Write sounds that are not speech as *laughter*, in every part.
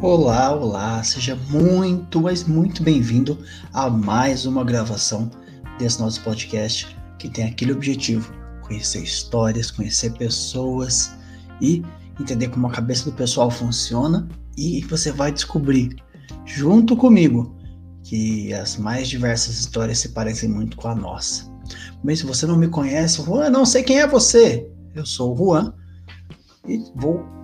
Olá, olá, seja muito, mas muito bem-vindo a mais uma gravação desse nosso podcast que tem aquele objetivo: conhecer histórias, conhecer pessoas e entender como a cabeça do pessoal funciona. E você vai descobrir, junto comigo, que as mais diversas histórias se parecem muito com a nossa. Mas se você não me conhece, Juan, não sei quem é você. Eu sou o Juan e vou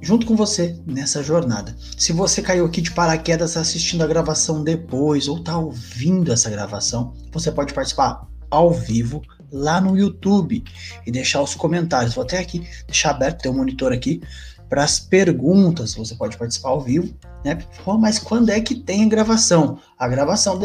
junto com você nessa jornada. Se você caiu aqui de paraquedas assistindo a gravação depois ou está ouvindo essa gravação, você pode participar ao vivo lá no YouTube e deixar os comentários. Vou até aqui deixar aberto, tem um monitor aqui para as perguntas. Você pode participar ao vivo, né? Mas quando é que tem a gravação? A gravação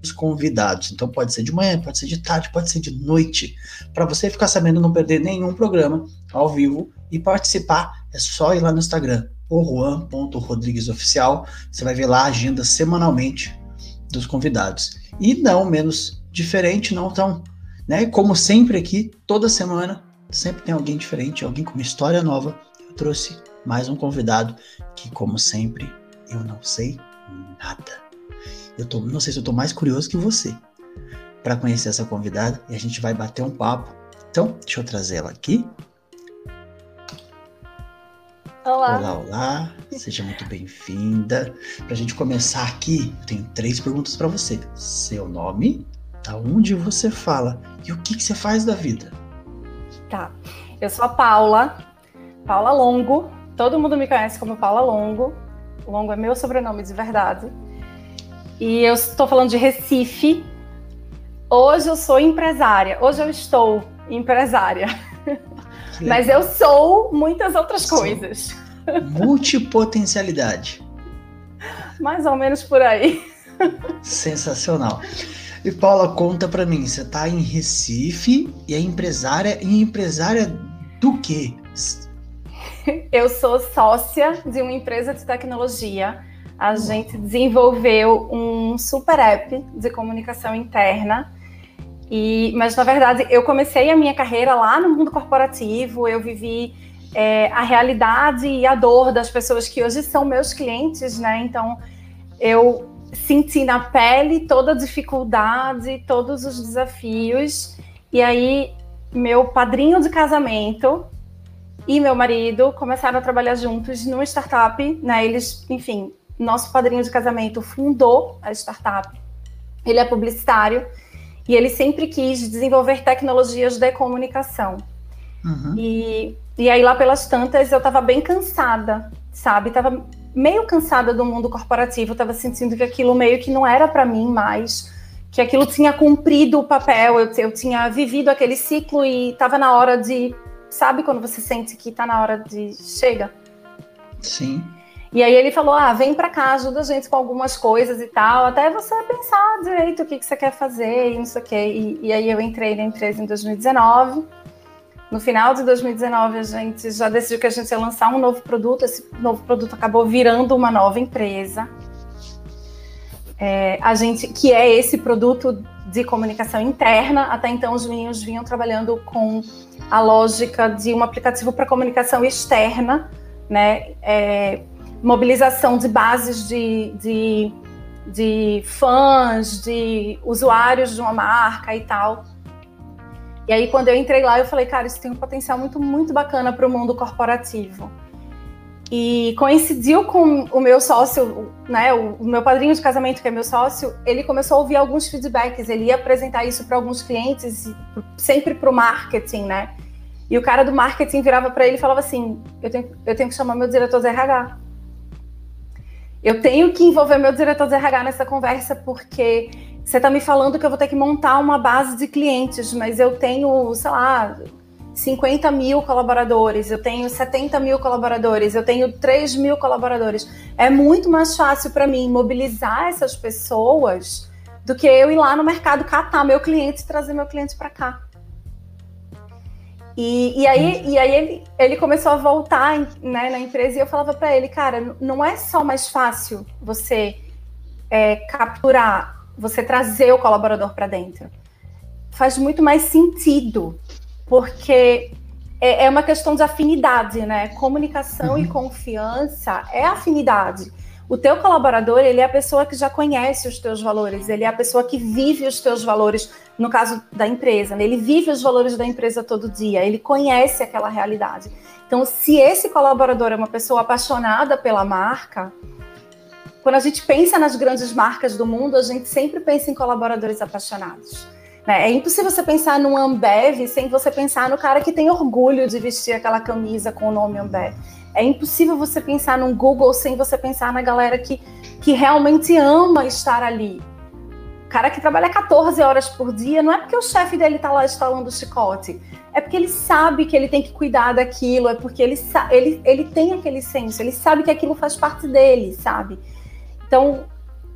dos convidados. Então pode ser de manhã, pode ser de tarde, pode ser de noite. Para você ficar sabendo não perder nenhum programa ao vivo e participar é só ir lá no Instagram, o juan.rodriguesoficial. Você vai ver lá a agenda semanalmente dos convidados. E não menos diferente, não tão, né? Como sempre aqui, toda semana, sempre tem alguém diferente, alguém com uma história nova. Eu trouxe mais um convidado que, como sempre, eu não sei nada. Eu tô, não sei se eu tô mais curioso que você para conhecer essa convidada e a gente vai bater um papo. Então, deixa eu trazer ela aqui. Olá. Olá, olá. Seja muito bem-vinda. Para a gente começar aqui, eu tenho três perguntas para você. Seu nome, da onde você fala e o que, que você faz da vida? Tá. Eu sou a Paula, Paula Longo. Todo mundo me conhece como Paula Longo. Longo é meu sobrenome de verdade. E eu estou falando de Recife. Hoje eu sou empresária. Hoje eu estou empresária. *laughs* Mas eu sou muitas outras coisas. Multipotencialidade. *laughs* Mais ou menos por aí. Sensacional. E Paula, conta para mim, você tá em Recife e é empresária, e empresária do quê? *laughs* Eu sou sócia de uma empresa de tecnologia. A gente desenvolveu um super app de comunicação interna e, mas na verdade eu comecei a minha carreira lá no mundo corporativo, eu vivi é, a realidade e a dor das pessoas que hoje são meus clientes, né? Então eu senti na pele toda a dificuldade, todos os desafios. E aí meu padrinho de casamento e meu marido começaram a trabalhar juntos numa startup, né? Eles, enfim, nosso padrinho de casamento fundou a startup. Ele é publicitário e ele sempre quis desenvolver tecnologias de comunicação. Uhum. E, e aí, lá pelas tantas, eu estava bem cansada, sabe? Estava meio cansada do mundo corporativo, estava sentindo que aquilo meio que não era para mim mais, que aquilo tinha cumprido o papel, eu, eu tinha vivido aquele ciclo e estava na hora de. Sabe quando você sente que está na hora de. Chega? Sim. E aí ele falou: ah, vem para cá, ajuda a gente com algumas coisas e tal, até você pensar direito o que, que você quer fazer e não sei o quê. E, e aí eu entrei na empresa em 2019. No final de 2019, a gente já decidiu que a gente ia lançar um novo produto. Esse novo produto acabou virando uma nova empresa. É, a gente, que é esse produto de comunicação interna. Até então, os meninos vinham trabalhando com a lógica de um aplicativo para comunicação externa, né? É, mobilização de bases de, de, de fãs, de usuários de uma marca e tal. E aí, quando eu entrei lá, eu falei, cara, isso tem um potencial muito, muito bacana para o mundo corporativo. E coincidiu com o meu sócio, né, o, meu padrinho de casamento, que é meu sócio, ele começou a ouvir alguns feedbacks, ele ia apresentar isso para alguns clientes, sempre para o marketing, né? E o cara do marketing virava para ele e falava assim: eu tenho, eu tenho que chamar meu diretor de RH eu tenho que envolver meu diretor de RH nessa conversa porque você está me falando que eu vou ter que montar uma base de clientes, mas eu tenho, sei lá, 50 mil colaboradores, eu tenho 70 mil colaboradores, eu tenho 3 mil colaboradores. É muito mais fácil para mim mobilizar essas pessoas do que eu ir lá no mercado catar meu cliente e trazer meu cliente para cá. E, e, aí, e aí ele, ele começou a voltar né, na empresa e eu falava para ele, cara, não é só mais fácil você é, capturar, você trazer o colaborador para dentro. Faz muito mais sentido, porque é, é uma questão de afinidade, né? Comunicação uhum. e confiança é afinidade. O teu colaborador, ele é a pessoa que já conhece os teus valores, ele é a pessoa que vive os teus valores, no caso da empresa, né? ele vive os valores da empresa todo dia, ele conhece aquela realidade. Então, se esse colaborador é uma pessoa apaixonada pela marca, quando a gente pensa nas grandes marcas do mundo, a gente sempre pensa em colaboradores apaixonados. Né? É impossível você pensar num Ambev sem você pensar no cara que tem orgulho de vestir aquela camisa com o nome Ambev. É impossível você pensar num Google sem você pensar na galera que, que realmente ama estar ali. O cara que trabalha 14 horas por dia, não é porque o chefe dele está lá instalando chicote, é porque ele sabe que ele tem que cuidar daquilo, é porque ele, ele, ele tem aquele senso, ele sabe que aquilo faz parte dele, sabe? Então,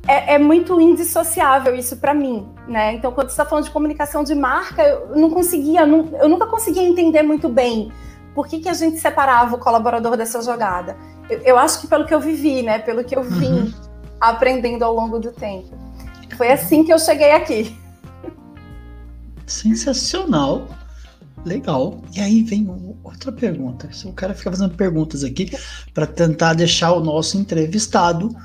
é, é muito indissociável isso para mim, né? Então, quando você está falando de comunicação de marca, eu não conseguia, eu nunca conseguia entender muito bem por que, que a gente separava o colaborador dessa jogada? Eu, eu, acho que pelo que eu vivi, né? Pelo que eu vim uhum. aprendendo ao longo do tempo. Foi assim que eu cheguei aqui. Sensacional. Legal. E aí vem outra pergunta. O cara fica fazendo perguntas aqui para tentar deixar o nosso entrevistado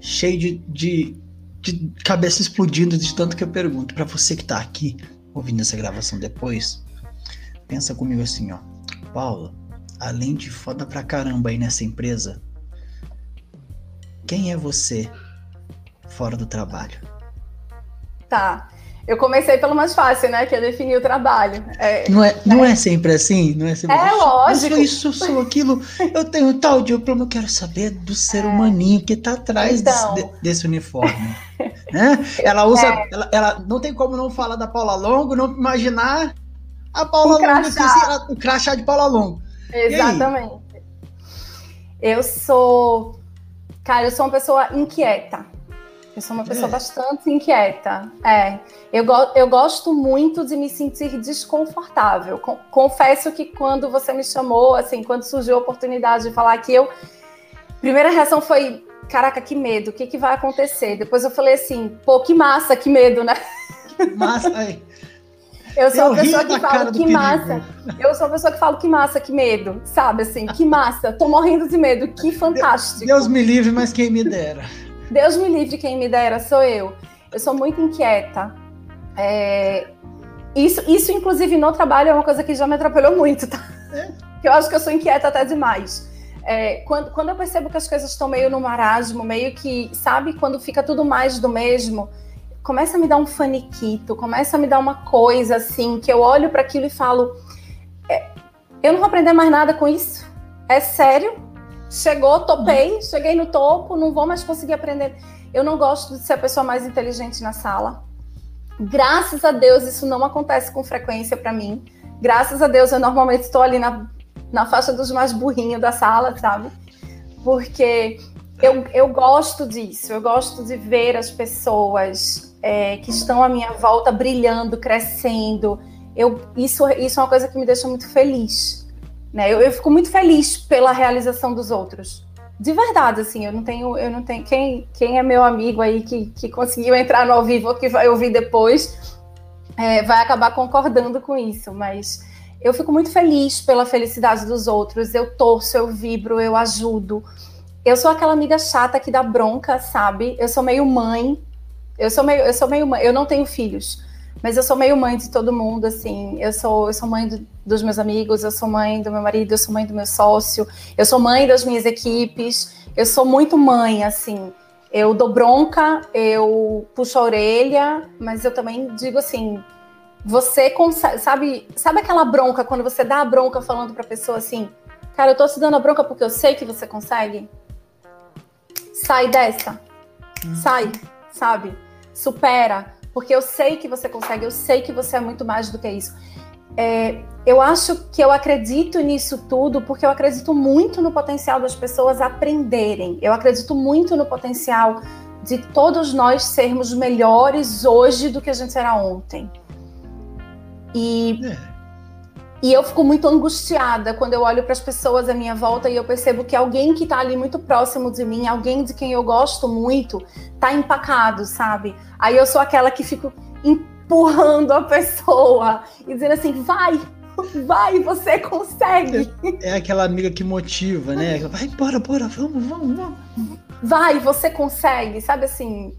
cheio de, de, de cabeça explodindo de tanto que eu pergunto. Para você que está aqui ouvindo essa gravação depois, pensa comigo assim, ó. Paula, além de foda pra caramba aí nessa empresa, quem é você fora do trabalho? Tá. Eu comecei pelo mais fácil, né? Que é definir o trabalho. É, não, é, não é, é sempre assim? Não é sempre É assim? lógico. Eu sou isso, eu sou aquilo. Eu tenho tal diploma, eu quero saber do ser é. humaninho que tá atrás então. desse, desse, uniforme. né? *laughs* Ela usa. É. Ela, ela, não tem como não falar da Paula Longo, não imaginar a Paula um Longo, crachá. o crachá de Paula Longo. Exatamente. Eu sou. Cara, eu sou uma pessoa inquieta. Eu sou uma pessoa é. bastante inquieta. É. Eu, go eu gosto muito de me sentir desconfortável. Confesso que quando você me chamou, assim, quando surgiu a oportunidade de falar que eu. Primeira reação foi: caraca, que medo, o que, que vai acontecer? Depois eu falei assim: pô, que massa, que medo, né? Massa, aí. Eu sou a pessoa que fala que massa. Eu sou a pessoa que fala que massa, que medo, sabe assim? Que massa, tô morrendo de medo, que fantástico. Deus me livre, mas quem me dera. Deus me livre, quem me dera sou eu. Eu sou muito inquieta. É... Isso, isso, inclusive, no trabalho é uma coisa que já me atrapalhou muito, tá? É. Eu acho que eu sou inquieta até demais. É, quando, quando eu percebo que as coisas estão meio no marasmo, meio que, sabe, quando fica tudo mais do mesmo, começa a me dar um faniquito, começa a me dar uma coisa assim, que eu olho para aquilo e falo: é, eu não vou aprender mais nada com isso. É sério? Chegou, topei, cheguei no topo, não vou mais conseguir aprender. Eu não gosto de ser a pessoa mais inteligente na sala. Graças a Deus isso não acontece com frequência para mim. Graças a Deus eu normalmente estou ali na, na faixa dos mais burrinhos da sala, sabe? Porque eu, eu gosto disso, eu gosto de ver as pessoas é, que estão à minha volta brilhando, crescendo. Eu, isso, isso é uma coisa que me deixa muito feliz. Né? Eu, eu fico muito feliz pela realização dos outros. De verdade, assim, eu não tenho, eu não tenho. Quem, quem é meu amigo aí que, que conseguiu entrar no ao vivo ou que vai ouvir depois, é, vai acabar concordando com isso, mas eu fico muito feliz pela felicidade dos outros. Eu torço, eu vibro, eu ajudo. Eu sou aquela amiga chata que dá bronca, sabe? Eu sou meio mãe, eu sou meio, eu sou meio mãe, eu não tenho filhos, mas eu sou meio mãe de todo mundo, assim. Eu sou, eu sou mãe do, dos meus amigos, eu sou mãe do meu marido, eu sou mãe do meu sócio, eu sou mãe das minhas equipes. Eu sou muito mãe, assim. Eu dou bronca, eu puxo a orelha, mas eu também digo assim, você consegue, sabe, sabe aquela bronca quando você dá a bronca falando para a pessoa assim, cara, eu tô te dando a bronca porque eu sei que você consegue. Sai dessa. Hum. Sai, sabe? Supera, porque eu sei que você consegue, eu sei que você é muito mais do que isso. É, eu acho que eu acredito nisso tudo porque eu acredito muito no potencial das pessoas aprenderem. Eu acredito muito no potencial de todos nós sermos melhores hoje do que a gente era ontem. E é. E eu fico muito angustiada quando eu olho para as pessoas à minha volta e eu percebo que alguém que está ali muito próximo de mim, alguém de quem eu gosto muito, está empacado, sabe? Aí eu sou aquela que fico empurrando a pessoa e dizendo assim: vai, Vai, você consegue. É, é aquela amiga que motiva, né? Vai, bora, bora, vamos, vamos, vamos. Vai, você consegue, sabe assim.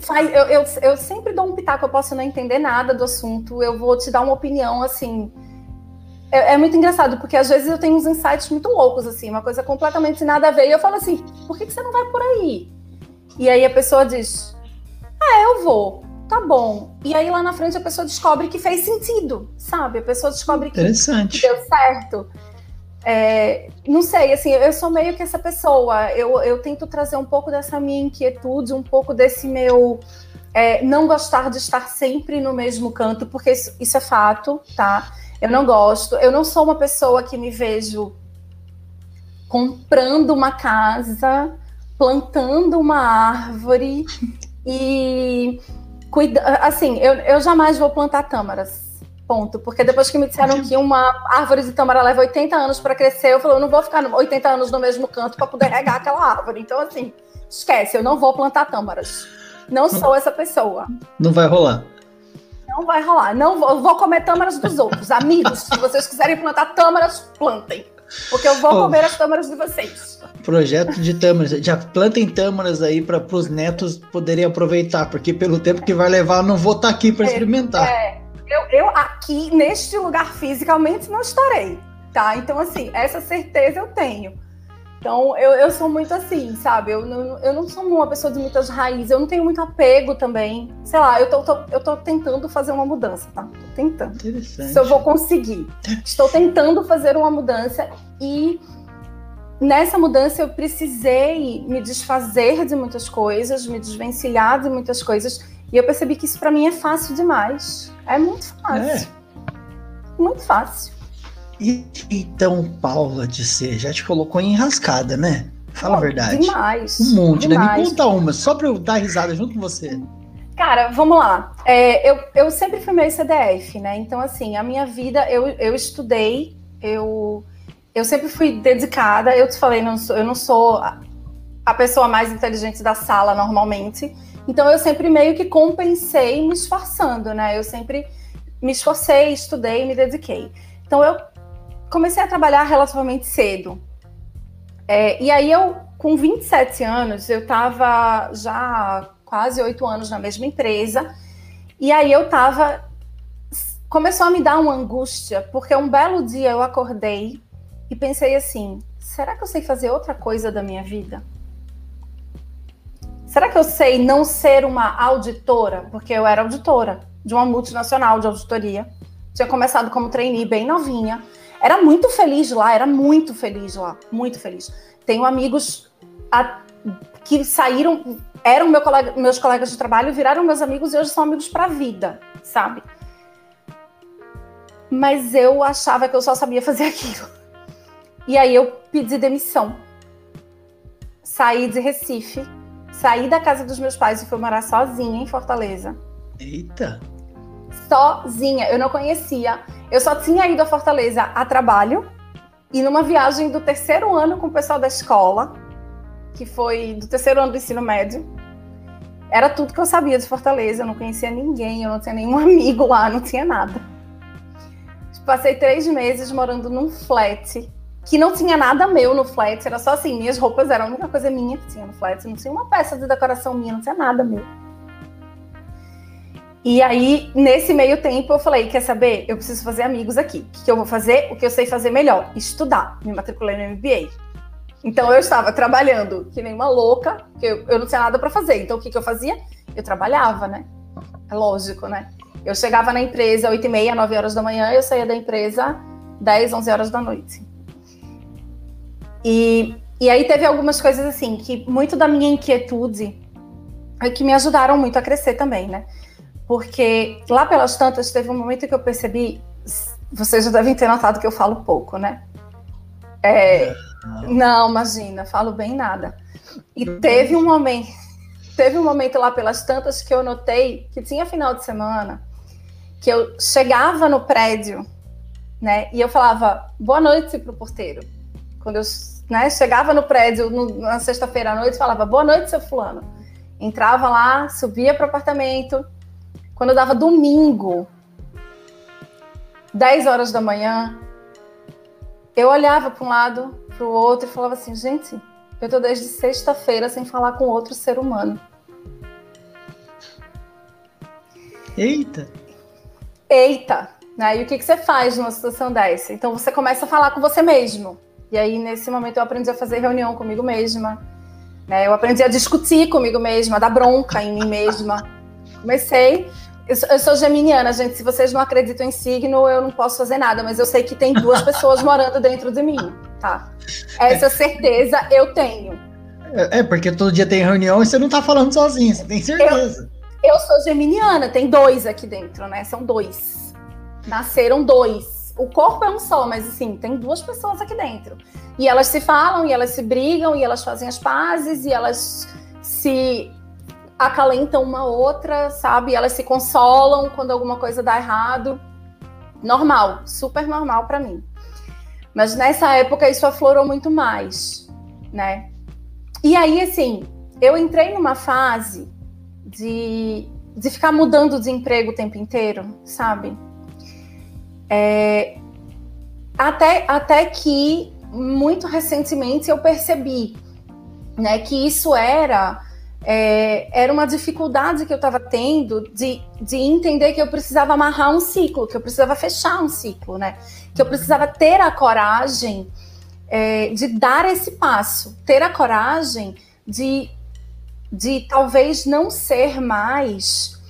Faz, eu, eu, eu sempre dou um pitaco, eu posso não entender nada do assunto, eu vou te dar uma opinião assim. É, é, muito engraçado, porque às vezes eu tenho uns insights muito loucos, assim, uma coisa completamente nada a ver, e eu falo assim, por que, que você não vai por aí? E aí a pessoa diz, ah, eu vou tá bom. E aí lá na frente a pessoa descobre que fez sentido, sabe? A pessoa descobre que, que deu certo. É, não sei, assim, eu sou meio que essa pessoa. Eu, eu tento trazer um pouco dessa minha inquietude, um pouco desse meu é, não gostar de estar sempre no mesmo canto, porque isso, isso é fato, tá? Eu não gosto. Eu não sou uma pessoa que me vejo comprando uma casa, plantando uma árvore e Cuida, assim, eu, eu jamais vou plantar tâmaras. Ponto. Porque depois que me disseram que uma árvore de tâmara leva 80 anos para crescer, eu falei, eu não vou ficar 80 anos no mesmo canto para poder regar aquela árvore. Então, assim, esquece, eu não vou plantar tâmaras. Não sou essa pessoa. Não vai rolar. Não vai rolar. Não vou, vou comer tâmaras dos outros. Amigos, se vocês quiserem plantar tâmaras, plantem. Porque eu vou oh. comer as tâmaras de vocês. Projeto de tâmaras. Já plantem tâmaras aí para os netos poderem aproveitar, porque pelo tempo que vai levar, eu não vou estar tá aqui para é, experimentar. É, eu, eu aqui, neste lugar, fisicamente, não estarei, tá? Então, assim, essa certeza eu tenho. Então, eu, eu sou muito assim, sabe? Eu não, eu não sou uma pessoa de muitas raízes, eu não tenho muito apego também. Sei lá, eu tô, tô eu tô tentando fazer uma mudança, tá? Tô tentando. Interessante. Se eu vou conseguir. Estou tentando fazer uma mudança e nessa mudança eu precisei me desfazer de muitas coisas, me desvencilhar de muitas coisas. E eu percebi que isso para mim é fácil demais. É muito fácil. É. Muito fácil. E então, Paula de ser já te colocou em enrascada, né? Fala a verdade. Demais. Um monte, demais. né? Me conta uma, só pra eu dar risada junto com você. Cara, vamos lá. É, eu, eu sempre fui meio CDF, né? Então, assim, a minha vida, eu, eu estudei, eu, eu sempre fui dedicada. Eu te falei, não sou, eu não sou a pessoa mais inteligente da sala normalmente. Então, eu sempre meio que compensei me esforçando, né? Eu sempre me esforcei, estudei, me dediquei. Então, eu comecei a trabalhar relativamente cedo. É, e aí eu, com 27 anos, eu estava já quase oito anos na mesma empresa. E aí eu estava. Começou a me dar uma angústia, porque um belo dia eu acordei e pensei assim: será que eu sei fazer outra coisa da minha vida? Será que eu sei não ser uma auditora? Porque eu era auditora de uma multinacional de auditoria. Tinha começado como trainee bem novinha. Era muito feliz lá, era muito feliz lá, muito feliz. Tenho amigos a, que saíram, eram meu colega, meus colegas de trabalho, viraram meus amigos e hoje são amigos para a vida, sabe? Mas eu achava que eu só sabia fazer *laughs* aquilo. E aí eu pedi demissão. Saí de Recife, saí da casa dos meus pais e fui morar sozinha em Fortaleza. Eita! Sozinha, eu não conhecia eu só tinha ido a Fortaleza a trabalho e numa viagem do terceiro ano com o pessoal da escola, que foi do terceiro ano do ensino médio. Era tudo que eu sabia de Fortaleza, eu não conhecia ninguém, eu não tinha nenhum *laughs* amigo lá, não tinha nada. Passei três meses morando num flat, que não tinha nada meu no flat, era só assim, minhas roupas eram a única coisa minha que tinha no flat, não tinha uma peça de decoração minha, não tinha nada meu. E aí, nesse meio tempo, eu falei: quer saber? Eu preciso fazer amigos aqui. O que eu vou fazer? O que eu sei fazer melhor? Estudar. Me matriculei no MBA. Então, eu estava trabalhando que nem uma louca, que eu, eu não tinha nada para fazer. Então, o que, que eu fazia? Eu trabalhava, né? É lógico, né? Eu chegava na empresa 8 e meia, 9 horas da manhã, eu saía da empresa 10, 11 horas da noite. E, e aí teve algumas coisas assim, que muito da minha inquietude é que me ajudaram muito a crescer também, né? Porque lá pelas tantas teve um momento que eu percebi, vocês já devem ter notado que eu falo pouco, né? É, não, imagina, falo bem nada. E teve um momento, teve um momento lá pelas tantas que eu notei que tinha final de semana que eu chegava no prédio, né? E eu falava boa noite pro porteiro. Quando eu né, chegava no prédio no, na sexta-feira à noite, falava boa noite, seu fulano. Entrava lá, subia para o apartamento, quando eu dava domingo, 10 horas da manhã, eu olhava para um lado, para o outro e falava assim, gente, eu tô desde sexta-feira sem falar com outro ser humano. Eita! Eita! Né? E o que, que você faz numa situação dessa? Então você começa a falar com você mesmo. E aí, nesse momento, eu aprendi a fazer reunião comigo mesma. Né? Eu aprendi a discutir comigo mesma, a dar bronca em mim mesma. Comecei. Eu sou, geminiana, gente. Se vocês não acreditam em signo, eu não posso fazer nada, mas eu sei que tem duas *laughs* pessoas morando dentro de mim, tá? Essa certeza eu tenho. É, é, porque todo dia tem reunião e você não tá falando sozinho, você tem certeza. Eu, eu sou geminiana, tem dois aqui dentro, né? São dois. Nasceram dois o corpo é um só, mas assim, tem duas pessoas aqui dentro. E elas se falam, e elas se brigam, e elas fazem as pazes, e elas se acalentam uma outra, sabe? Elas se consolam quando alguma coisa dá errado. Normal, super normal para mim. Mas nessa época isso aflorou muito mais, né? E aí, assim, eu entrei numa fase de, de ficar mudando de emprego o tempo inteiro, sabe? É, até, até que muito recentemente eu percebi né, que isso era é, era uma dificuldade que eu estava tendo de, de entender que eu precisava amarrar um ciclo, que eu precisava fechar um ciclo, né? Que eu precisava ter a coragem é, de dar esse passo, ter a coragem de, de talvez não ser mais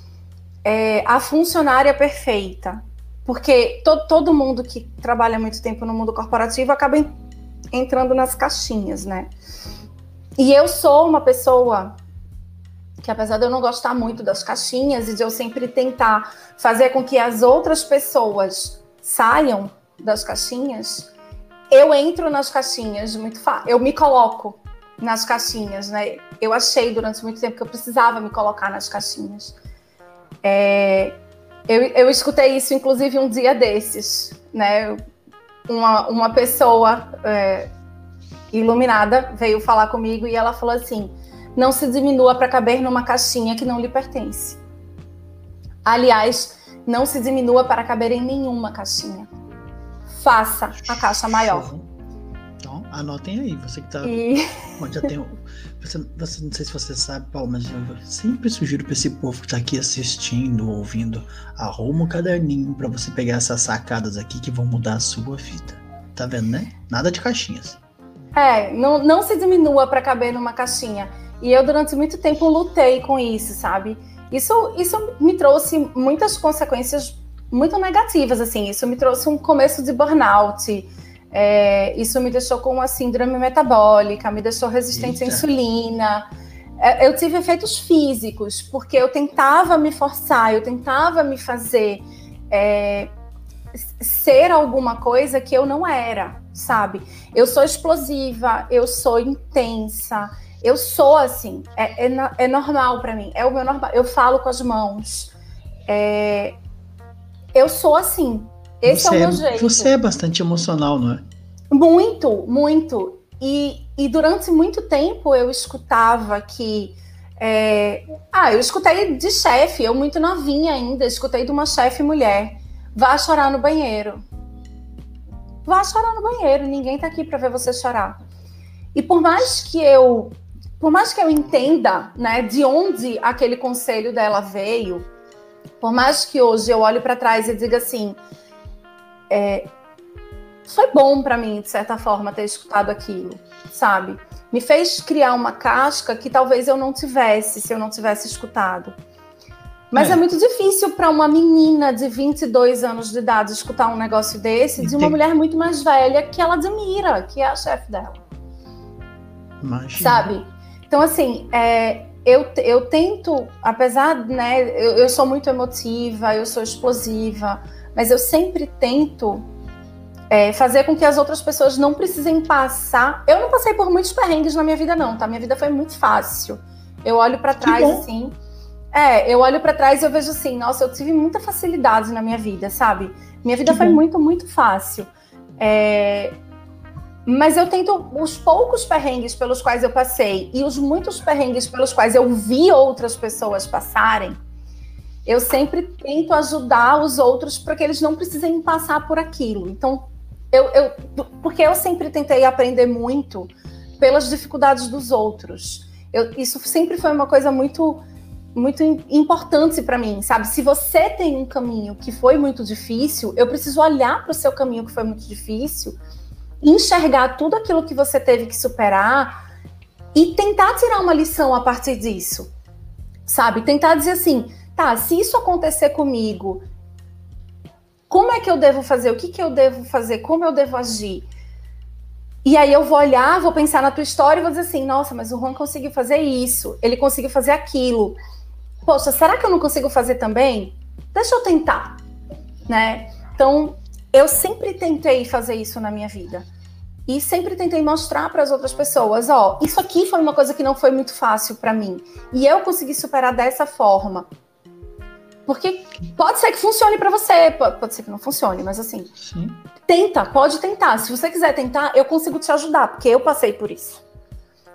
é, a funcionária perfeita, porque todo, todo mundo que trabalha muito tempo no mundo corporativo acaba entrando nas caixinhas, né? E eu sou uma pessoa que, apesar de eu não gostar muito das caixinhas e de eu sempre tentar fazer com que as outras pessoas saiam das caixinhas, eu entro nas caixinhas muito fácil. Eu me coloco nas caixinhas, né? Eu achei durante muito tempo que eu precisava me colocar nas caixinhas. É, eu, eu escutei isso, inclusive, um dia desses, né? Uma, uma pessoa é, iluminada veio falar comigo e ela falou assim: não se diminua para caber numa caixinha que não lhe pertence. Aliás, não se diminua para caber em nenhuma caixinha. Faça a caixa maior. Então, anotem aí, você que está. E... *laughs* Já tem você, você, não sei se você sabe, Paulo, mas eu sempre sugiro para esse povo que tá aqui assistindo, ouvindo, arruma um caderninho para você pegar essas sacadas aqui que vão mudar a sua vida. Tá vendo, né? Nada de caixinhas. É, não, não se diminua para caber numa caixinha. E eu, durante muito tempo, lutei com isso, sabe? Isso, isso me trouxe muitas consequências muito negativas, assim. Isso me trouxe um começo de burnout é, isso me deixou com uma síndrome metabólica, me deixou resistente Eita. à insulina. É, eu tive efeitos físicos, porque eu tentava me forçar, eu tentava me fazer é, ser alguma coisa que eu não era, sabe? Eu sou explosiva, eu sou intensa, eu sou assim, é, é, é normal para mim, é o meu normal. Eu falo com as mãos, é, eu sou assim, esse você é o meu é, jeito. Você é bastante emocional, não é? Muito, muito. E, e durante muito tempo eu escutava que. É... Ah, eu escutei de chefe, eu muito novinha ainda, escutei de uma chefe mulher. Vá chorar no banheiro. Vá chorar no banheiro, ninguém tá aqui para ver você chorar. E por mais que eu, por mais que eu entenda, né, de onde aquele conselho dela veio, por mais que hoje eu olhe para trás e diga assim, é, foi bom para mim, de certa forma, ter escutado aquilo, sabe? Me fez criar uma casca que talvez eu não tivesse se eu não tivesse escutado. Mas é, é muito difícil para uma menina de 22 anos de idade escutar um negócio desse de uma mulher muito mais velha que ela admira, que é a chefe dela. Imagina. Sabe? Então, assim, é, eu, eu tento, apesar, né, eu, eu sou muito emotiva, eu sou explosiva, mas eu sempre tento é, fazer com que as outras pessoas não precisem passar. Eu não passei por muitos perrengues na minha vida, não, tá? Minha vida foi muito fácil. Eu olho para trás assim. É, eu olho para trás e eu vejo assim, nossa, eu tive muita facilidade na minha vida, sabe? Minha vida que foi bom. muito, muito fácil. É, mas eu tento os poucos perrengues pelos quais eu passei e os muitos perrengues pelos quais eu vi outras pessoas passarem, eu sempre tento ajudar os outros para que eles não precisem passar por aquilo. Então, eu, eu, porque eu sempre tentei aprender muito pelas dificuldades dos outros. Eu, isso sempre foi uma coisa muito muito importante para mim, sabe? Se você tem um caminho que foi muito difícil, eu preciso olhar para o seu caminho que foi muito difícil, enxergar tudo aquilo que você teve que superar e tentar tirar uma lição a partir disso, sabe? Tentar dizer assim, tá, se isso acontecer comigo, como é que eu devo fazer? O que, que eu devo fazer? Como eu devo agir? E aí eu vou olhar, vou pensar na tua história e vou dizer assim, nossa, mas o Juan conseguiu fazer isso, ele conseguiu fazer aquilo. Poxa, será que eu não consigo fazer também? Deixa eu tentar, né? Então, eu sempre tentei fazer isso na minha vida. E sempre tentei mostrar para as outras pessoas, ó, isso aqui foi uma coisa que não foi muito fácil para mim, e eu consegui superar dessa forma. Porque pode ser que funcione para você, pode, pode, ser que não funcione, mas assim, Sim. tenta, pode tentar. Se você quiser tentar, eu consigo te ajudar, porque eu passei por isso.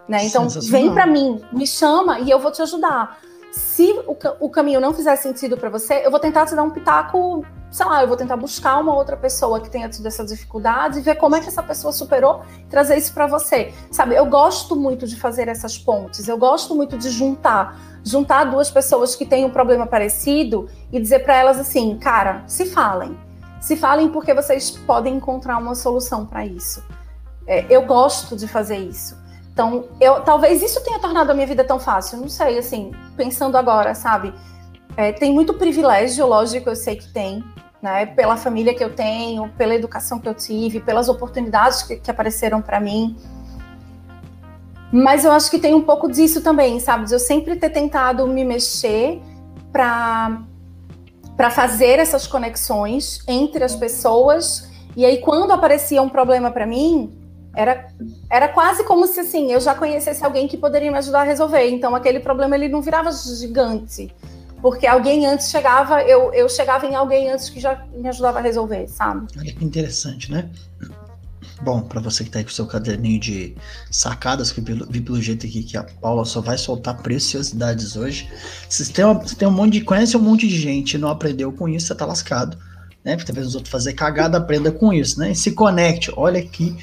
Né? Então, vem para mim, me chama e eu vou te ajudar. Se o, o caminho não fizer sentido para você, eu vou tentar te dar um pitaco, sei lá, eu vou tentar buscar uma outra pessoa que tenha tido essa dificuldade e ver como é que essa pessoa superou e trazer isso para você. Sabe, eu gosto muito de fazer essas pontes, eu gosto muito de juntar juntar duas pessoas que têm um problema parecido e dizer para elas assim, cara, se falem. Se falem porque vocês podem encontrar uma solução para isso. É, eu gosto de fazer isso. Então, eu, talvez isso tenha tornado a minha vida tão fácil. Não sei, assim, pensando agora, sabe? É, tem muito privilégio, lógico, eu sei que tem, né? Pela família que eu tenho, pela educação que eu tive, pelas oportunidades que, que apareceram para mim. Mas eu acho que tem um pouco disso também, sabe? De eu sempre ter tentado me mexer para para fazer essas conexões entre as pessoas. E aí quando aparecia um problema para mim, era era quase como se assim, eu já conhecesse alguém que poderia me ajudar a resolver. Então aquele problema ele não virava gigante, porque alguém antes chegava, eu, eu chegava em alguém antes que já me ajudava a resolver, sabe? Olha que interessante, né? Bom, para você que tá aí com o seu caderninho de sacadas, que pelo, vi pelo jeito aqui que a Paula só vai soltar preciosidades hoje. Se tem, uma, tem um monte de. conhece um monte de gente e não aprendeu com isso, você tá lascado. Né? Porque talvez os outros fazer cagada, aprenda com isso, né? E se conecte. Olha aqui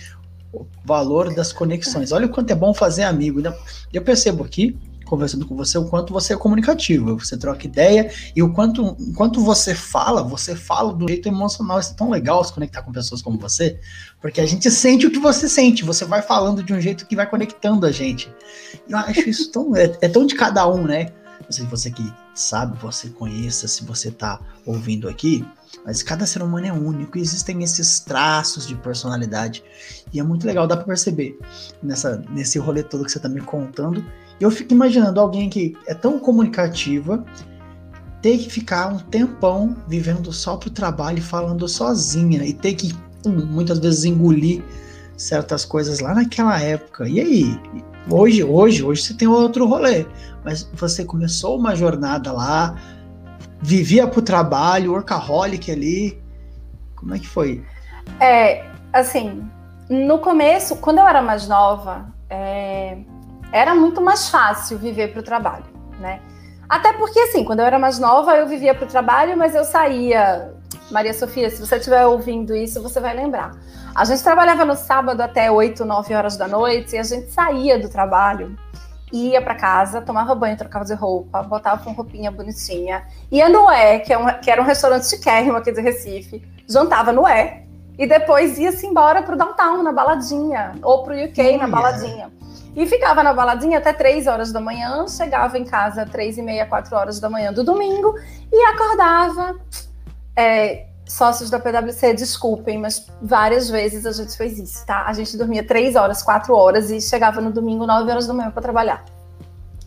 o valor das conexões. Olha o quanto é bom fazer amigo. Né? Eu percebo aqui conversando com você o quanto você é comunicativo, você troca ideia e o quanto, o quanto você fala, você fala do jeito emocional. Isso é tão legal se conectar com pessoas como você, porque a gente sente o que você sente, você vai falando de um jeito que vai conectando a gente. Eu acho isso tão. É, é tão de cada um, né? Não sei se você que sabe, você conheça, se você tá ouvindo aqui, mas cada ser humano é único e existem esses traços de personalidade. E é muito legal, dá para perceber nessa, nesse rolê todo que você tá me contando eu fico imaginando alguém que é tão comunicativa ter que ficar um tempão vivendo só pro trabalho e falando sozinha e ter que hum, muitas vezes engolir certas coisas lá naquela época. E aí? Hoje, hoje, hoje você tem outro rolê, mas você começou uma jornada lá, vivia pro trabalho, workaholic ali. Como é que foi? É, assim, no começo, quando eu era mais nova, é, era muito mais fácil viver para o trabalho, né? Até porque, assim, quando eu era mais nova, eu vivia para o trabalho, mas eu saía. Maria Sofia, se você estiver ouvindo isso, você vai lembrar. A gente trabalhava no sábado até 8, 9 horas da noite e a gente saía do trabalho, ia para casa, tomava banho, trocava de roupa, botava uma roupinha bonitinha, ia no E, que, é um, que era um restaurante chiquérrimo aqui de Recife, jantava no E e depois ia-se embora para o downtown, na baladinha, ou para o UK, na baladinha. E ficava na baladinha até três horas da manhã, chegava em casa três e meia, quatro horas da manhã do domingo e acordava. É, sócios da PwC, desculpem, mas várias vezes a gente fez isso, tá? A gente dormia três horas, quatro horas e chegava no domingo nove horas da manhã para trabalhar.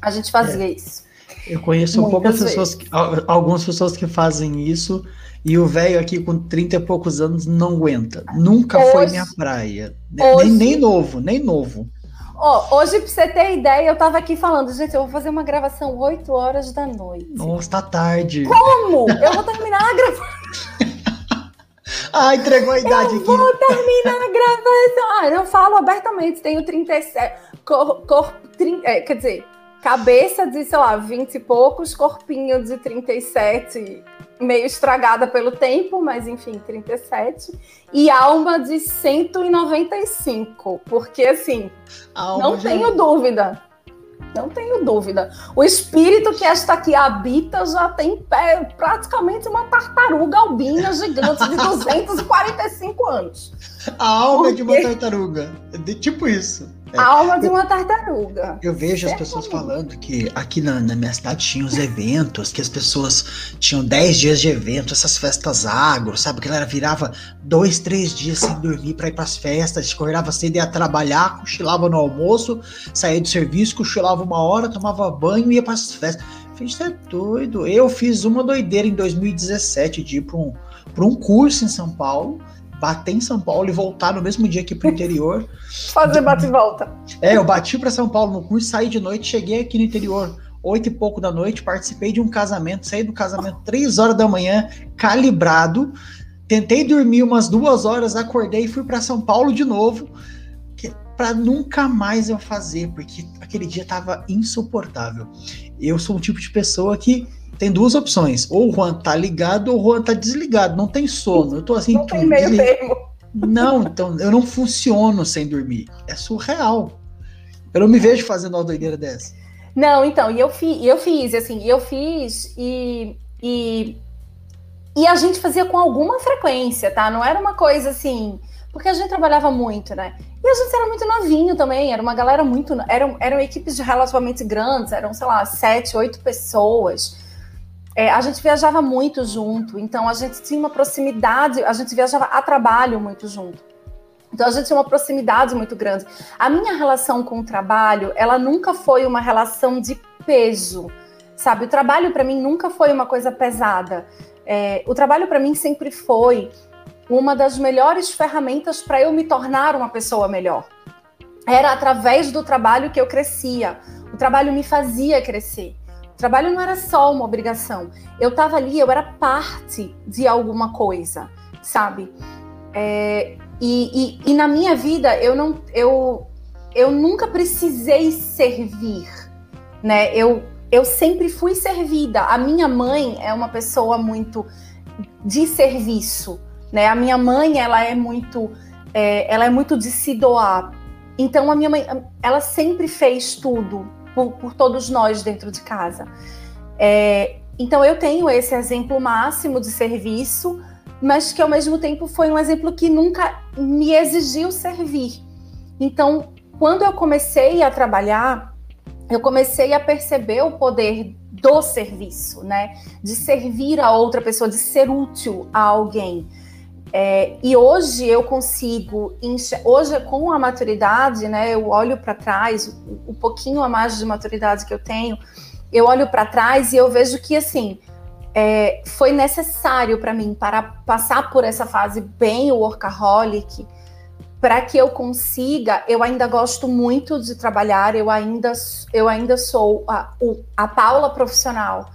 A gente fazia é. isso. Eu conheço um poucas pessoas, que, algumas pessoas que fazem isso e o velho aqui com 30 e poucos anos não aguenta. Nunca hoje, foi minha praia. Hoje, nem, nem novo, nem novo. Ó, hoje, pra você ter ideia, eu tava aqui falando, gente, eu vou fazer uma gravação 8 horas da noite. Nossa, tá tarde. Como? *laughs* Eu vou terminar a gravação. *laughs* ah, entregou a idade eu aqui. Vou terminar a gravação. Ah, eu falo abertamente, tenho 37. Cor, cor, é, quer dizer, cabeça de, sei lá, 20 e poucos, corpinho de 37, meio estragada pelo tempo, mas enfim, 37. E alma de 195, porque assim, não já... tenho dúvida. Não tenho dúvida. O espírito que esta aqui habita já tem pé, praticamente uma tartaruga albina gigante de *laughs* 245 anos. A alma Porque... de uma tartaruga. De tipo isso. É. A alma de uma tartaruga. Eu vejo as pessoas falando que aqui na, na, minha cidade tinha os eventos, que as pessoas tinham 10 dias de evento, essas festas agro, sabe? Que ela virava dois, três dias sem dormir para ir para as festas, acordava cedo, ia trabalhar, cochilava no almoço, saía do serviço, cochilava uma hora, tomava banho e ia para as festas. Fiz, é doido. Eu fiz uma doideira em 2017 de ir para um, um curso em São Paulo bater em São Paulo e voltar no mesmo dia aqui pro interior. *laughs* Fazer bate e volta. É, eu bati para São Paulo no curso, saí de noite, cheguei aqui no interior oito e pouco da noite, participei de um casamento, saí do casamento três horas da manhã, calibrado, tentei dormir umas duas horas, acordei e fui para São Paulo de novo, para nunca mais eu fazer, porque aquele dia tava insuportável. Eu sou um tipo de pessoa que tem duas opções. Ou o Juan tá ligado ou o Juan tá desligado. Não tem sono. Eu tô assim. Não tem meio termo. Não, então eu não funciono sem dormir. É surreal. Eu não me vejo fazendo uma doideira dessa. Não, então, e eu, fi, eu fiz, assim, eu fiz e, e, e a gente fazia com alguma frequência, tá? Não era uma coisa assim, porque a gente trabalhava muito, né? E a gente era muito novinho também, era uma galera muito. Eram, eram equipes de relativamente grandes, eram, sei lá, sete, oito pessoas. É, a gente viajava muito junto, então a gente tinha uma proximidade, a gente viajava a trabalho muito junto. Então a gente tinha uma proximidade muito grande. A minha relação com o trabalho, ela nunca foi uma relação de peso, sabe? O trabalho para mim nunca foi uma coisa pesada. É, o trabalho para mim sempre foi uma das melhores ferramentas para eu me tornar uma pessoa melhor. Era através do trabalho que eu crescia. O trabalho me fazia crescer trabalho não era só uma obrigação. Eu estava ali, eu era parte de alguma coisa, sabe? É, e, e, e, na minha vida eu não, eu, eu nunca precisei servir, né? Eu, eu sempre fui servida. A minha mãe é uma pessoa muito de serviço, né? A minha mãe ela é muito, é, ela é muito de se doar. Então a minha mãe, ela sempre fez tudo por, por todos nós dentro de casa. É, então eu tenho esse exemplo máximo de serviço, mas que ao mesmo tempo foi um exemplo que nunca me exigiu servir. Então, quando eu comecei a trabalhar, eu comecei a perceber o poder do serviço, né? De servir a outra pessoa, de ser útil a alguém. É, e hoje eu consigo, hoje com a maturidade, né, eu olho para trás, o, pouquinho a mais de maturidade que eu tenho, eu olho para trás e eu vejo que assim é, foi necessário para mim para passar por essa fase bem workaholic, para que eu consiga, eu ainda gosto muito de trabalhar, eu ainda, eu ainda sou a, a Paula profissional,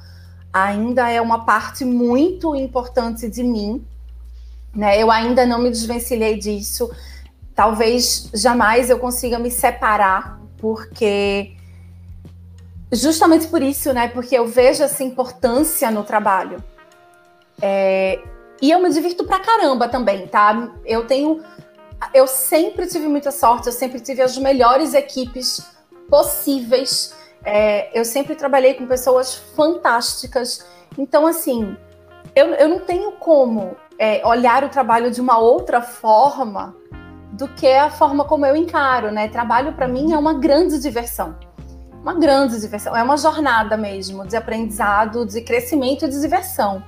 ainda é uma parte muito importante de mim né? Eu ainda não me desvencilhei disso. Talvez jamais eu consiga me separar, porque justamente por isso, né? Porque eu vejo essa importância no trabalho. É, e eu me divirto pra caramba também, tá? Eu tenho. Eu sempre tive muita sorte, eu sempre tive as melhores equipes possíveis. É, eu sempre trabalhei com pessoas fantásticas. Então, assim, eu, eu não tenho como é, olhar o trabalho de uma outra forma do que a forma como eu encaro, né? Trabalho para mim é uma grande diversão. Uma grande diversão, é uma jornada mesmo de aprendizado, de crescimento e de diversão.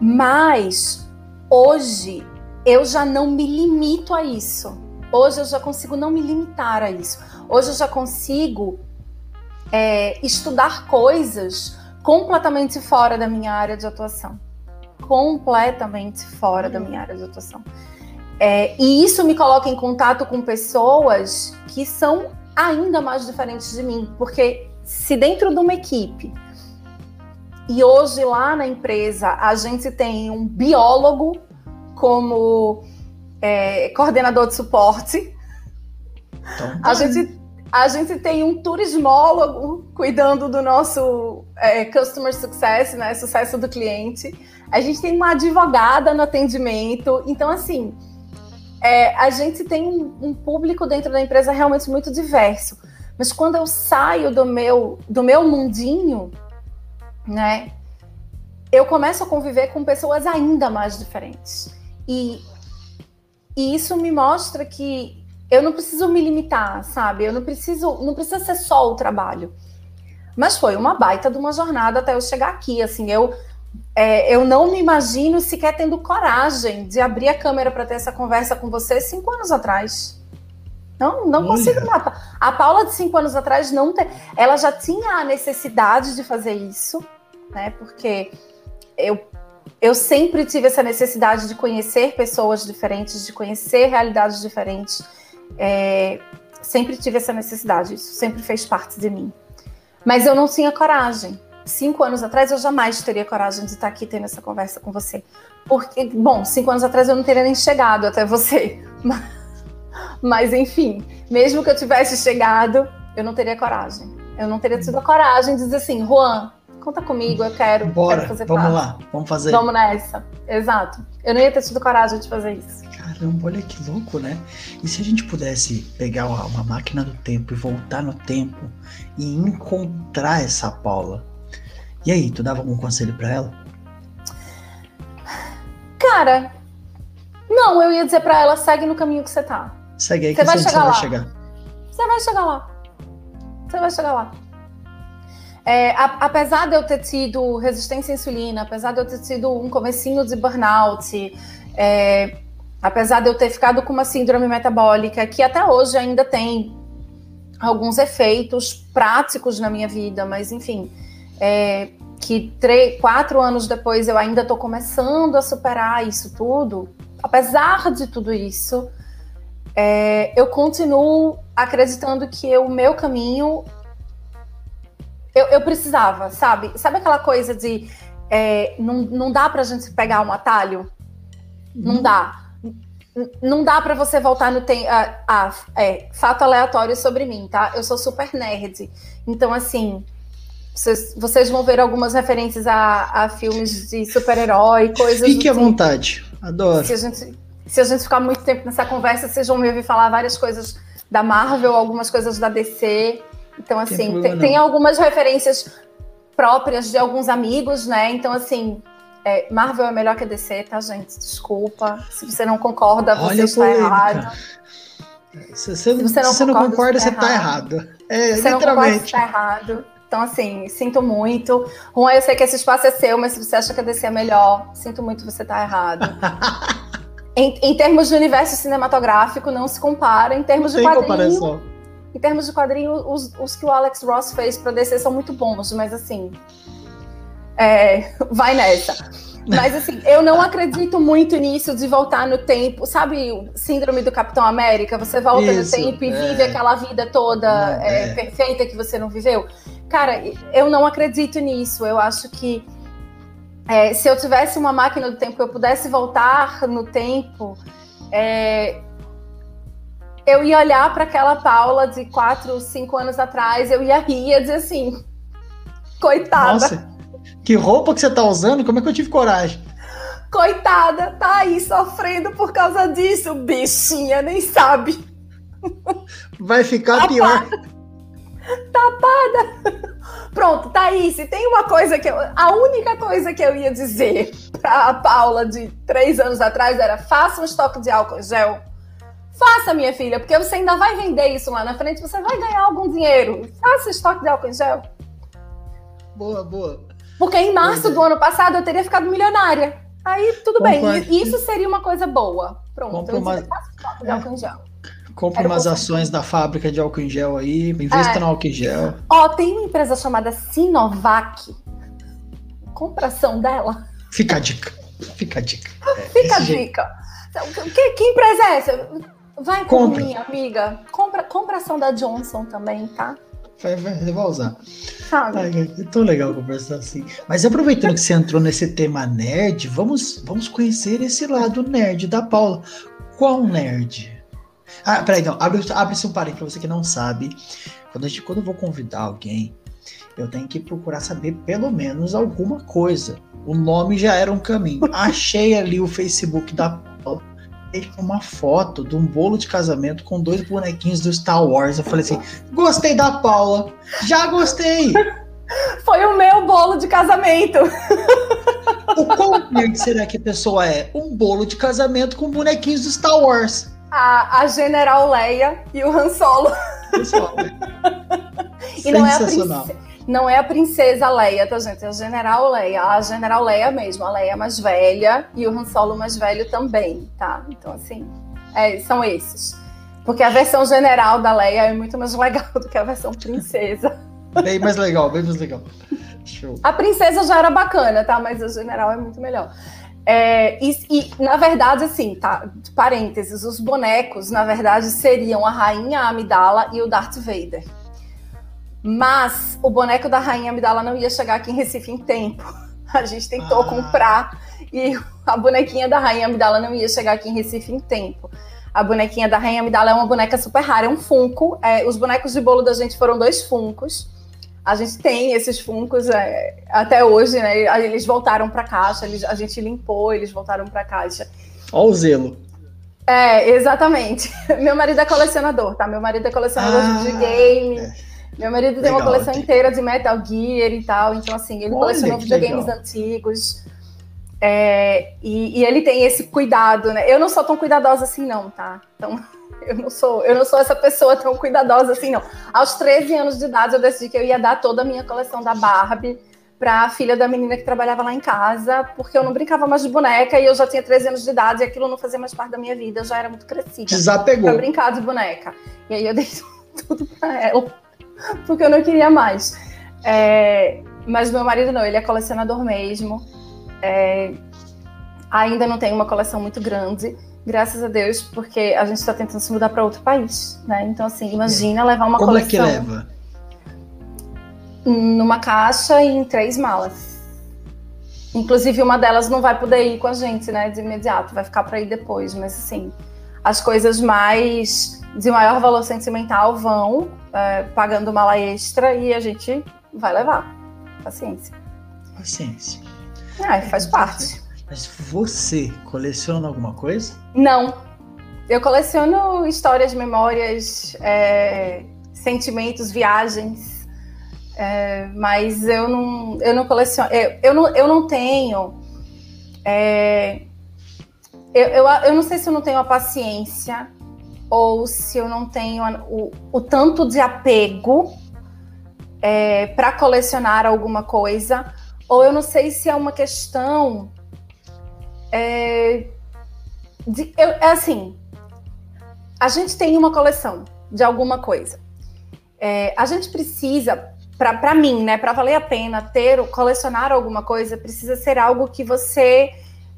Mas hoje eu já não me limito a isso. Hoje eu já consigo não me limitar a isso. Hoje eu já consigo é, estudar coisas completamente fora da minha área de atuação completamente fora da minha área de atuação. É, e isso me coloca em contato com pessoas que são ainda mais diferentes de mim, porque se dentro de uma equipe e hoje lá na empresa a gente tem um biólogo como é, coordenador de suporte, então, a gente A gente tem um turismólogo cuidando do nosso é, customer success, né? Sucesso do cliente. A gente tem uma advogada no atendimento. Então, assim, é, a gente tem um, público dentro da empresa realmente muito diverso. Mas quando eu saio do meu, do meu mundinho, né? Eu começo a conviver com pessoas ainda mais diferentes. E, e isso me mostra que eu não preciso me limitar, sabe? Eu não preciso, não precisa ser só o trabalho. Mas foi uma baita de uma jornada até eu chegar aqui. Assim, eu, é, eu não me imagino sequer tendo coragem de abrir a câmera para ter essa conversa com você cinco anos atrás. Não, não consigo matar. A Paula de cinco anos atrás não tem. Ela já tinha a necessidade de fazer isso, né? Porque eu, eu sempre tive essa necessidade de conhecer pessoas diferentes, de conhecer realidades diferentes. É, sempre tive essa necessidade. Isso sempre fez parte de mim. Mas eu não tinha coragem. Cinco anos atrás eu jamais teria coragem de estar aqui tendo essa conversa com você. Porque, bom, cinco anos atrás eu não teria nem chegado até você. *laughs* Mas mas enfim, mesmo que eu tivesse chegado, eu não teria coragem. Eu não teria tido a coragem de dizer assim, Juan, conta comigo, eu quero, Bora, quero fazer vamos parte. lá, vamos fazer. Vamos nessa. Exato. Eu não ia ter tido coragem de fazer isso. Caramba, olha que louco, né? E se a gente pudesse pegar uma, uma máquina do tempo e voltar no tempo e encontrar essa Paula? E aí, tu dava algum conselho para ela? Cara, não, eu ia dizer para ela, segue no caminho que você tá. Segue aí Você que vai você chegar vai lá. chegar. Você vai chegar lá. Você vai chegar lá. É, a- apesar de eu ter tido resistência à insulina, apesar de eu ter tido um comecinho de burnout, é, apesar de eu ter ficado com uma síndrome metabólica, que até hoje ainda tem alguns efeitos práticos na minha vida, mas enfim, é, que três, quatro anos depois eu ainda estou começando a superar isso tudo. Apesar de tudo isso, é, eu continuo acreditando que o meu caminho eu, eu precisava, sabe? Sabe aquela coisa de é, não, não dá pra gente pegar um atalho? Não dá. Não dá pra você voltar no tempo. Ah, ah, é, fato aleatório sobre mim, tá? Eu sou super nerd. Então, assim, vocês, vocês vão ver algumas referências a, a filmes de super-herói, coisas Fique do à tipo. vontade. Adoro. Se a, gente, se a gente ficar muito tempo nessa conversa, vocês vão me ouvir falar várias coisas da Marvel, algumas coisas da DC. Então, Tem assim, tem, não. tem algumas referências próprias de alguns amigos, né? Então, assim, é, Marvel é melhor que a DC, tá, gente? Desculpa. Se você não concorda, você Olha está errado. Se você, Se você não se não concorda, concorda, você você tá tá errado. É, Se você não concorda, você literalmente. está errado. Então, assim, sinto muito. Juan, eu sei que esse espaço é seu, mas se você acha que a DC é melhor, sinto muito, você tá errado. *laughs* em, em termos de universo cinematográfico, não se compara. Em termos de Sem quadrinho, comparação. em termos de quadrinho, os, os que o Alex Ross fez pra DC são muito bons, mas assim. é, vai nessa. Mas assim, eu não acredito muito nisso de voltar no tempo. Sabe síndrome do Capitão América? Você volta Isso, no tempo e é. vive aquela vida toda é, é. perfeita que você não viveu. Cara, eu não acredito nisso. Eu acho que é, se eu tivesse uma máquina do tempo que eu pudesse voltar no tempo, é, eu ia olhar para aquela Paula de 4, 5 anos atrás, eu ia rir e ia dizer assim: *laughs* coitada, Nossa, que roupa que você tá usando? Como é que eu tive coragem? coitada, tá aí sofrendo por causa disso, bichinha, nem sabe. Vai ficar pior. *laughs* Pronto, tá aí. Se tem uma coisa que eu. A única coisa que eu ia dizer *laughs* pra Paula de três anos atrás era: faça um estoque de álcool em gel. Faça, minha filha, porque você ainda vai vender isso lá na frente, você vai ganhar algum dinheiro. Faça estoque de álcool em gel. Boa, boa. Porque em março é. do ano passado eu teria ficado milionária. Aí tudo Concordo. bem, isso seria uma coisa boa. Pronto, Compra eu dizia, faça estoque de álcool em gel. Compre umas ações da fábrica de álcool em gel aí, invista É. no álcool em gel. Ó, tem uma empresa chamada Sinovac. Compra ação dela. Fica a dica. Fica a dica. É, *laughs* Fica a dica. Que, que empresa é essa? Vai Compre. mim, amiga. Compra, compra ação da Johnson também, tá? Vai, vai, você vai usar. Sabe? É tão legal conversar assim. Mas aproveitando que você entrou nesse tema nerd, vamos, vamos conhecer esse lado nerd da Paula. Qual nerd? Ah, peraí, não. Abre-se abre um parênteses pra você que não sabe. Quando, gente, quando eu vou convidar alguém, eu tenho que procurar saber pelo menos alguma coisa. O nome já era um caminho. *laughs* Achei ali o Facebook da Paula, uma foto de um bolo de casamento com dois bonequinhos do Star Wars. Eu falei assim: gostei da Paula, já gostei. *laughs* Foi o meu bolo de casamento. O quão será que a pessoa é? Um bolo de casamento com bonequinhos do Star Wars. A, a General Leia e o Han Solo. *laughs* E não é, a princesa, não é a princesa Leia, tá, gente? É a General Leia. A General Leia mesmo. A Leia mais velha e o Han Solo mais velho também, tá? Então, assim, é, são esses. Porque a versão general da Leia é muito mais legal do que a versão princesa. Bem mais legal, bem mais legal. Show. A princesa já era bacana, tá? Mas a general é muito melhor. É, e, e, na verdade, assim, tá? Parênteses, os bonecos, na verdade, seriam a Rainha Amidala e o Darth Vader. Mas o boneco da Rainha Amidala não ia chegar aqui em Recife em tempo. *laughs* A gente tentou ah. comprar e *laughs* a bonequinha da Rainha Amidala não ia chegar aqui em Recife em tempo. A bonequinha da Rainha Amidala é uma boneca super rara, é um funko. É, os bonecos de bolo da gente foram dois funcos a gente tem esses funcos é, até hoje, né? Eles voltaram para a caixa, eles, a gente limpou, eles voltaram para a caixa. Olha o zelo. É, exatamente. *laughs* Meu marido é colecionador, tá? Meu marido é colecionador ah, de game. É. Meu marido tem legal, uma coleção inteira de Metal Gear e tal. Então, assim, ele Olha, colecionou videogames legal. antigos. É, e, e, ele tem esse cuidado, né? Eu não sou tão cuidadosa assim, não, tá? Então, *laughs* eu não sou, eu não sou essa pessoa tão cuidadosa assim, não. Aos 13 anos de idade, eu decidi que eu ia dar toda a minha coleção da Barbie para a filha da menina que trabalhava lá em casa, porque eu não brincava mais de boneca e eu já tinha 13 anos de idade e aquilo não fazia mais parte da minha vida, eu já era muito crescida. Desapegou. Pra brincar de boneca. E aí eu dei *laughs* tudo para ela, porque eu não queria mais. É, mas meu marido não, ele é colecionador mesmo. É, ainda não tem uma coleção muito grande graças a Deus, porque a gente está tentando se mudar para outro país, né? Então, assim, imagina é. levar uma Como coleção. Como é que leva? Numa caixa e em três malas. Inclusive, uma delas não vai poder ir com a gente, né, de imediato, vai ficar para ir depois, mas assim, as coisas mais de maior valor sentimental vão é, pagando mala extra e a gente vai levar. Paciência. Paciência. É, faz parte. Mas você coleciona alguma coisa? Não. Eu coleciono histórias, memórias, é, sentimentos, viagens. É, mas eu não, eu não coleciono. Eu, eu, não, eu não tenho. É, eu, eu, eu não sei se eu não tenho a paciência ou se eu não tenho o, o tanto de apego é, para colecionar alguma coisa, ou eu não sei se é uma questão é, de, eu, é assim, a gente tem uma coleção de alguma coisa. É, a gente precisa, para mim, né, para valer a pena ter, colecionar alguma coisa, precisa ser algo que você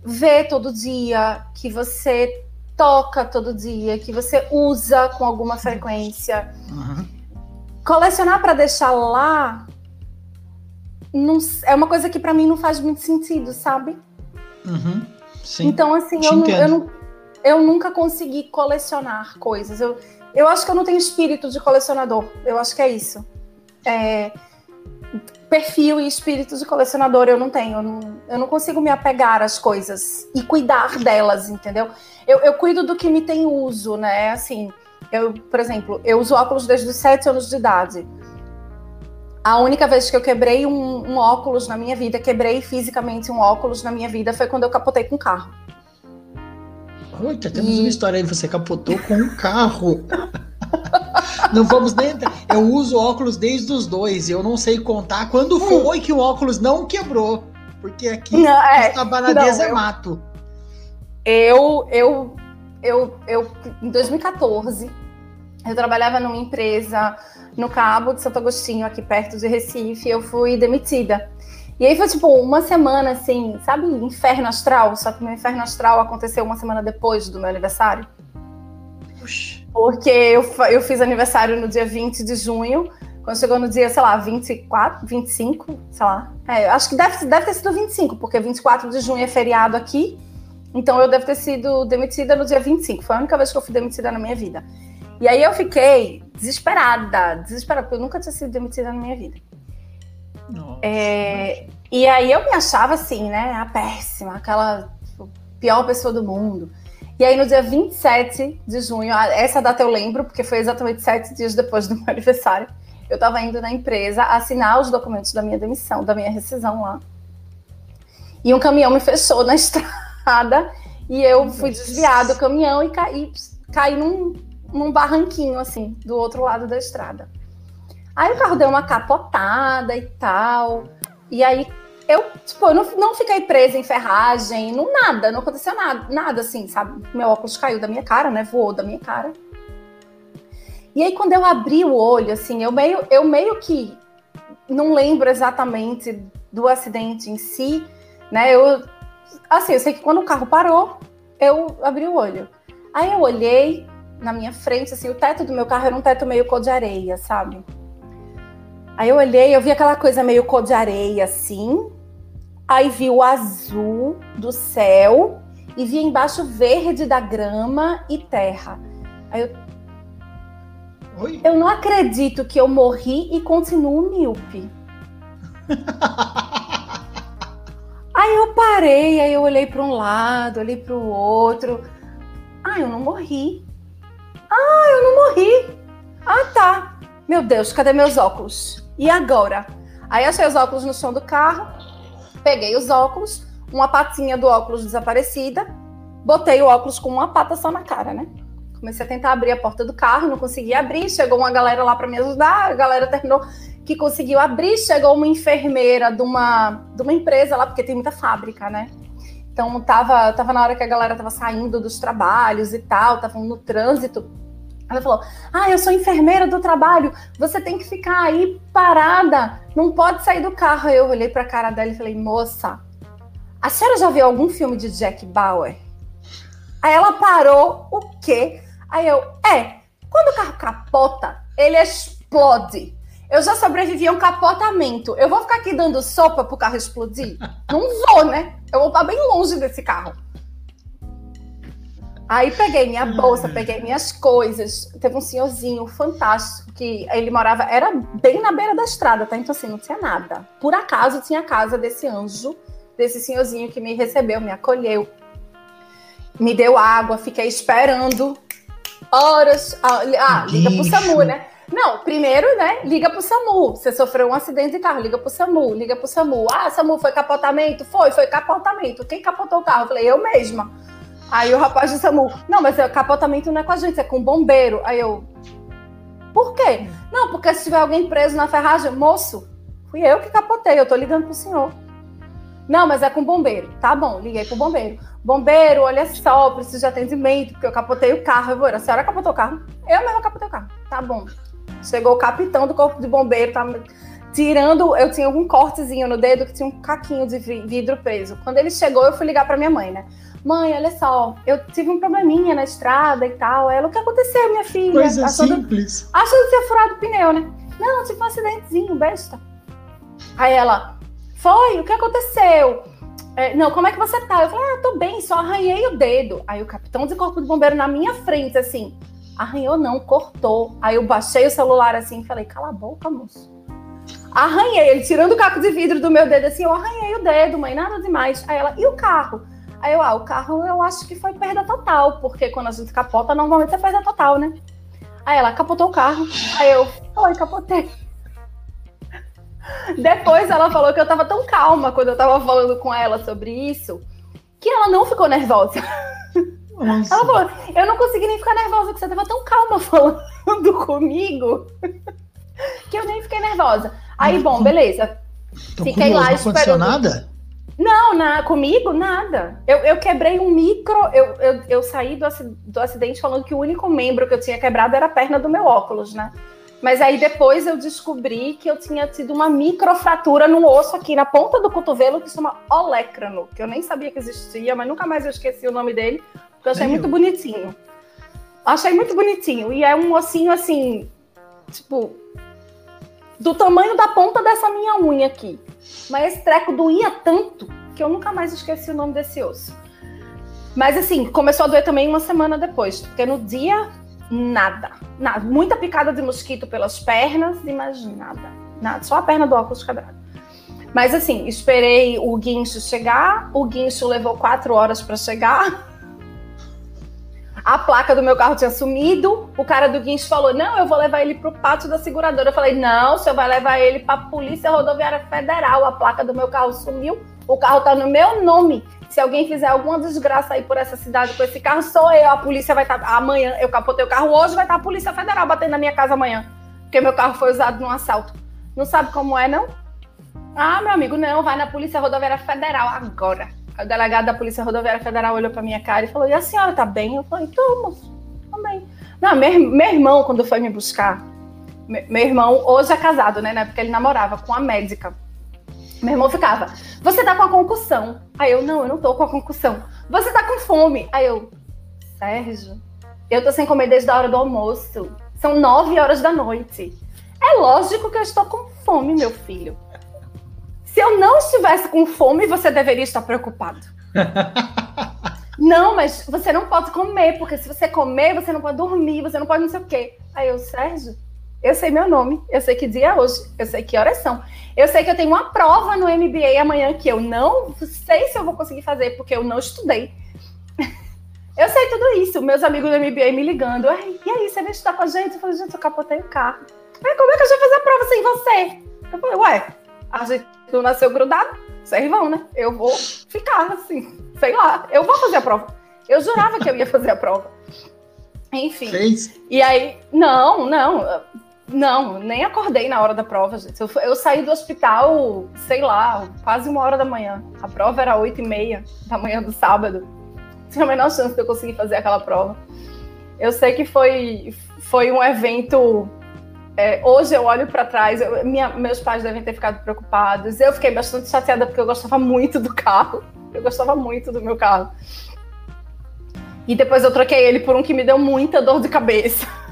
vê todo dia, que você toca todo dia, que você usa com alguma frequência. Uhum. Colecionar para deixar lá não, é uma coisa que para mim não faz muito sentido, sabe? Uhum. Sim, então, assim, eu, eu, não, eu nunca consegui colecionar coisas. Eu, eu acho que eu não tenho espírito de colecionador. Eu acho que é isso. É, perfil e espírito de colecionador eu não tenho. Eu não, eu não, consigo me apegar às coisas e cuidar delas, entendeu? Eu, eu, cuido do que me tem uso, né? Assim, eu, por exemplo, eu uso óculos desde os 7 anos de idade. A única vez que eu quebrei um, um, óculos na minha vida, quebrei fisicamente um óculos na minha vida, foi quando eu capotei com um carro. Olha, temos e... uma história aí, você capotou com um carro. *laughs* não vamos nem entrar. Eu uso óculos desde os dois e eu não sei contar quando hum. foi que o óculos não quebrou. Porque aqui não, é, Banadeza é mato. Eu, eu, eu, eu, em 2014, eu trabalhava numa empresa no Cabo de Santo Agostinho, aqui perto de Recife, eu fui demitida. E aí foi tipo uma semana assim, sabe, inferno astral, só que meu inferno astral aconteceu uma semana depois do meu aniversário. Porque eu, eu fiz aniversário no dia 20 de junho, quando chegou no dia, sei lá, 24, 25, sei lá. É, acho que deve, deve ter sido 25, porque 24 de junho é feriado aqui. Então eu devo ter sido demitida no dia 25. Foi a única vez que eu fui demitida na minha vida. E aí eu fiquei desesperada, desesperada, porque eu nunca tinha sido demitida na minha vida. Nossa, é, e aí eu me achava assim, né? A péssima, aquela pior pessoa do mundo. E aí no dia 27 de junho, essa data eu lembro, porque foi exatamente sete dias depois do *laughs* meu aniversário, eu estava indo na empresa assinar os documentos da minha demissão, da minha rescisão lá. E um caminhão me fechou na *laughs* estrada e eu fui desviar do caminhão e caí, caí num, num barranquinho, assim, do outro lado da estrada. Aí o carro deu uma capotada e tal. E aí eu, tipo, eu não, não fiquei presa em ferragem, não nada, não aconteceu nada, nada assim, sabe? Meu óculos caiu da minha cara, né? Voou da minha cara. E aí, quando eu abri o olho, assim, eu meio, eu meio que não lembro exatamente do acidente em si, né? Eu, assim, eu sei que quando o carro parou, eu abri o olho. Aí eu olhei na minha frente, assim, o teto do meu carro era um teto meio cor de areia, sabe? Aí eu olhei, eu vi aquela coisa meio cor de areia, assim. Aí vi o azul do céu e vi embaixo verde da grama e terra. Aí eu. Oi? Eu não acredito que eu morri e continuo míope. *laughs* aí eu parei, aí eu olhei para um lado, olhei para o outro. Ah, eu não morri. Ah, eu não morri. Ah, tá. Meu Deus, cadê meus óculos? E agora? Aí achei os óculos no chão do carro, peguei os óculos, uma patinha do óculos desaparecida, botei o óculos com uma pata só na cara, né? Comecei a tentar abrir a porta do carro, não conseguia abrir. Chegou uma galera lá para me ajudar, a galera terminou que conseguiu abrir. Chegou uma enfermeira de uma, de uma empresa lá, porque tem muita fábrica, né? Então tava, tava na hora que a galera tava saindo dos trabalhos e tal, estavam no trânsito. Ela falou: Ah, eu sou enfermeira do trabalho, você tem que ficar aí parada, não pode sair do carro. Eu olhei para a cara dela e falei: Moça, a senhora já viu algum filme de Jack Bauer? Aí ela parou, o quê? Aí eu: É, quando o carro capota, ele explode. Eu já sobrevivi a um capotamento. Eu vou ficar aqui dando sopa pro carro explodir? Não vou, né? Eu vou estar bem longe desse carro. Aí peguei minha bolsa, peguei minhas coisas. Teve um senhorzinho fantástico que ele morava, era bem na beira da estrada, tá? Então assim, não tinha nada. Por acaso tinha a casa desse anjo, desse senhorzinho que me recebeu, me acolheu, me deu água, fiquei esperando horas. Ah, ah liga pro SAMU, né? Não, primeiro, né? Liga pro SAMU. Você sofreu um acidente de carro, liga pro SAMU, liga pro SAMU. Ah, SAMU, foi capotamento? Foi, foi capotamento. Quem capotou o carro? Eu falei, eu mesma. Aí o rapaz do SAMU, não, mas o capotamento não é com a gente, é com o bombeiro. Aí eu, por quê? Não, porque se tiver alguém preso na ferragem, moço, fui eu que capotei, eu tô ligando pro senhor. Não, mas é com bombeiro. Tá bom, liguei pro bombeiro. Bombeiro, olha só, preciso de atendimento, porque eu capotei o carro. Eu vou, a senhora capotou o carro? Eu mesma capotei o carro. Tá bom. Chegou o capitão do corpo de bombeiro, tá tirando, eu tinha algum cortezinho no dedo que tinha um caquinho de vidro preso. Quando ele chegou, eu fui ligar para minha mãe, né? Mãe, olha só, eu tive um probleminha na estrada e tal. Ela, o que aconteceu, minha filha? Coisa achando, simples. Achando que tinha furado o pneu, né? Não, tive um acidentezinho, besta. Aí ela, foi? O que aconteceu? É, não, como é que você tá? Eu falei, ah, tô bem, só arranhei o dedo. Aí o capitão de corpo de bombeiro na minha frente, assim, arranhou não, cortou. Aí eu baixei o celular assim e falei, cala a boca, moço. Arranhei, ele tirando o caco de vidro do meu dedo, assim, eu arranhei o dedo, mãe, nada demais. Aí ela, e o carro? Aí eu, ah, o carro eu acho que foi perda total, porque quando a gente capota, normalmente é perda total, né? Aí ela capotou o carro. Aí eu, oi, capotei. Depois ela falou que eu tava tão calma quando eu tava falando com ela sobre isso, que ela não ficou nervosa. *laughs* Nossa. Ela falou, eu não consegui nem ficar nervosa, porque você tava tão calma *laughs* falando comigo, *laughs* que eu nem fiquei nervosa. Aí, bom, beleza. Fiquei lá esperando. Nada? Não, na, comigo, nada. Eu, eu quebrei um micro. Eu, eu, eu saí do, do acidente falando que o único membro que eu tinha quebrado era a perna do meu óculos, né? Mas aí depois eu descobri que eu tinha tido uma microfratura no osso aqui na ponta do cotovelo que se chama olécrano, que eu nem sabia que existia, mas nunca mais eu esqueci o nome dele, porque eu achei muito bonitinho. Achei muito bonitinho. E é um ossinho assim, tipo, do tamanho da ponta dessa minha unha aqui. Mas esse treco doía tanto que eu nunca mais esqueci o nome desse osso. Mas assim, começou a doer também uma semana depois, porque no dia, nada. nada. Muita picada de mosquito pelas pernas, mas nada. Nada. Só a perna do óculos quadrado. Mas assim, esperei o guincho chegar, o guincho levou quatro horas para chegar. A placa do meu carro tinha sumido. O cara do guincho falou: Não, eu vou levar ele pro pátio da seguradora. Eu falei: Não, o senhor vai levar ele pra Polícia Rodoviária Federal. A placa do meu carro sumiu. O carro tá no meu nome. Se alguém fizer alguma desgraça aí por essa cidade com esse carro, sou eu. A polícia vai estar. Tá... Amanhã, eu capotei o carro hoje, vai estar tá a Polícia Federal batendo na minha casa amanhã. Porque meu carro foi usado num assalto. Não sabe como é, não? Ah, meu amigo, não, vai na Polícia Rodoviária Federal agora. O delegado da Polícia Rodoviária Federal olhou para minha cara e falou: E a senhora tá bem? Eu falei: Tô, moço, tô bem. Não, meu, meu irmão, quando foi me buscar, meu, meu irmão hoje é casado, né? Porque ele namorava com a médica. Meu irmão ficava: Você tá com a concussão? Aí eu: Não, eu não tô com a concussão. Você tá com fome? Aí eu: Sérgio, eu tô sem comer desde a hora do almoço. São nove horas da noite. É lógico que eu estou com fome, meu filho. Se eu não estivesse com fome, você deveria estar preocupado. *laughs* não, mas você não pode comer, porque se você comer, você não pode dormir, você não pode não sei o quê. Aí eu, Sérgio, eu sei meu nome, eu sei que dia é hoje, eu sei que horas são. Eu sei que eu tenho uma prova no MBA amanhã que eu não sei se eu vou conseguir fazer, porque eu não estudei. *laughs* Eu sei tudo isso. Meus amigos do MBA me ligando. E aí, você vem estudar com a gente? Eu falei, gente, eu capotei o carro. Aí, como é que a gente vai fazer a prova sem você? Eu falei, ué, a gente não nasceu grudado, vocês vão, né? Eu vou ficar assim, sei lá, eu vou fazer a prova. Eu jurava que eu ia fazer a prova. Enfim. Fez? E aí, não, não, não, nem acordei na hora da prova, gente. Eu, eu saí do hospital, sei lá, quase uma hora da manhã. A prova era oito e meia da manhã do sábado. Tinha a menor chance de eu conseguir fazer aquela prova. Eu sei que foi, foi um evento é, hoje eu olho para trás, eu, minha, meus pais devem ter ficado preocupados. Eu fiquei bastante chateada porque eu gostava muito do carro. Eu gostava muito do meu carro. E depois eu troquei ele por um que me deu muita dor de cabeça. *laughs*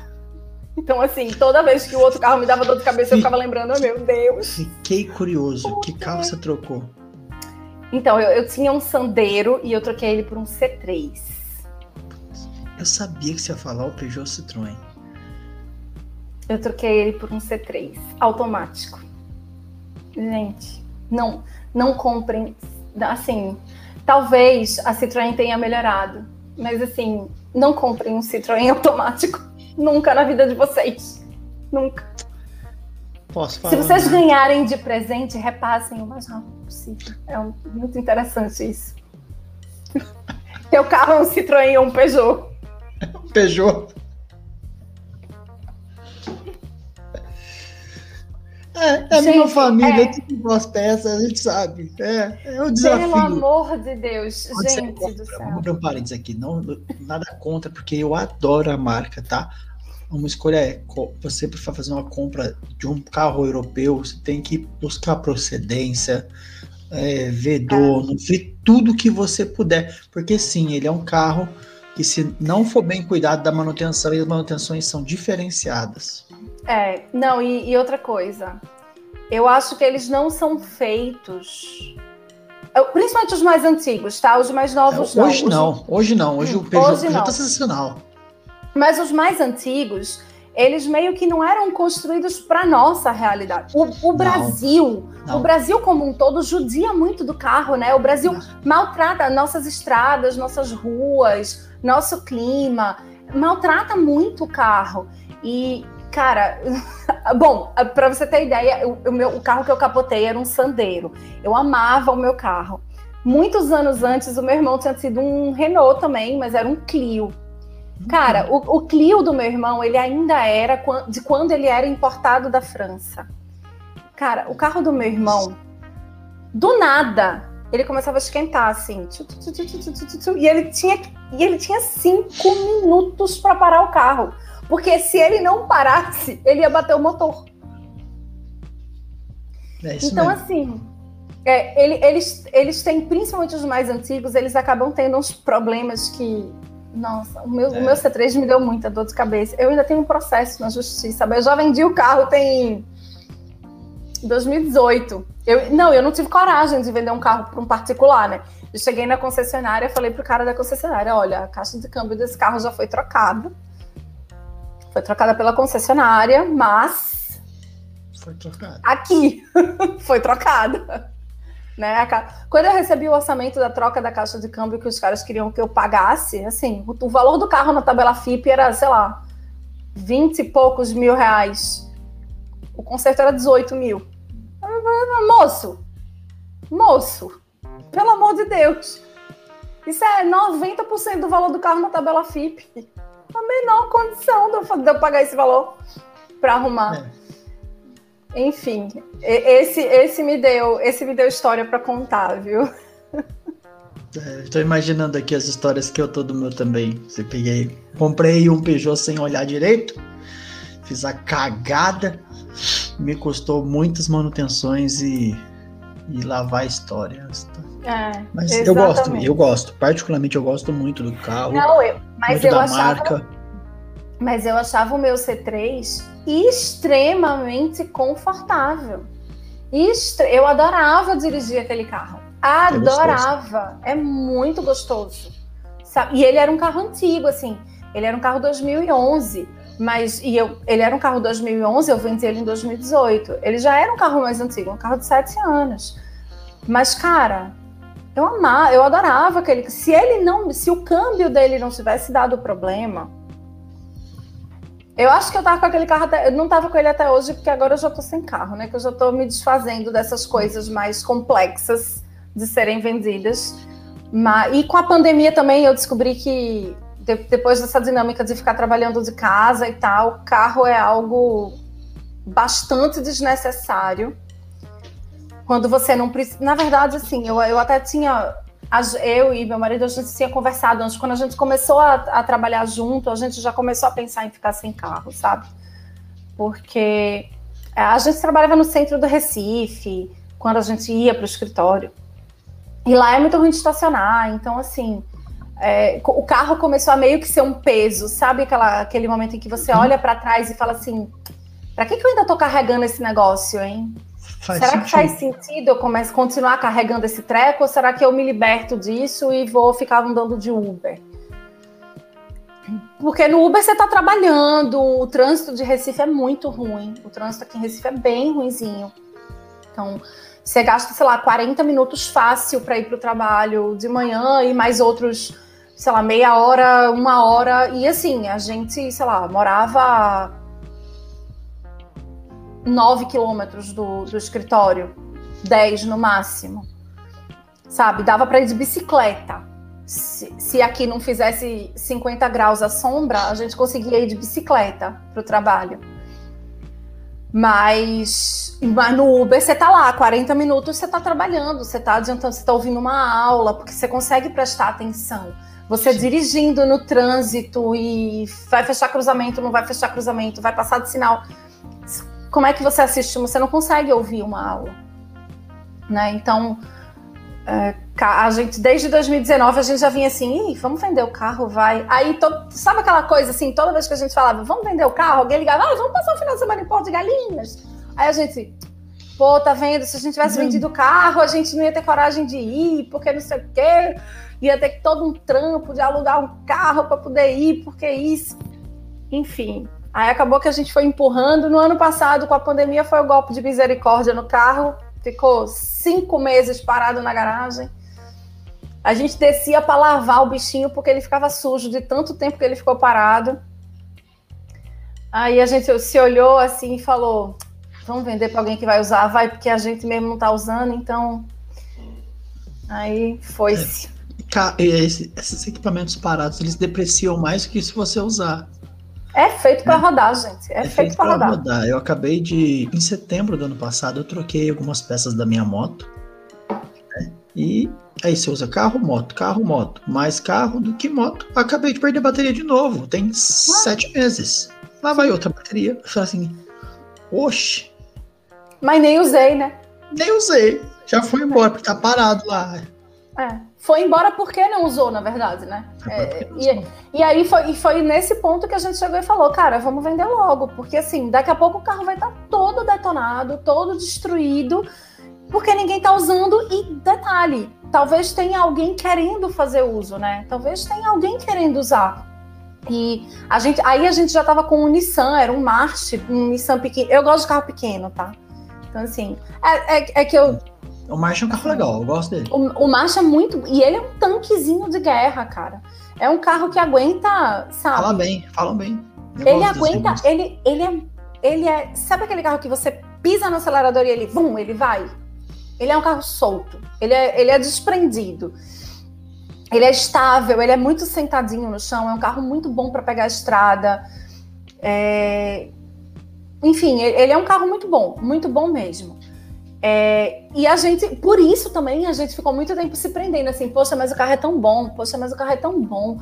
Então, assim, toda vez que o outro carro me dava dor de cabeça, eu ficava lembrando, oh, meu Deus. Fiquei curioso. que carro você trocou? Então, eu, eu tinha um Sandero e eu troquei ele por um C3. Eu sabia que você ia falar o Peugeot Citroën. Eu troquei ele por um C3 automático. Gente, não, não comprem. Assim, talvez a Citroën tenha melhorado, mas assim, não comprem um Citroën *laughs* automático nunca na vida de vocês. Nunca. Posso falar? Se vocês né? ganharem de presente, repassem o mais rápido possível. É um, muito interessante isso. *laughs* Teu carro é um Citroën ou um Peugeot? *laughs* Peugeot. É, é a minha família, é. tudo boas peças, a gente sabe. É, é um desafio. Pelo amor de Deus, Pode gente compra, do céu. Vamos abrir um parênteses aqui, não, nada contra, porque eu adoro a marca, tá? Uma escolha é, você para fazer uma compra de um carro europeu, você tem que buscar procedência, é, ver dono, é. ver tudo que você puder, porque sim, ele é um carro que se não for bem cuidado da manutenção, e as manutenções são diferenciadas. É, não, e, e outra coisa, eu acho que eles não são feitos principalmente os mais antigos, tá? Os mais novos é, hoje não. Hoje não, hoje não. Hoje o Peugeot, hoje Peugeot tá sensacional. Mas os mais antigos, eles meio que não eram construídos para nossa realidade. O, o Brasil, não. o Brasil como um todo judia muito do carro, né? O Brasil maltrata nossas estradas, nossas ruas, nosso clima, maltrata muito o carro. E Cara, *laughs* bom, para você ter ideia, o, o, meu, o carro que eu capotei era um Sandero. Eu amava o meu carro. Muitos anos antes, o meu irmão tinha sido um Renault também, mas era um Clio. Cara, o, o Clio do meu irmão, ele ainda era de quando ele era importado da França. Cara, o carro do meu irmão, do nada, ele começava a esquentar assim. E ele tinha, e ele tinha cinco minutos para parar o carro. Porque se ele não parasse, ele ia bater o motor. É então, mesmo. assim, é, ele, eles, eles têm, principalmente os mais antigos, eles acabam tendo uns problemas que. Nossa, o meu, é. o meu C3 me deu muita dor de cabeça. Eu ainda tenho um processo na justiça. Eu já vendi o carro tem 2018. Eu, não, eu não tive coragem de vender um carro para um particular, né? Eu cheguei na concessionária, falei pro cara da concessionária, olha, a caixa de câmbio desse carro já foi trocada. Foi trocada pela concessionária, mas foi trocada. Aqui *laughs* foi trocada. Né? Quando eu recebi o orçamento da troca da caixa de câmbio que os caras queriam que eu pagasse, assim, o, valor do carro na tabela FIP era, sei lá, 20 e poucos mil reais. O conserto era 18 mil. Moço, moço, pelo amor de Deus. Isso é 90% do valor do carro na tabela FIP. A menor condição de eu pagar esse valor para arrumar. É. Enfim, esse, esse me deu, esse me deu história para contar, viu? Estou é, imaginando aqui as histórias que eu tô do meu também. Você peguei, comprei um Peugeot sem olhar direito, fiz a cagada, me custou muitas manutenções e, e lavar a história. É, mas exatamente. eu gosto, eu gosto. Particularmente eu gosto muito do carro. Não, eu, mas eu achava, marca. Mas eu achava o meu C3 extremamente confortável. Eu adorava dirigir aquele carro. Adorava. É, é muito gostoso. Sabe? E ele era um carro antigo, assim. Ele era um carro 2011. Mas e eu, ele era um carro 2011, eu vendi ele em 2018. Ele já era um carro mais antigo, um carro de 7 anos. Mas, cara, eu amava, eu adorava aquele. Se ele não, se o câmbio dele não tivesse dado problema, eu acho que eu tava com aquele carro até, eu não tava com ele até hoje porque agora eu já tô sem carro, né? Que eu já tô me desfazendo dessas coisas mais complexas de serem vendidas. Mas, e com a pandemia também eu descobri que de, depois dessa dinâmica de ficar trabalhando de casa e tal, carro é algo bastante desnecessário quando você não precisa. Na verdade, assim, eu, eu até tinha. Eu e meu marido, a gente tinha conversado antes. Quando a gente começou a, a trabalhar junto, a gente já começou a pensar em ficar sem carro, sabe? Porque é, a gente trabalhava no centro do Recife, quando a gente ia para o escritório. E lá é muito ruim de estacionar. Então, assim, é, o carro começou a meio que ser um peso, sabe? Aquela, aquele momento em que você olha para trás e fala assim: para que, que eu ainda tô carregando esse negócio, hein? Faz será sentido. que faz sentido eu começo a continuar carregando esse treco ou será que eu me liberto disso e vou ficar andando de Uber? Porque no Uber você está trabalhando, o trânsito de Recife é muito ruim, o trânsito aqui em Recife é bem ruinzinho. Então, você gasta, sei lá, 40 minutos fácil para ir para o trabalho de manhã e mais outros, sei lá, meia hora, uma hora. E assim, a gente, sei lá, morava 9 quilômetros do, do escritório, 10 no máximo. Sabe? Dava para ir de bicicleta. Se, se, aqui não fizesse 50 graus a sombra, a gente conseguia ir de bicicleta para o trabalho. Mas, mas no Uber você tá lá, 40 minutos você tá trabalhando, você tá adiantando, você tá ouvindo uma aula, porque você consegue prestar atenção. Você dirigindo no trânsito e vai fechar cruzamento, não vai fechar cruzamento, vai passar de sinal como é que você assiste? Você não consegue ouvir uma aula. Né? Então, é, a gente, desde 2019, a gente já vinha assim, vamos vender o carro, vai. Aí, to, sabe aquela coisa assim, toda vez que a gente falava, vamos vender o carro, alguém ligava, ah, vamos passar o final de semana em Porto de Galinhas. Aí a gente, pô, tá vendo? Se a gente tivesse uhum. vendido o carro, a gente não ia ter coragem de ir, porque não sei o quê. Ia ter todo um trampo de alugar um carro para poder ir, porque isso. Enfim, Aí acabou que a gente foi empurrando. No ano passado, com a pandemia, foi o golpe de misericórdia no carro. Ficou cinco meses parado na garagem. A gente descia para lavar o bichinho porque ele ficava sujo de tanto tempo que ele ficou parado. Aí a gente se olhou assim e falou: vamos vender para alguém que vai usar, vai, porque a gente mesmo não está usando, então. Aí foi-se. É, esses equipamentos parados, eles depreciam mais do que se você usar. É feito para rodar, gente. É, é feito, feito para rodar. rodar. Eu acabei de. Em setembro do ano passado, eu troquei algumas peças da minha moto. Né? E aí você usa carro, moto, carro, moto. Mais carro do que moto. Acabei de perder bateria de novo. Tem ah. sete meses. Lá vai outra bateria. Eu falei assim, oxe. Mas nem usei, né? Nem usei. Já foi embora, porque tá parado lá. É. Foi embora porque não usou, na verdade, né? *laughs* É, e, e aí foi, e foi nesse ponto que a gente chegou e falou, cara, vamos vender logo, porque assim, daqui a pouco o carro vai estar tá todo detonado, todo destruído, porque ninguém tá usando. E detalhe, talvez tenha alguém querendo fazer uso, né? Talvez tenha alguém querendo usar. E a gente, aí a gente já estava com um Nissan, era um March, um Nissan pequeno. Eu gosto de carro pequeno, tá? Então, assim, é, é, é que eu. O March é um carro legal, eu gosto dele. O, o March é muito. E ele é um tanquezinho de guerra, cara. É um carro que aguenta, sabe? Fala bem, falam bem. Eu ele aguenta, ele, ele é. Ele é. Sabe aquele carro que você pisa no acelerador e ele, bum, ele vai? Ele é um carro solto, ele é, ele é desprendido. Ele é estável, ele é muito sentadinho no chão, é um carro muito bom para pegar a estrada. É... Enfim, ele é um carro muito bom, muito bom mesmo. É... e a gente, por isso também, a gente ficou muito tempo se prendendo assim, poxa, mas o carro é tão bom, poxa, mas o carro é tão bom.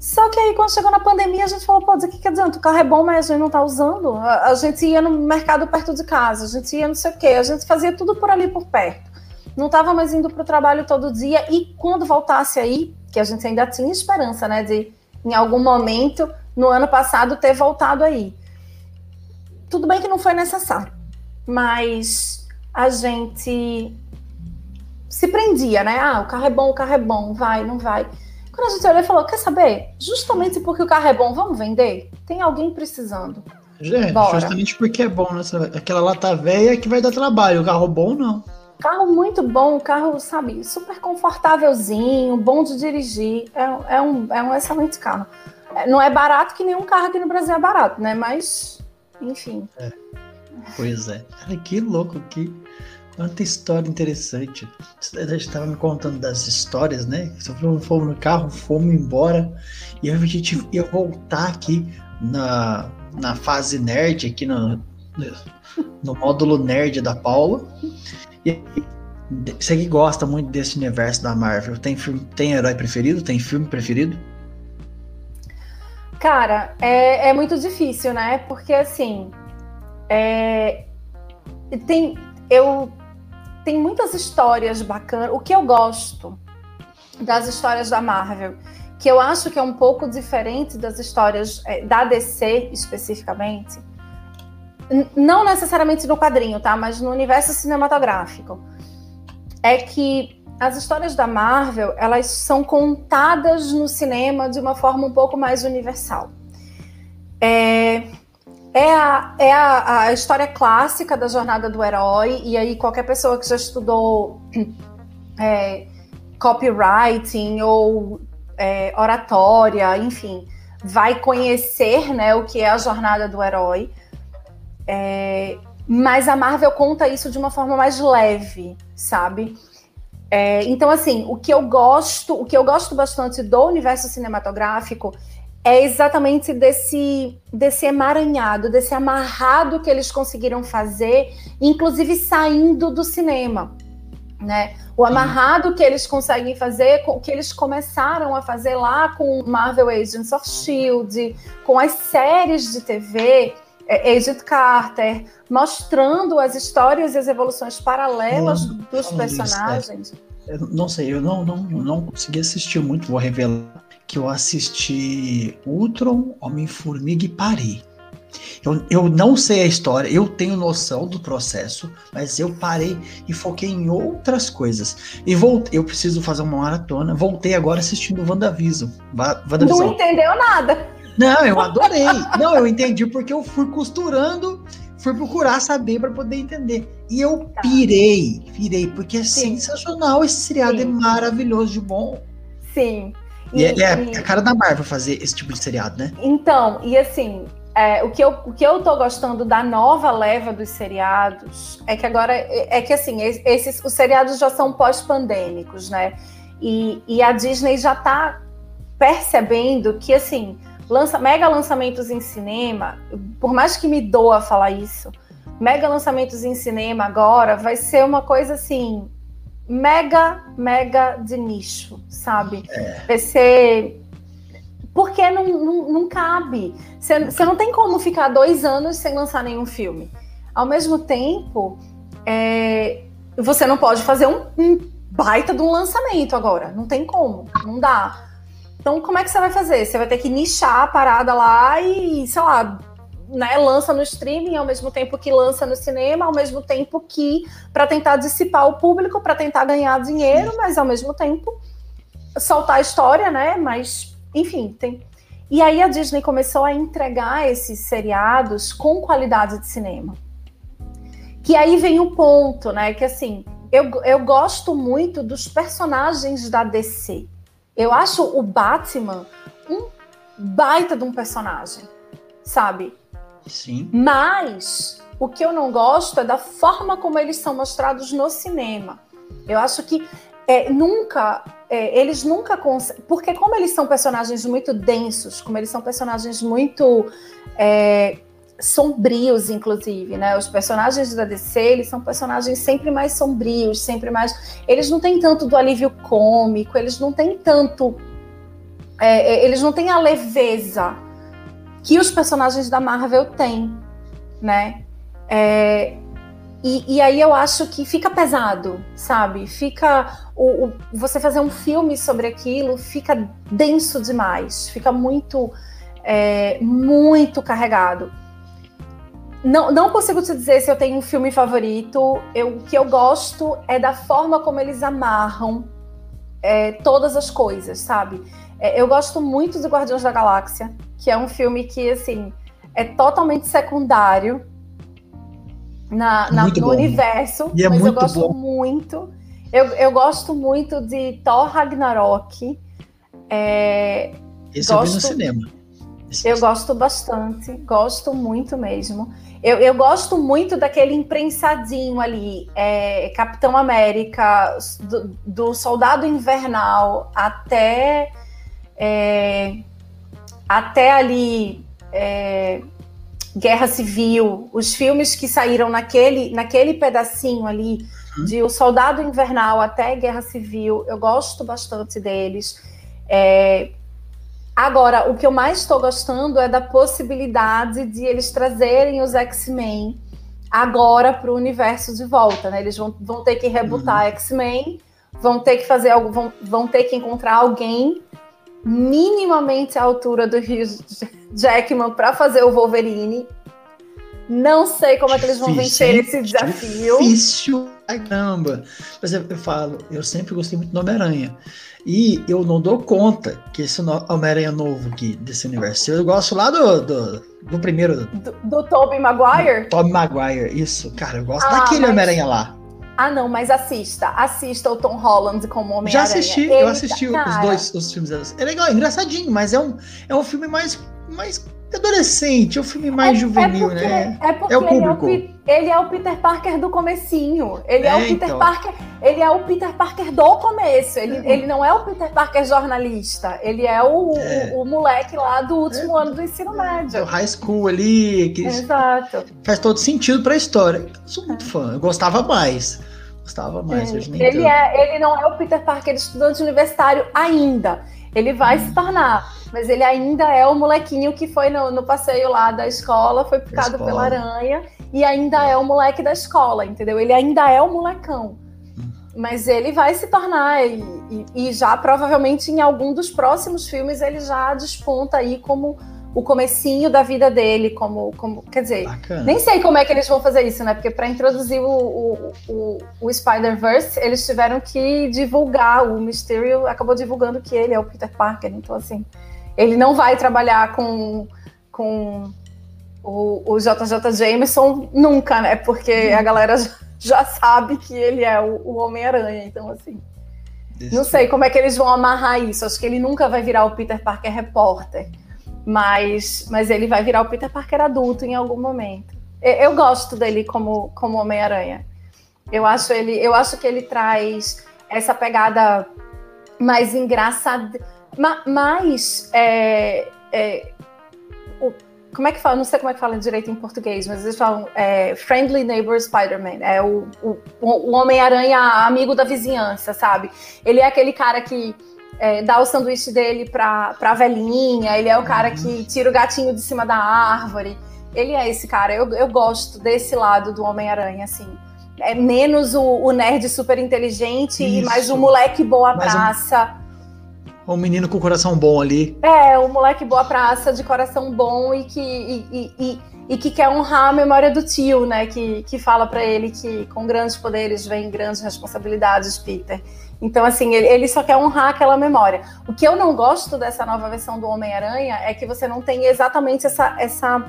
Só que aí, quando chegou na pandemia, a gente falou, pô, o que, que adianta? O carro é bom, mas a gente não tá usando. A, a, gente ia no mercado perto de casa, a gente ia não sei o quê, a gente fazia tudo por ali por perto. Não tava mais indo para o trabalho todo dia. E quando voltasse aí, que a gente ainda tinha esperança, né, de em algum momento, no ano passado, ter voltado aí. Tudo bem que não foi necessário, mas a gente se prendia, né? Ah, o carro é bom, o carro é bom, vai, não vai. Quando a gente olhou e falou, quer saber? Justamente porque o carro é bom, vamos vender? Tem alguém precisando. É, Bora. justamente porque é bom, né? Aquela lata velha que vai dar trabalho, o carro bom não. Carro muito bom, carro, sabe, super confortávelzinho, bom de dirigir. É, é, um, é um excelente carro. É, não é barato que nenhum carro aqui no Brasil é barato, né? Mas, enfim. É. Pois é. Cara, que louco, que Quanta história interessante. A gente estava me contando das histórias, né? Fomos no carro, fomos embora. E a gente ia voltar aqui na, na fase nerd, aqui no, no módulo nerd da Paula. E você que gosta muito desse universo da Marvel, tem, filme, tem herói preferido? Tem filme preferido? Cara, é, é muito difícil, né? Porque assim. É, tem, eu tem muitas histórias bacanas. O que eu gosto das histórias da Marvel, que eu acho que é um pouco diferente das histórias é, da DC especificamente, não necessariamente no quadrinho, tá? Mas no universo cinematográfico, é que as histórias da Marvel elas são contadas no cinema de uma forma um pouco mais universal. É, é a, é a, a, história clássica da jornada do herói, e aí qualquer pessoa que já estudou *clears throat* é, copywriting ou é, oratória, enfim, vai conhecer né, o que é a jornada do herói. É, mas a Marvel conta isso de uma forma mais leve, sabe? É, então, assim, o que eu gosto, o que eu gosto bastante do universo cinematográfico é exatamente desse, desse emaranhado, desse amarrado que eles conseguiram fazer, inclusive saindo do cinema. Né? O amarrado que eles conseguem fazer, que eles começaram a fazer lá com Marvel Agents of Shield, com as séries de TV, é, Agent Carter, mostrando as histórias e as evoluções paralelas dos personagens. Isso, é. Não sei, eu não, não, não consegui assistir muito, vou revelar que eu assisti Ultron, Homem-Formiga e parei. Eu, eu não sei a história, eu tenho noção do processo, mas eu parei e foquei em outras coisas. E voltei, eu preciso fazer uma maratona. Voltei agora assistindo WandaVision. WandaVision. Não entendeu nada. Não, eu adorei. não, eu entendi porque eu fui costurando, fui procurar saber para poder entender. E eu tá. pirei, pirei, porque é Sim. sensacional. Esse seriado é Sim. é maravilhoso de bom. Sim. E, e, é, é a cara da Marvel fazer esse tipo de seriado, né? Então, e assim, é, o, que eu, o que eu tô gostando da nova leva dos seriados é que agora é, é que assim, esses os seriados já são pós-pandêmicos, né? E, e a Disney já tá percebendo que assim, lança mega lançamentos em cinema, por mais que me doa falar isso, mega lançamentos em cinema agora vai ser uma coisa assim, mega, mega de nicho, sabe? É. Vai ser. Porque não, não, não cabe. Você não tem como ficar dois anos sem lançar nenhum filme. Ao mesmo tempo, é, você não pode fazer um, um baita de um lançamento agora. Não tem como. Não dá. Então, como é que você vai fazer? Você vai ter que nichar a parada lá e, sei lá, né, lança no streaming, ao mesmo tempo que lança no cinema, ao mesmo tempo que para tentar dissipar o público, para tentar ganhar dinheiro, mas ao mesmo tempo soltar a história, né? Mas, enfim, tem. E aí a Disney começou a entregar esses seriados com qualidade de cinema. Que aí vem o ponto, né? Que assim, eu, eu gosto muito dos personagens da DC. Eu acho o Batman um baita de um personagem, sabe? Sim. Mas o que eu não gosto é da forma como eles são mostrados no cinema. Eu acho que é, nunca, é, eles nunca conseguem. Porque, como eles são personagens muito densos, como eles são personagens muito é, sombrios, inclusive, né? Os personagens da DC, eles são personagens sempre mais sombrios, sempre mais. Eles não têm tanto do alívio cômico, eles não têm tanto. É, é, eles não têm a leveza que os personagens da Marvel têm, né? É, e, e, aí eu acho que fica pesado, sabe? Fica o, o, você fazer um filme sobre aquilo fica denso demais, fica muito é, muito carregado. Não, não consigo te dizer se eu tenho um filme favorito. Eu, o que eu gosto é da forma como eles amarram é, todas as coisas, sabe? É, eu gosto muito de Guardiões da Galáxia, que é um filme que, assim, é totalmente secundário na, na no bom. universo, é mas eu gosto bom. muito. Eu, eu gosto muito de Thor Ragnarok. É, Esse gosto, eu vi no cinema. Esse eu gosto bastante, gosto muito mesmo. Eu, eu, gosto muito daquele imprensadinho ali, é, Capitão América, do, do, Soldado Invernal até é, até ali é, Guerra Civil, os filmes que saíram naquele, naquele pedacinho ali uhum. de O Soldado Invernal até Guerra Civil, eu gosto bastante deles. É, Agora, o que eu mais estou gostando é da possibilidade de eles trazerem os X-Men agora para o universo de volta, né? Eles vão, vão ter que rebutar uhum. X-Men, vão ter que fazer algo, vão, vão ter que encontrar alguém minimamente à altura do Hugh Jackman para fazer o Wolverine. Não sei como é que eles vão vencer esse desafio. Difícil, caramba. Mas eu, eu falo, eu sempre gostei muito do Homem-Aranha. E eu não dou conta que esse Homem-Aranha novo aqui desse universo. Eu gosto lá do, do, do primeiro. Do, do Tobey Maguire? Tobey Maguire, isso. Cara, eu gosto ah, daquele mas... Homem-Aranha lá. Ah, não, mas assista. Assista o Tom Holland como Homem-Aranha. Já assisti, eu assisti cara. os dois os filmes. É legal, é engraçadinho, mas é um, é um filme mais, mais adolescente, é um filme mais é, juvenil, é porque, né? É porque é o público. Ele é o, ele é o, Peter Parker do comecinho. Ele é, é o Peter então. Parker. Ele é o Peter Parker do começo. Ele, é. ele não é o Peter Parker jornalista. Ele é o, é. o, o, moleque lá do último ano do ensino médio. O high school ali. Que Exato. Faz todo sentido para a história. Eu sou muito fã. Eu gostava mais. Gostava mais. Hoje ele, é, ele não é o Peter Parker estudante universitário ainda. Ele vai se tornar mas ele ainda é o molequinho que foi no, no passeio lá da escola, foi picado escola. pela aranha, e ainda é o moleque da escola, entendeu? Ele ainda é o molecão. Hum. Mas ele vai se tornar, e, e, e já provavelmente em algum dos próximos filmes ele já desponta aí como o comecinho da vida dele, como, como quer dizer, Bacana. nem sei como é que eles vão fazer isso, né? Porque para introduzir o, o, o, o Spider-Verse, eles tiveram que divulgar, o Mysterio acabou divulgando que ele é o Peter Parker, então assim, ele não vai trabalhar com, com o, o JJ Jameson nunca, né? Porque a galera já sabe que ele é o, o Homem-Aranha. Então, assim. Não sei como é que eles vão amarrar isso. Acho que ele nunca vai virar o Peter Parker repórter. Mas, mas ele vai virar o Peter Parker adulto em algum momento. Eu, eu gosto dele como, como Homem-Aranha. Eu acho ele, eu acho que ele traz essa pegada mais engraçada mas é, é, o, como é que fala? Não sei como é que fala direito em português, mas eles falam é, Friendly Neighbor Spider-Man. É o, o, o Homem-Aranha amigo da vizinhança, sabe? Ele é aquele cara que é, dá o sanduíche dele pra, pra velhinha, ele é o cara que uhum. tira o gatinho de cima da árvore. Ele é esse cara. Eu, eu gosto desse lado do Homem-Aranha, assim. É menos o, o nerd super inteligente Isso. e mais o moleque boa praça. O menino com o coração bom ali. É, o moleque boa praça, de coração bom e que, e, e, e, e que quer honrar a memória do tio, né? Que, que fala para ele que com grandes poderes vem grandes responsabilidades, Peter. Então, assim, ele, ele, só quer honrar aquela memória. O que eu não gosto dessa nova versão do Homem-Aranha é que você não tem exatamente essa, essa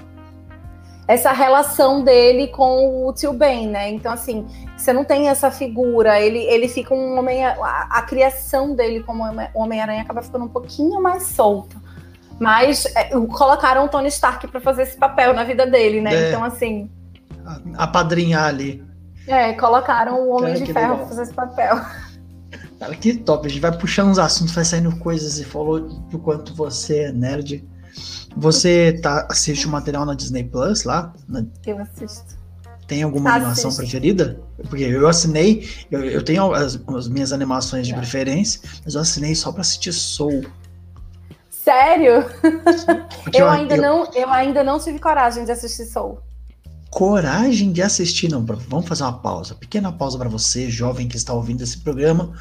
essa relação dele com o tio Ben, né? Então, assim, você não tem essa figura, ele, ele fica um homem. A, a criação dele como Homem-Aranha acaba ficando um pouquinho mais solta. Mas é, colocaram o Tony Stark para fazer esse papel na vida dele, né? É, então, assim. Apadrinhar ali. É, colocaram o Homem Cara, de Ferro para fazer esse papel. Cara, que top. A gente vai puxando uns assuntos, vai saindo coisas e falou do quanto você é nerd. Você tá, assiste o material na Disney Plus lá? Na... Eu assisto. Tem alguma Assisto. animação preferida? Porque eu assinei, eu, eu tenho as, as, minhas animações de é. preferência, mas eu assinei só para assistir Soul. Sério? eu, eu, ainda eu, não, eu ainda não tive coragem de assistir Soul. Coragem de assistir, não. Vamos fazer uma pausa, pequena pausa para você, jovem que está ouvindo esse programa.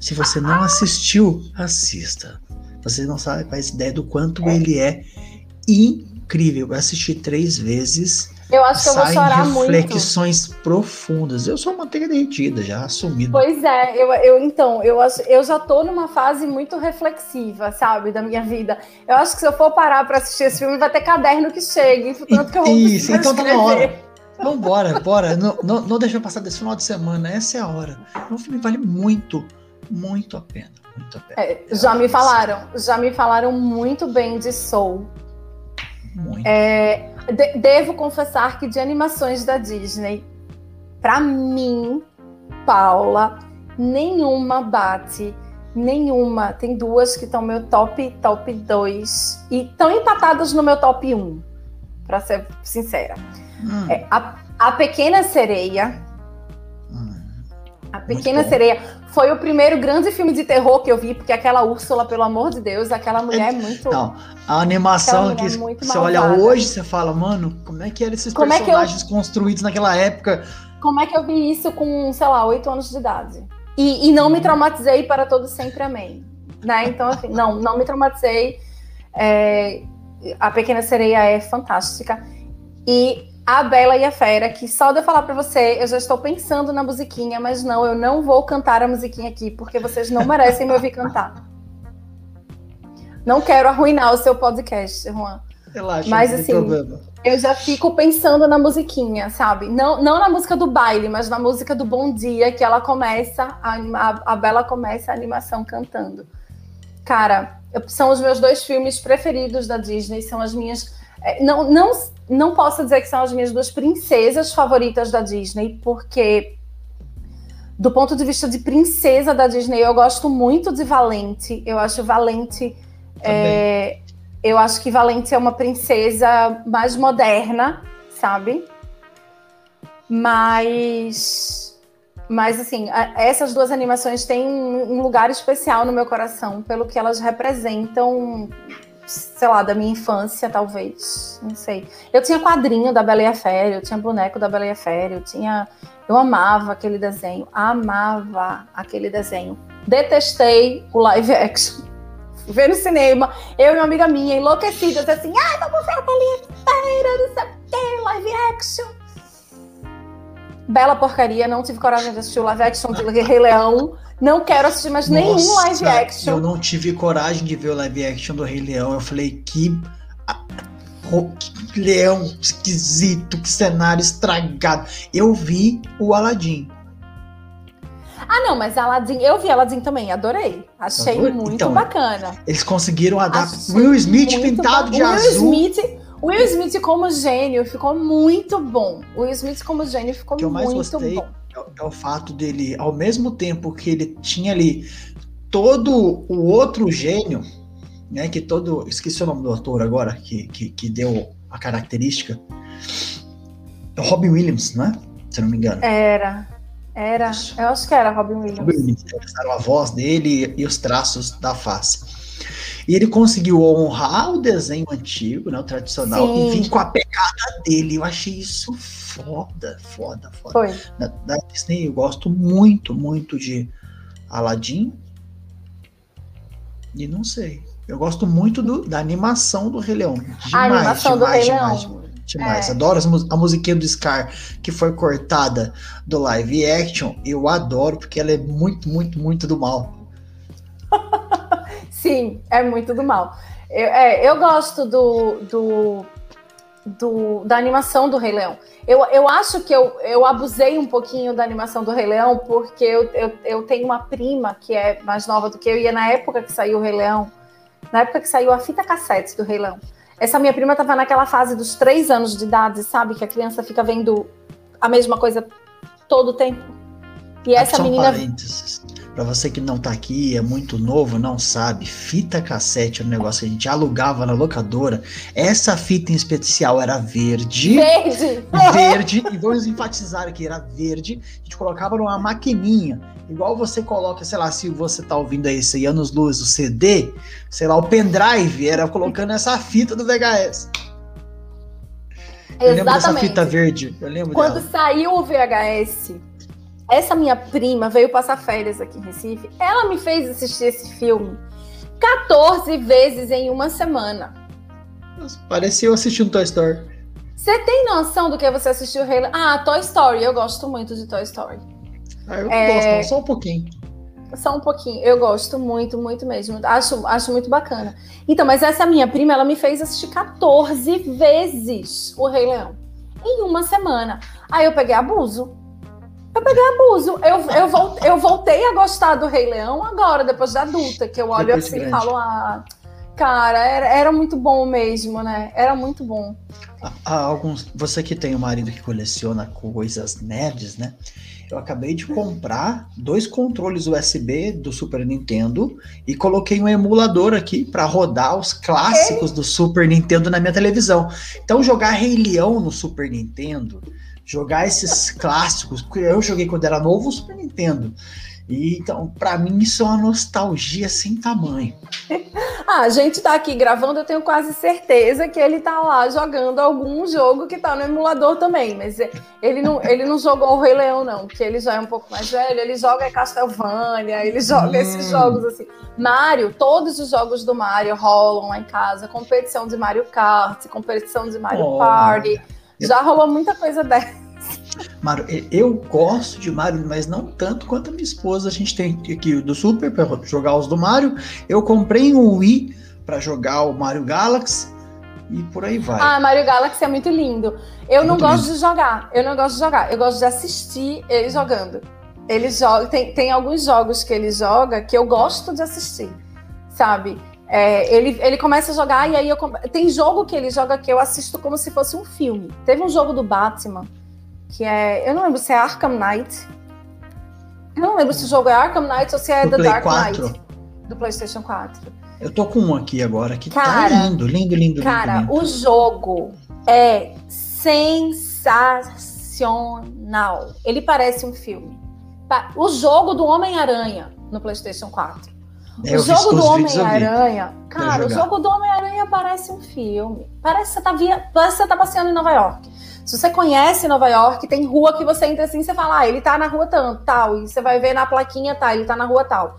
Se você não assistiu, assista. Você não sabe, faz ideia do quanto ele é incrível. Eu assisti três vezes. Eu acho que eu vou chorar muito. reflexões profundas. Eu sou manteiga derretida, já assumida. Pois é, eu, eu então, eu, eu já tô numa fase muito reflexiva, sabe, da minha vida. Eu acho que se eu for parar para assistir esse filme, vai ter caderno que chegue, tanto que eu vou Isso, então tá na hora. Vambora, bora. Não, não, não deixa eu passar desse final de semana. Essa é a hora. O filme vale muito, muito a pena. Muito a pena. É, já me falaram, já me falaram muito bem de Soul. Muito. É, de, devo confessar que de animações da Disney, para mim, Paula, nenhuma bate. Nenhuma. Tem duas que estão meu top, top 2. E estão empatadas no meu top 1, para ser sincera. Hum. É, a, a Pequena Sereia. Hum. A Pequena Sereia foi o primeiro grande filme de terror que eu vi, porque aquela Úrsula, pelo amor de Deus, aquela mulher é muito. Não, a animação que é você olha hoje, você fala, mano, como é que eram esses como personagens é eu... construídos naquela época? Como é que eu vi isso com, sei lá, oito anos de idade? E, e não me traumatizei para todo sempre, amém. Né? Então, assim, não, não me traumatizei. É, a Pequena Sereia é fantástica. E a Bela e a Fera, que só de eu falar para você, eu já estou pensando na musiquinha, mas não, eu não vou cantar a musiquinha aqui, porque vocês não merecem me ouvir cantar. Não quero arruinar o seu podcast, Juan. Relaxa, mas assim, problema. eu já fico pensando na musiquinha, sabe? Não, não na música do baile, mas na música do Bom Dia, que ela começa, a, a, a Bela começa a animação cantando. Cara, são os meus dois filmes preferidos da Disney, são as minhas. É, não, não não posso dizer que são as minhas duas princesas favoritas da Disney, porque do ponto de vista de princesa da Disney, eu gosto muito de Valente. Eu acho Valente. É, eu acho que Valente é uma princesa mais moderna, sabe? Mas. Mas, assim, essas duas animações têm um lugar especial no meu coração, pelo que elas representam sei lá, da minha infância, talvez. Não sei. Eu tinha quadrinho da Bela e a Fera, eu tinha boneco da Bela e a Fera, eu tinha. Eu amava aquele desenho, amava aquele desenho. Detestei o live action. Ver no cinema, eu e uma amiga minha, enlouquecidas, assim, ai, vamos ver a Bela e a Fera, não sei o que, live action. Bela porcaria, não tive coragem de assistir o live action do Rei Leão. Não quero assistir mais Nossa, nenhum live action. Eu não tive coragem de ver o live action do Rei Leão. Eu falei, que. Que leão esquisito, que cenário estragado. Eu vi o Aladdin. Ah, não, mas Aladdin, eu vi Aladdin também, adorei. Achei muito então, bacana. Eles conseguiram adaptar Will Smith pintado de Will azul. Smith, Will Smith como gênio ficou muito bom. Will Smith como gênio ficou muito gostei, bom é, é o fato dele, ao mesmo tempo que ele tinha ali todo o outro gênio, né? Que todo. Esqueci o nome do ator agora, que, que, que deu a característica. É o Robin Williams, não é? Se não me engano. Era. Era. Isso. Eu acho que era Robin Williams. Robin Williams. A voz dele e os traços da face. E ele conseguiu honrar o desenho antigo, né, o tradicional, Sim. e vir com a pegada dele. Eu achei isso foda, foda, foda. Foi. Da, da Disney eu gosto muito, muito de Aladdin. E não sei. Eu gosto muito do, da animação do Rei Leão. Demais, a animação demais, do Rei demais, Leão. Demais. É. Adoro a musiquinha do Scar, que foi cortada do live action. Eu adoro, porque ela é muito, muito, muito do mal. Sim, é muito do mal. Eu, é, eu gosto do, do, do, da animação do Rei Leão. Eu, eu acho que eu, eu abusei um pouquinho da animação do Rei Leão, porque eu, eu, eu tenho uma prima que é mais nova do que eu, e é na época que saiu o Rei Leão, na época que saiu a fita cassete do Rei Leão. Essa minha prima estava naquela fase dos três anos de idade, sabe? Que a criança fica vendo a mesma coisa todo o tempo. E essa menina. Parênteses. Para você que não tá aqui, é muito novo, não sabe, fita cassete é um negócio que a gente alugava na locadora. Essa fita em especial era verde. Verde! Verde, e vamos enfatizar aqui, era verde. A gente colocava numa maquininha. Igual você coloca, sei lá, se você tá ouvindo aí esse anos luz, o CD, sei lá, o pendrive, era colocando essa fita do VHS. Eu Exatamente. lembro dessa fita verde. Eu lembro Quando dela. saiu o VHS, essa minha prima veio passar férias aqui em Recife. Ela me fez assistir esse filme 14 vezes em uma semana. Nossa, parecia eu assistindo Toy Story. Você tem noção do que você assistiu o Rei Leão? Ah, Toy Story. Eu gosto muito de Toy Story. Ah, eu É. gosto, não, só um pouquinho. Só um pouquinho. Eu gosto muito, muito mesmo. Acho, acho muito bacana. Então, mas essa minha prima, ela me fez assistir 14 vezes o Rei Leão. Em uma semana. Aí eu peguei abuso. Eu peguei abuso. Eu, eu, vol- eu voltei a gostar do Rei Leão agora, depois de adulta, que eu olho Depois de assim e falo, ah, cara, era, era muito bom mesmo, né? Era muito bom. Há- alguns, você que tem um marido que coleciona coisas nerds, né? Eu acabei de comprar dois controles USB do Super Nintendo e coloquei um emulador aqui para rodar os clássicos do Super Nintendo na minha televisão. Então jogar Rei Leão no Super Nintendo, jogar esses clássicos, porque eu joguei quando era novo o Super Nintendo. E então, para mim isso é uma nostalgia sem tamanho. *laughs* Ah, a gente tá aqui gravando, eu tenho quase certeza que ele tá lá jogando algum jogo que tá no emulador também, mas ele não, ele não jogou o Rei Leão, não, porque ele já é um pouco mais velho, ele joga Castlevania, ele joga Hum. esses jogos assim. Mario, todos os jogos do Mario rolam lá em casa, competição de Mario Kart, competição de Mario Oh. Party, já rolou muita coisa dessa. Mario, e- eu gosto de Mario, mas não tanto quanto a minha esposa. A gente tem aqui o do Super para jogar os do Mario. Eu comprei um Wii para jogar o Mario Galaxy e por aí vai. Ah, Mario Galaxy é muito lindo. Eu não Muito gosto lindo. de jogar. Eu não gosto de jogar. Eu gosto de assistir ele jogando. Ele joga. Tem, tem alguns jogos que ele joga que eu gosto de assistir, sabe? É, ele, ele começa a jogar e aí eu. Tem jogo que ele joga que eu assisto como se fosse um filme. Teve um jogo do Batman que é. Eu não lembro se é Arkham Knight. Eu não lembro se o jogo é Arkham Knight ou se é Do The Play Dark 4. Knight. Do PlayStation 4. Eu tô com um aqui agora que Cara, tá lindo, lindo, lindo, Cara, lindo. lindo. o jogo é sensacional. Ele parece um filme. O jogo do Homem-Aranha no PlayStation 4. É, o jogo do. Homem-Aranha. Cara, o jogo do Homem-Aranha parece um filme. Parece que, você tá via... parece que você tá passeando em Nova York. Se você conhece Nova York, tem rua que você entra assim e você fala, ah, ele tá na rua tanto, tal. E você vai ver na plaquinha, tá, ele tá na rua tal.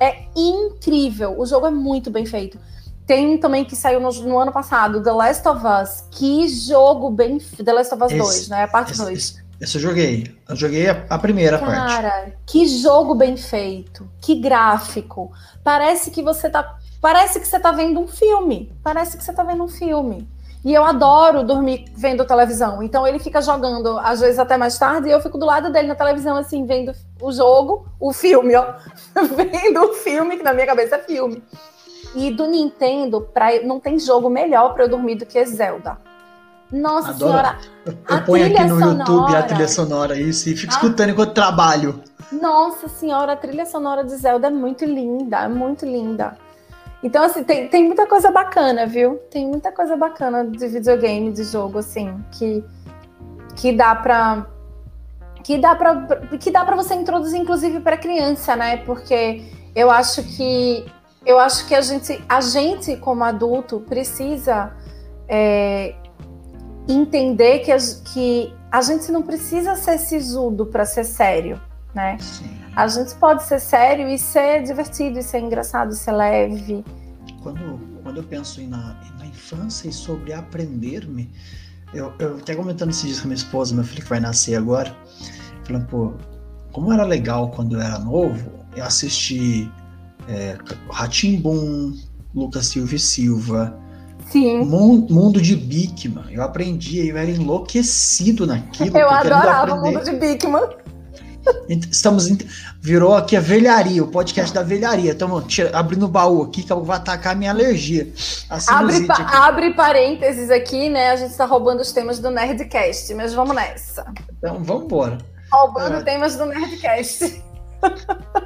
É incrível. O jogo é muito bem feito. Tem também que saiu no, no ano passado, The Last of Us. Que jogo bem. The Last of Us Esse- 2, né? A parte Esse, 2. esse- esse eu joguei. Eu joguei a, a primeira parte. Cara, que jogo bem feito. Que gráfico. Parece que você tá. Parece que você tá vendo um filme. Parece que você tá vendo um filme. E eu adoro dormir vendo televisão. Então ele fica jogando, às vezes até mais tarde, e eu fico do lado dele na televisão, assim, vendo o jogo, o filme, ó. *laughs* vendo o filme, que na minha cabeça é filme. E do Nintendo, pra, não tem jogo melhor pra eu dormir do que Zelda. Nossa Adoro. senhora, Eu, ponho aqui trilha no YouTube a sonora. trilha sonora isso e fico Ah. escutando enquanto trabalho. Nossa senhora, a trilha sonora de Zelda é muito linda, é muito linda. Então, assim, tem, tem muita coisa bacana, viu? Tem muita coisa bacana de videogame, de jogo, assim, que, que dá pra. Que dá pra, que dá pra você introduzir, inclusive, pra criança, né? Porque eu acho que. Eu acho que a gente, a gente como adulto, precisa é, entender que a, que a gente não precisa ser sisudo pra ser sério, né? Sim. A gente pode ser sério e ser divertido, e ser engraçado, e ser leve. Quando, quando eu penso na, na infância e sobre aprender-me, eu, eu até comentando esses dias com minha esposa, meu filho que vai nascer agora, falando, pô, como era legal quando eu era novo, eu assisti é, Ratimbum, Lucas Silva e Silva, Sim. Mundo de Bikman. Eu aprendi, eu era enlouquecido naquilo. Eu adorava o Mundo de Bikman. Estamos virou aqui a velharia, o podcast da velharia. Estamos abrindo o baú aqui que eu vou atacar a minha alergia. A abre, pa abre parênteses aqui, né? A gente está roubando os temas do Nerdcast, mas vamos nessa. Então vamos embora. Roubando temas do Nerdcast. *laughs*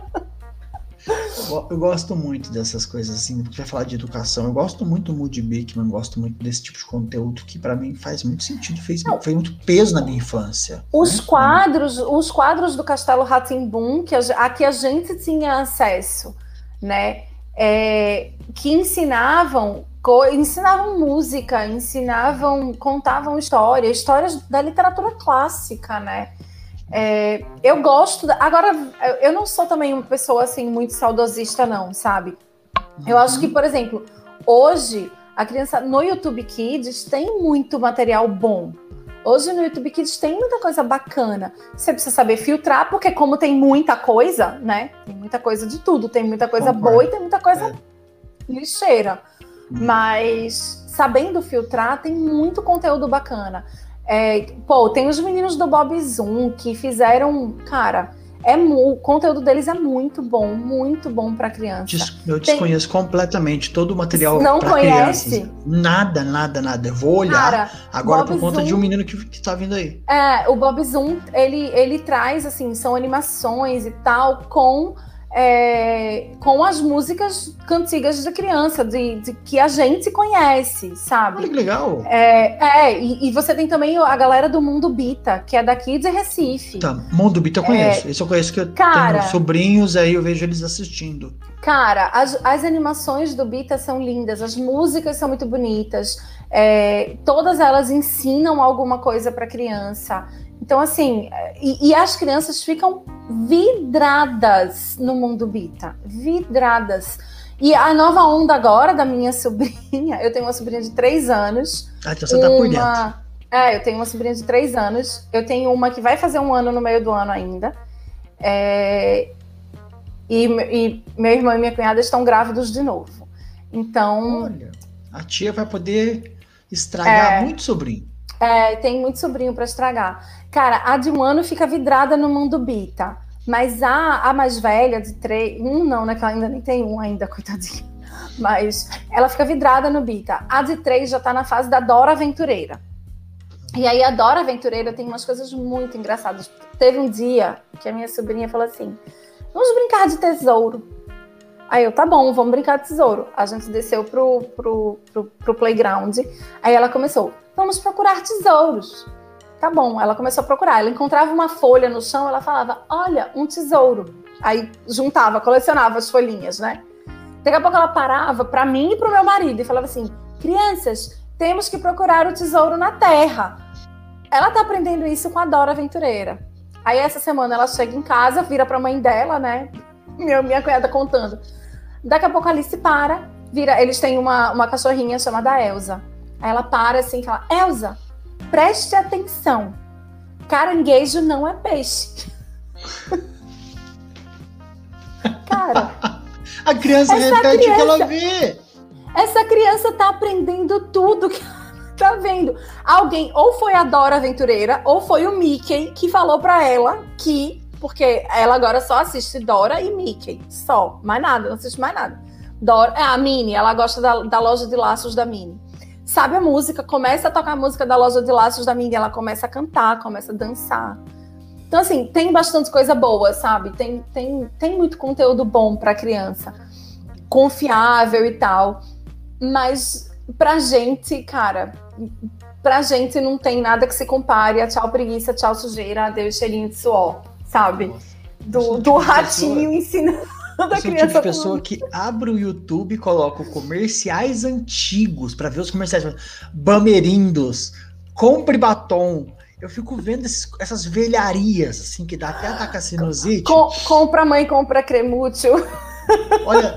Eu gosto muito dessas coisas assim, porque vai falar de educação. Eu gosto muito do Moody Bickman, gosto muito desse tipo de conteúdo que para mim faz muito sentido, fez, fez muito peso na minha infância. Os né? quadros, os quadros do Castelo Ratimbum que a, a que a gente tinha acesso, né? É, que ensinavam ensinavam música, ensinavam, contavam história, histórias da literatura clássica, né? É, eu gosto. Da, agora, eu não sou também uma pessoa assim muito saudosista, não, sabe? Eu acho que, por exemplo, hoje a criança no YouTube Kids tem muito material bom. Hoje no YouTube Kids tem muita coisa bacana. Você precisa saber filtrar, porque como tem muita coisa, né? Tem muita coisa de tudo. Tem muita coisa Concordo. boa e tem muita coisa é. lixeira. Mas sabendo filtrar, tem muito conteúdo bacana. É, pô, tem os meninos do Bob Zoom que fizeram, cara, é o conteúdo deles é muito bom, muito bom para criança. Eu desconheço tem... completamente todo o material Não conhece? Crianças. Nada, nada, nada. Eu vou olhar Cara, agora Bob por conta Zoom... de um menino que, que tá vindo aí. É, o Bob Zoom, ele, ele traz, assim, são animações e tal, com é, com as músicas cantigas de criança, de, de, que a gente conhece, sabe? Olha que legal! É, é e, e, você tem também a galera do Mundo Bita, que é daqui de Recife. Tá, Mundo Bita eu conheço. É, Esse eu conheço que eu cara, tenho sobrinhos, aí eu vejo eles assistindo. Cara, as, as animações do Bita são lindas, as músicas são muito bonitas, é, todas elas ensinam alguma coisa para criança. Então, assim, e, e, as crianças ficam vidradas no mundo Bita, vidradas. E a nova onda agora da minha *laughs* sobrinha, eu tenho uma sobrinha de três anos. Ah, então você uma, tá por dentro. É, eu tenho uma sobrinha de três anos. Eu tenho uma que vai fazer um ano no meio do ano ainda. É, e, e meu irmão e minha cunhada estão grávidos de novo. Então. Olha, a tia vai poder estragar é, muito sobrinho. É, tem muito sobrinho para estragar. Cara, a de um ano fica vidrada no mundo bita. Mas a, a mais velha, de três. Um não, né? Que ela ainda nem tem um ainda, *laughs* coitadinha. Mas ela fica vidrada no bita. A de três já tá na fase da Dora Aventureira. E aí a Dora Aventureira tem umas coisas muito engraçadas. Teve um dia que a minha sobrinha falou assim: vamos brincar de tesouro. Aí eu, tá bom, vamos brincar de tesouro. A gente desceu pro, pro, pro, pro playground. Aí ela começou, vamos procurar tesouros. Tá bom, ela começou a procurar. Ela encontrava uma folha no chão, ela falava: Olha, um tesouro. Aí juntava, colecionava as folhinhas, né? Daqui a pouco ela parava para mim e para o meu marido e falava assim: Crianças, temos que procurar o tesouro na terra. Ela tá aprendendo isso com a Dora Aventureira. Aí essa semana ela chega em casa, vira para a mãe dela, né? Minha, minha cunhada contando. Daqui a pouco a Alice para, vira. Eles têm uma, uma cachorrinha chamada Elsa. Aí ela para assim e fala: Elsa, Preste atenção. Caranguejo não é peixe. *laughs* Cara. a criança repete criança, o que ela vê. Essa criança tá aprendendo tudo que *laughs* tá vendo. Alguém, ou foi a Dora Aventureira, ou foi o Mickey que falou para ela que. Porque ela agora só assiste Dora e Mickey. Só. Mais nada, não assiste mais nada. Dora, é, a Minnie, ela gosta da, da loja de laços da Minnie sabe a música, começa a tocar a música da loja de laços da Mindy, ela começa a cantar, começa a dançar. Então, assim, tem bastante coisa boa, sabe? Tem, tem, tem muito conteúdo bom para criança, confiável e tal. Mas pra gente, cara, pra gente não tem nada que se compare a tchau preguiça, tchau sujeira, adeus cheirinho de suor, sabe? Do, do ratinho ensinando da eu criança. Tipo de pessoa que abre o YouTube e coloca comerciais antigos para ver os comerciais. Bamerindos, compre batom. eu fico vendo esses, essas velharias, assim, que dá até atacar sinusite. Com, compra mãe, compra cremútil. Olha,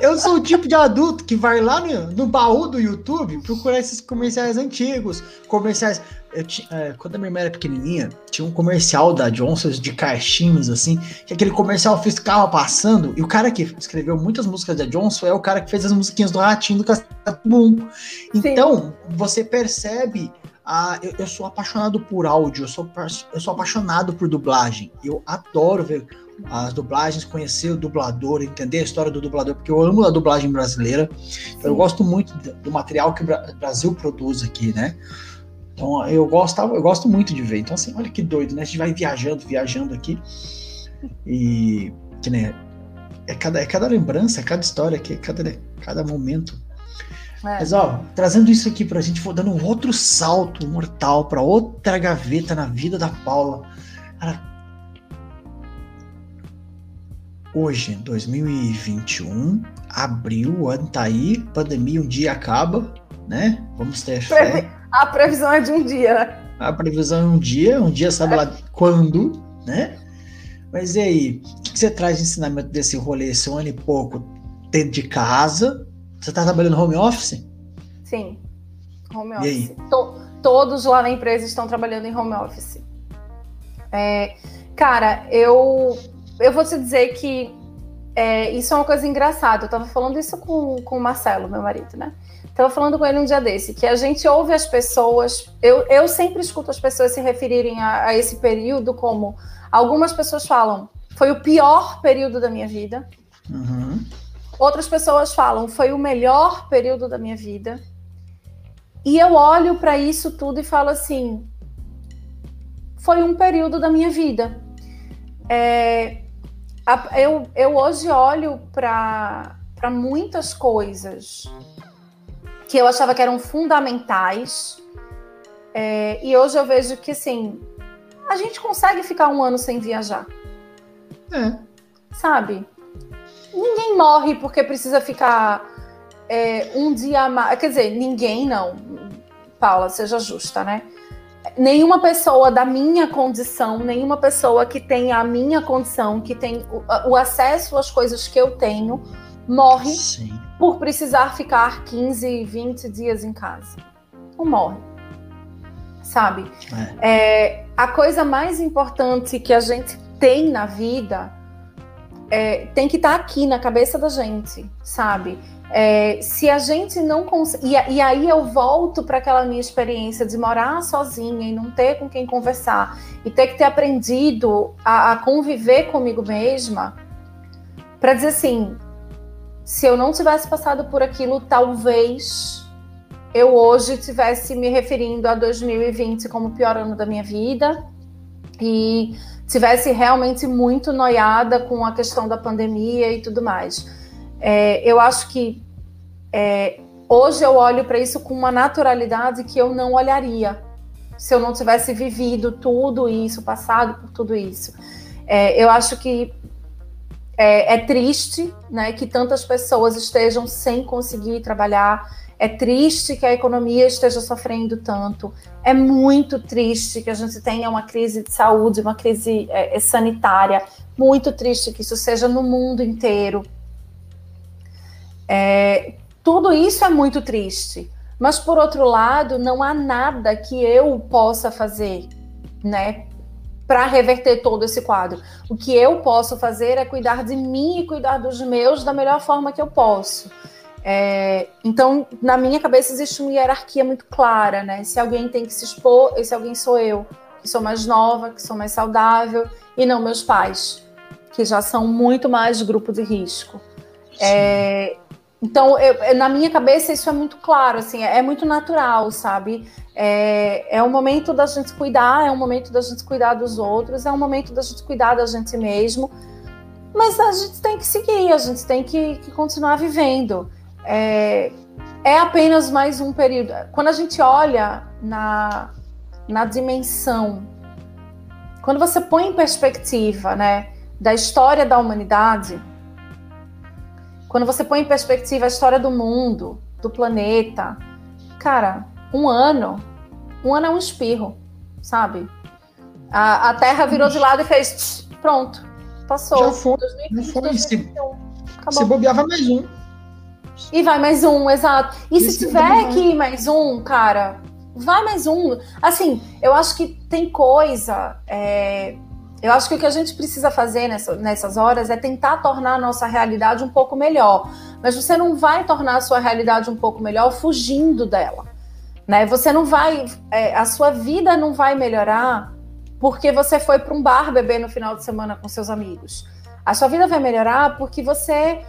eu sou o tipo de adulto que vai lá no, no baú do YouTube procurar esses comerciais antigos, comerciais. Tinha, é, quando a minha irmã era pequenininha, tinha um comercial da Johnson's de caixinhos, assim, que aquele comercial ficava passando, e o cara que escreveu muitas músicas da Johnson é o cara que fez as musiquinhas do Ratinho do Castelo. Então, você percebe ah, eu, eu, sou apaixonado por áudio, eu sou, eu sou apaixonado por dublagem. Eu adoro ver as dublagens, conhecer o dublador, entender a história do dublador, porque eu amo a dublagem brasileira. Eu gosto muito do material que o Brasil produz aqui, né? Então eu gosto, eu gosto muito de ver. Então, assim, olha que doido, né? A gente vai viajando, viajando aqui. E que né, é cada, é cada lembrança, é cada história, é cada, cada momento é. Mas, ó, trazendo isso aqui pra gente, vou dando um outro salto mortal para outra gaveta na vida da Paula. Cara, hoje, 2021, abril, o ano tá aí, pandemia um dia acaba, né? Vamos ter fé. A previsão é de um dia, né? A previsão é um dia, um dia sabe lá quando, né? Mas e aí, o que você traz de ensinamento desse rolê, esse ano e pouco, dentro de casa, você está trabalhando home office? Sim, home office. To todos lá na empresa estão trabalhando em home office. É, cara, eu, eu vou te dizer que é, isso é uma coisa engraçada. Eu estava falando isso com, com o Marcelo, meu marido, né? Estava falando com ele um dia desse, que a gente ouve as pessoas. Eu, eu sempre escuto as pessoas se referirem a, a esse período como. Algumas pessoas falam, foi o pior período da minha vida. Uhum. Outras pessoas falam, foi o melhor período da minha vida. E eu olho para isso tudo e falo assim: foi um período da minha vida. É, eu, eu hoje olho para muitas coisas que eu achava que eram fundamentais. É, e hoje eu vejo que, assim, a gente consegue ficar um ano sem viajar. É. Sabe? ninguém morre porque precisa ficar é, um dia mais. Quer dizer, ninguém não. Paula, seja justa, né? Nenhuma pessoa da minha condição, nenhuma pessoa que tem a minha condição, que tem o, o acesso às coisas que eu tenho, morre Sim. por precisar ficar 15, 20 dias em casa. Não morre. Sabe? É. É, a coisa mais importante que a gente tem na vida é, tem que estar tá aqui na cabeça da gente, sabe? É, se a gente não consegue. E, aí eu volto para aquela minha experiência de morar sozinha e não ter com quem conversar, e ter que ter aprendido a, a conviver comigo mesma, para dizer assim: se eu não tivesse passado por aquilo, talvez eu hoje tivesse me referindo a 2020 como o pior ano da minha vida. E tivesse realmente muito noiada com a questão da pandemia e tudo mais. É, eu acho que é, hoje eu olho para isso com uma naturalidade que eu não olharia se eu não tivesse vivido tudo isso, passado por tudo isso. É, eu acho que é, é triste né, que tantas pessoas estejam sem conseguir trabalhar é triste que a economia esteja sofrendo tanto. É muito triste que a gente tenha uma crise de saúde, uma crise é, é, sanitária. Muito triste que isso seja no mundo inteiro. É, tudo isso é muito triste. Mas, por outro lado, não há nada que eu possa fazer, né, para reverter todo esse quadro. O que eu posso fazer é cuidar de mim e cuidar dos meus da melhor forma que eu posso. É, então, na minha cabeça existe uma hierarquia muito clara, né? Se alguém tem que se expor, esse alguém sou eu, que sou mais nova, que sou mais saudável, e não meus pais, que já são muito mais grupo de risco. É, então, eu, na minha cabeça isso é muito claro, assim, é, é muito natural, sabe? É, é um momento da gente cuidar, é um momento da gente cuidar dos outros, é um momento da gente cuidar da gente mesmo, mas a gente tem que seguir, a gente tem que, que continuar vivendo é, é apenas mais um período. Quando a gente olha na, na dimensão, quando você põe em perspectiva, né, da história da humanidade, quando você põe em perspectiva a história do mundo, do planeta, cara, um ano, um ano é um espirro. sabe? A, a Terra virou de lado e fez pronto, passou. Já foi, 2020, já foi. Se, se bobear, vai mais um. E vai mais um, exato. E, se tiver que ir mais um, cara, vai mais um. Assim, eu acho que tem coisa. É, eu acho que o que a gente precisa fazer nessa, nessas horas é tentar tornar a nossa realidade um pouco melhor. Mas você não vai tornar a sua realidade um pouco melhor fugindo dela. Né? Você não vai. É, a sua vida não vai melhorar porque você foi para um bar beber no final de semana com seus amigos. A sua vida vai melhorar porque você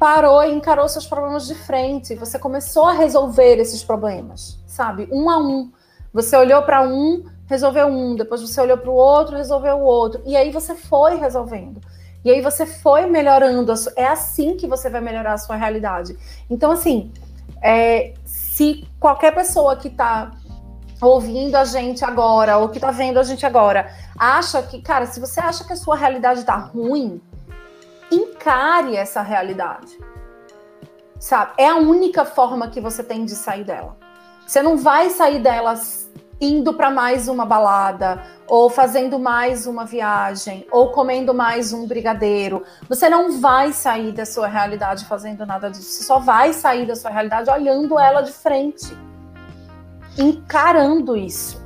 parou e encarou seus problemas de frente. Você começou a resolver esses problemas, sabe? Um a um. Você olhou para um, resolveu um, depois você olhou para o outro, resolveu o outro. E aí você foi resolvendo. E aí você foi melhorando. É assim que você vai melhorar a sua realidade. Então, assim, é, se qualquer pessoa que está ouvindo a gente agora, ou que está vendo a gente agora, acha que, cara, se você acha que a sua realidade está ruim, encare essa realidade. Sabe? É a única forma que você tem de sair dela. Você não vai sair dela indo para mais uma balada, ou fazendo mais uma viagem, ou comendo mais um brigadeiro. Você não vai sair da sua realidade fazendo nada disso. Você só vai sair da sua realidade olhando ela de frente, encarando isso,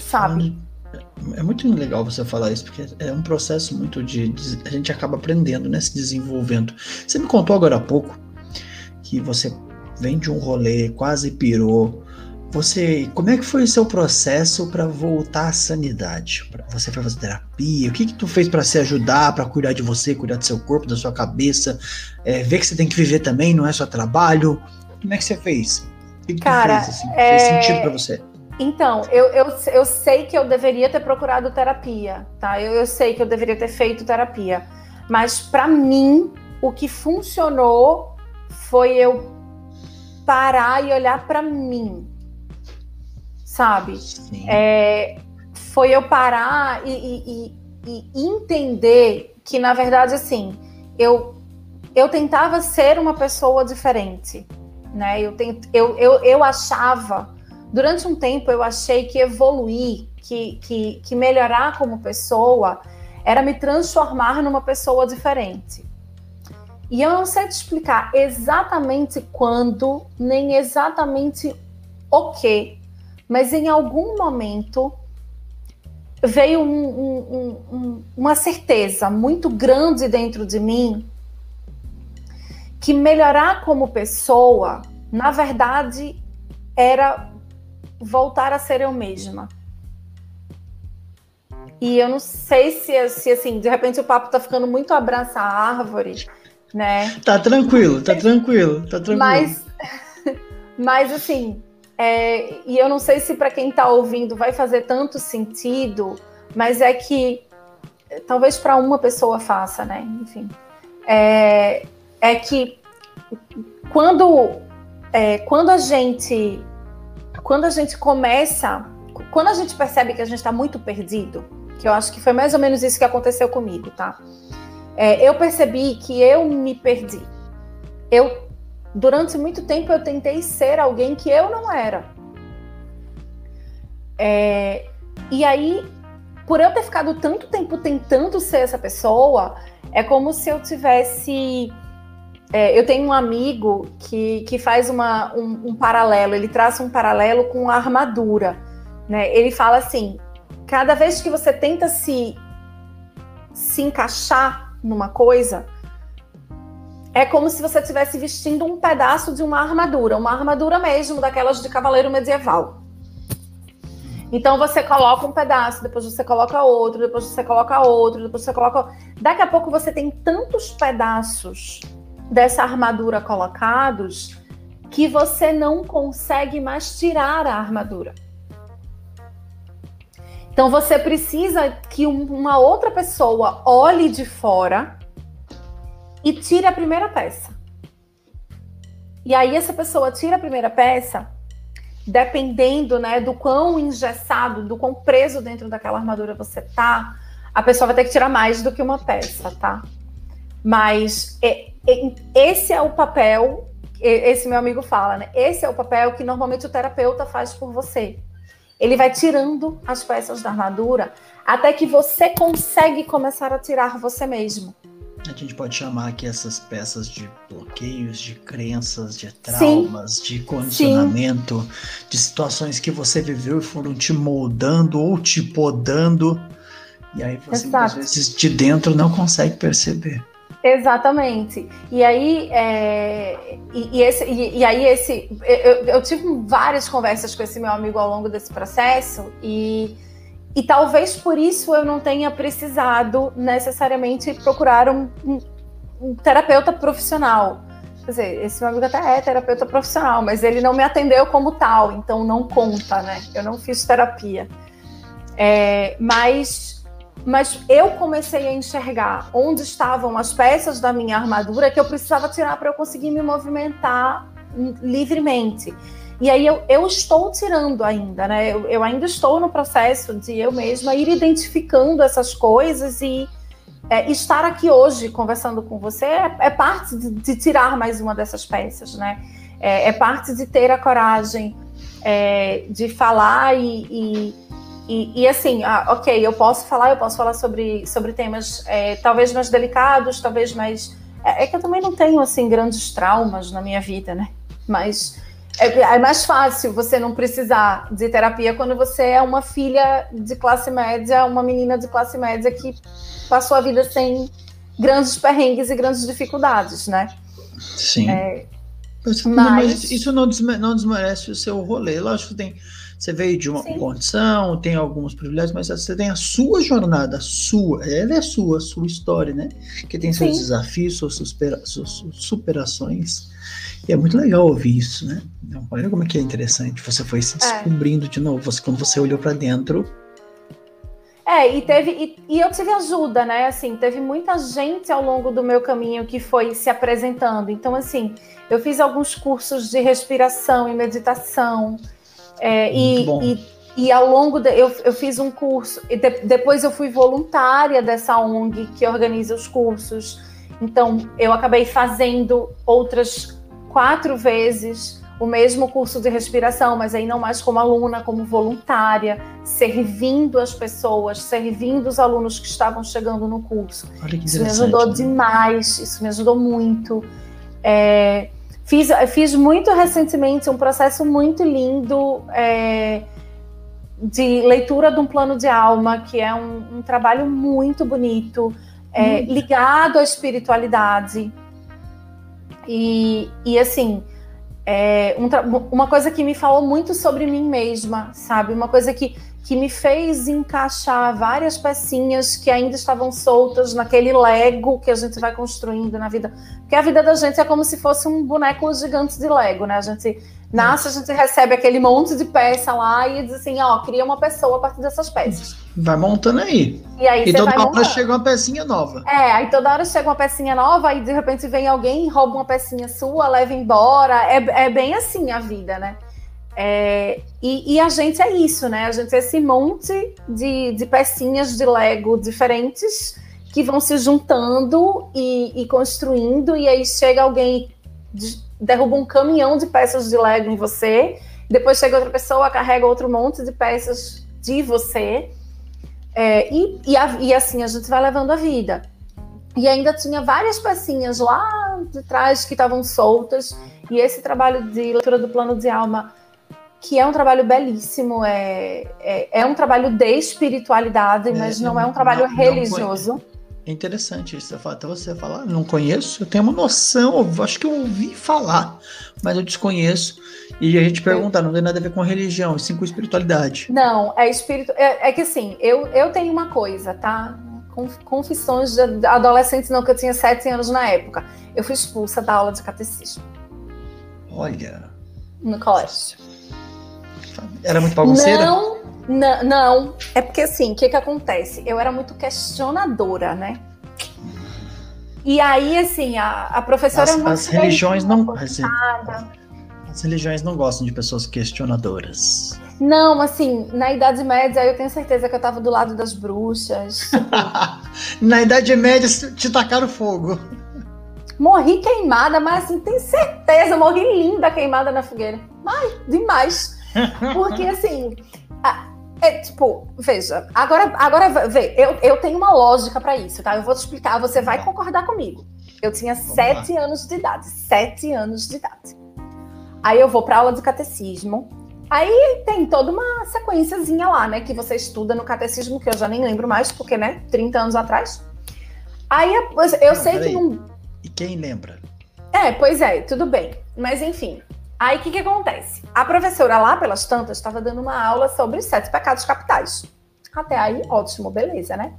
sabe? É muito legal você falar isso, porque é um processo muito de, A gente acaba aprendendo, né? Se desenvolvendo. Você me contou agora há pouco que você vem de um rolê, quase pirou. Você, como é que foi o seu processo para voltar à sanidade? Você foi fazer terapia? O que que tu fez para se ajudar, para cuidar de você, cuidar do seu corpo, da sua cabeça, é, ver que você tem que viver também, não é só trabalho? Como é que você fez? O que, que Cara, fez, assim? É... Fez sentido para você? Então, eu, eu, eu sei que eu deveria ter procurado terapia, tá? Eu, eu sei que eu deveria ter feito terapia. Mas para mim, o que funcionou foi eu parar e olhar para mim, sabe? É, foi eu parar e, e, e, e, entender que, na verdade, assim, eu, eu tentava ser uma pessoa diferente, né? Eu, tent, eu, eu, eu achava durante um tempo eu achei que evoluir, que, que, que melhorar como pessoa, era me transformar numa pessoa diferente. E eu não sei te explicar exatamente quando, nem exatamente o que, mas em algum momento veio um, um, um, uma certeza muito grande dentro de mim que melhorar como pessoa, na verdade, era voltar a ser eu mesma. E eu não sei se, se assim, de repente o papo tá ficando muito abraça a árvore, né? Tá tranquilo, tá tranquilo, tá tranquilo. Mas, *laughs* mas assim, é, e eu não sei se para quem tá ouvindo vai fazer tanto sentido, mas é que talvez para uma pessoa faça, né? Enfim, é, é que quando, é, quando a gente quando a gente começa, quando a gente percebe que a gente está muito perdido, que eu acho que foi mais ou menos isso que aconteceu comigo, tá? É, eu percebi que eu me perdi. Eu, durante muito tempo, eu tentei ser alguém que eu não era. É, e aí, por eu ter ficado tanto tempo tentando ser essa pessoa, é como se eu tivesse é, eu tenho um amigo que, que faz uma, um, um, paralelo, ele traça um paralelo com a armadura. Né? Ele fala assim: cada vez que você tenta se, se encaixar numa coisa, é como se você estivesse vestindo um pedaço de uma armadura, uma armadura mesmo, daquelas de cavaleiro medieval. Então você coloca um pedaço, depois você coloca outro, depois você coloca outro, depois você coloca. Daqui a pouco você tem tantos pedaços dessa armadura colocados que você não consegue mais tirar a armadura. Então você precisa que uma outra pessoa olhe de fora e tire a primeira peça. E aí essa pessoa tira a primeira peça, dependendo, né, do quão engessado, do quão preso dentro daquela armadura você tá, a pessoa vai ter que tirar mais do que uma peça, tá? Mas é, esse é o papel, esse meu amigo fala, né? Esse é o papel que normalmente o terapeuta faz por você. ele vai tirando as peças da armadura até que você consegue começar a tirar você mesmo. A gente pode chamar aqui essas peças de bloqueios, de crenças, de traumas, Sim. de condicionamento, Sim. de situações que você viveu e foram te moldando ou te podando. E aí você, Exato. às vezes, de dentro não consegue perceber. Exatamente. E aí, é, e, e, esse, e, e, aí esse, eu, eu, tive várias conversas com esse meu amigo ao longo desse processo e, e talvez por isso eu não tenha precisado necessariamente procurar um, um, um terapeuta profissional. Quer dizer, esse meu amigo até é terapeuta profissional, mas ele não me atendeu como tal, então não conta, né? Eu não fiz terapia. É, mas mas eu comecei a enxergar onde estavam as peças da minha armadura que eu precisava tirar para eu conseguir me movimentar livremente. E aí eu, eu estou tirando ainda, né? Eu, eu, ainda estou no processo de eu mesma ir identificando essas coisas e é, estar aqui hoje conversando com você é, é parte de, de, tirar mais uma dessas peças, né? É, é parte de ter a coragem é, de falar e, e e, e, assim, ah, ok, eu posso falar, eu posso falar sobre, sobre temas é, talvez mais delicados, talvez mais. É, é, que eu também não tenho assim grandes traumas na minha vida, né? Mas é, é, mais fácil você não precisar de terapia quando você é uma filha de classe média, uma menina de classe média que passou a vida sem grandes perrengues e grandes dificuldades, né? Sim. É, mas, mas, isso não, não desmerece o seu rolê. Lógico que tem você veio de uma Sim. condição, tem alguns privilégios, mas você tem a sua jornada, a sua, ela é sua, a sua história, né? Que tem seus Sim. desafios, suas, supera, suas superações. E é muito legal ouvir isso, né? Então, olha como é que é interessante. Você foi se é. descobrindo é. de novo. Você, quando você olhou para dentro, é, e teve e, e, eu tive ajuda, né? Assim, teve muita gente ao longo do meu caminho que foi se apresentando. Então, assim, eu fiz alguns cursos de respiração e meditação. É, e, e, e, ao longo de, eu, eu fiz um curso e de, depois eu fui voluntária dessa ONG que organiza os cursos. Então eu acabei fazendo outras quatro vezes o mesmo curso de respiração, mas aí não mais como aluna, como voluntária, servindo as pessoas, servindo os alunos que estavam chegando no curso. isso me ajudou né? demais, isso me ajudou muito. É, Fiz, fiz muito recentemente um processo muito lindo é, de leitura de um plano de alma, que é um, um trabalho muito bonito, é, hum. ligado à espiritualidade. E, e assim, é, um, uma coisa que me falou muito sobre mim mesma, sabe? Uma coisa que que me fez encaixar várias pecinhas que ainda estavam soltas naquele Lego que a gente vai construindo na vida. Porque a vida da gente é como se fosse um boneco gigante de Lego, né? A gente nasce, a gente recebe aquele monte de peça lá e diz assim, ó, cria uma pessoa a partir dessas peças. Vai montando aí. E aí e toda hora montando. chega uma pecinha nova. É, aí toda hora chega uma pecinha nova e de repente vem alguém, rouba uma pecinha sua, leva embora. É, é bem assim a vida, né? É, e, e, a gente é isso, né? A gente é esse monte de, de pecinhas de Lego diferentes que vão se juntando e, e construindo, e aí chega alguém, derruba um caminhão de peças de Lego em você, depois chega outra pessoa, carrega outro monte de peças de você, é, e, e, a, e assim a gente vai levando a vida. E ainda tinha várias pecinhas lá de trás que estavam soltas, e esse trabalho de leitura do plano de alma que é um trabalho belíssimo, é, é, é um trabalho de espiritualidade, mas é, não é um trabalho não, religioso. Não é interessante isso, até você falar, não conheço, eu tenho uma noção, acho que eu ouvi falar, mas eu desconheço. E a gente pergunta, não tem nada a ver com religião, e sim com espiritualidade. Não, é espírito. É, é que assim, eu, eu tenho uma coisa, tá? Confissões de adolescentes, não, que eu tinha sete anos na época. Eu fui expulsa da aula de catecismo. Olha. No colégio. Era muito bagunceira? Não, não, não. É porque assim, o que que acontece? Eu era muito questionadora, né? E aí, assim, a, a professora... As, as religiões não... Assim, as religiões não gostam de pessoas questionadoras. Não, assim, na Idade Média eu tenho certeza que eu tava do lado das bruxas. *laughs* na Idade Média te tacaram fogo. Morri queimada, mas assim, tenho certeza, morri linda queimada na fogueira. Ai, demais. Porque, assim, a, É, tipo, veja, agora, agora vê, eu, eu tenho uma lógica para isso, tá? Eu vou te explicar, você vai concordar comigo. Eu tinha Vamos sete lá. anos de idade, sete anos de idade. Aí eu vou para aula de catecismo. Aí tem toda uma sequenciazinha lá, né, que você estuda no catecismo, que eu já nem lembro mais, porque, né, 30 anos atrás. Aí eu, eu não, sei que não. E quem lembra? É, pois é, tudo bem. Mas enfim, Aí o que, que acontece? A professora lá pelas tantas estava dando uma aula sobre sete pecados capitais. Até aí, ótimo, beleza, né?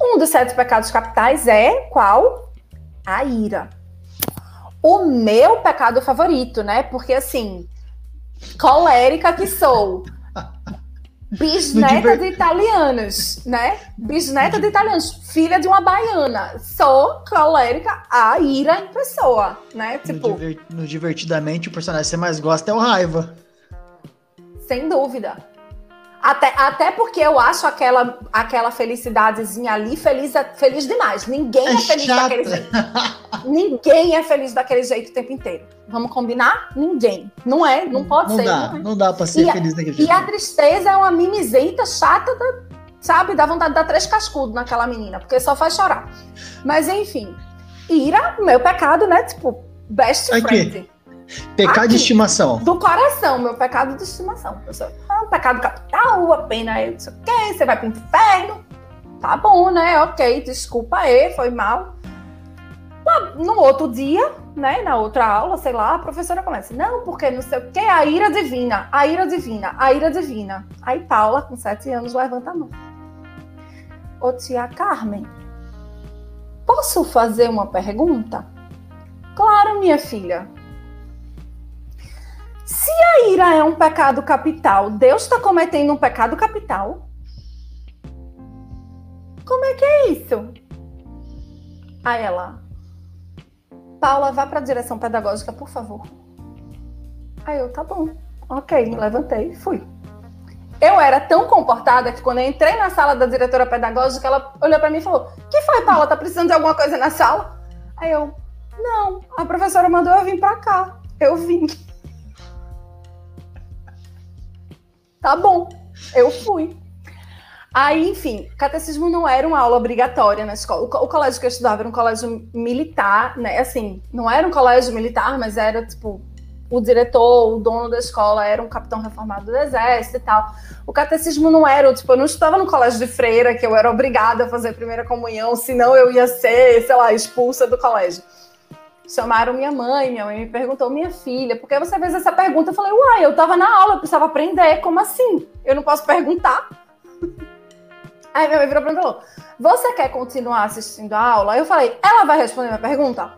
Um dos sete pecados capitais é qual? A ira. O meu pecado favorito, né? Porque assim, colérica que sou, Bisneta diver... de italianos, né? Bisneta de italianos, filha de uma baiana. Sou colérica, a ira em pessoa, né? Tipo. No, diver... no Divertidamente, o personagem que você mais gosta é o Raiva. Sem dúvida. Até, até porque eu acho aquela, aquela felicidadezinha ali feliz, feliz demais. Ninguém é, é feliz chata. daquele jeito. Ninguém é feliz daquele jeito o tempo inteiro. Vamos combinar? Ninguém. Não é, não pode não ser. Dá, não, é. não dá pra ser e feliz daquele jeito. E a tristeza é uma mimizenta chata, da, sabe? Dá vontade de dar três cascudos naquela menina, porque só faz chorar. Mas enfim, ira, meu pecado, né? Tipo, best Aqui. Pecado Aqui, de estimação. Do coração, meu pecado de estimação. Sou, ah, pecado capital, a pena é isso ok, você vai pro inferno. Tá bom, né? Ok, desculpa aí, foi mal. No outro dia, né, na outra aula, sei lá, a professora começa, não, porque não sei o que, a ira divina, a ira divina, a ira divina. Aí Paula, com sete anos, levanta a mão. Ô tia Carmen, posso fazer uma pergunta? Claro, minha filha. Se a ira é um pecado capital, Deus está cometendo um pecado capital? Como é que é isso? Aí ela, Paula, vá para a direção pedagógica, por favor. Aí eu, tá bom. Ok, me levantei, fui. Eu era tão comportada que quando eu entrei na sala da diretora pedagógica, ela olhou para mim e falou: "Que foi, Paula? Tá precisando de alguma coisa na sala?" Aí eu: "Não, a professora mandou eu vir para cá. Eu vim." Tá bom, eu fui. Aí, enfim, catecismo não era uma aula obrigatória na escola. O, colégio que eu estudava era um colégio militar, né? Assim, não era um colégio militar, mas era tipo o diretor, o dono da escola era um capitão reformado do exército e tal. O catecismo não era, tipo, eu não estava no colégio de freira que eu era obrigada a fazer a primeira comunhão, senão eu ia ser, sei lá, expulsa do colégio chamaram minha mãe, minha mãe me perguntou, minha filha, por que você fez essa pergunta? Eu falei, uai, eu tava na aula, eu precisava aprender, como assim? Eu não posso perguntar? *laughs* Aí minha mãe virou pra mim e falou, você quer continuar assistindo a aula? Eu falei, ela vai responder minha pergunta?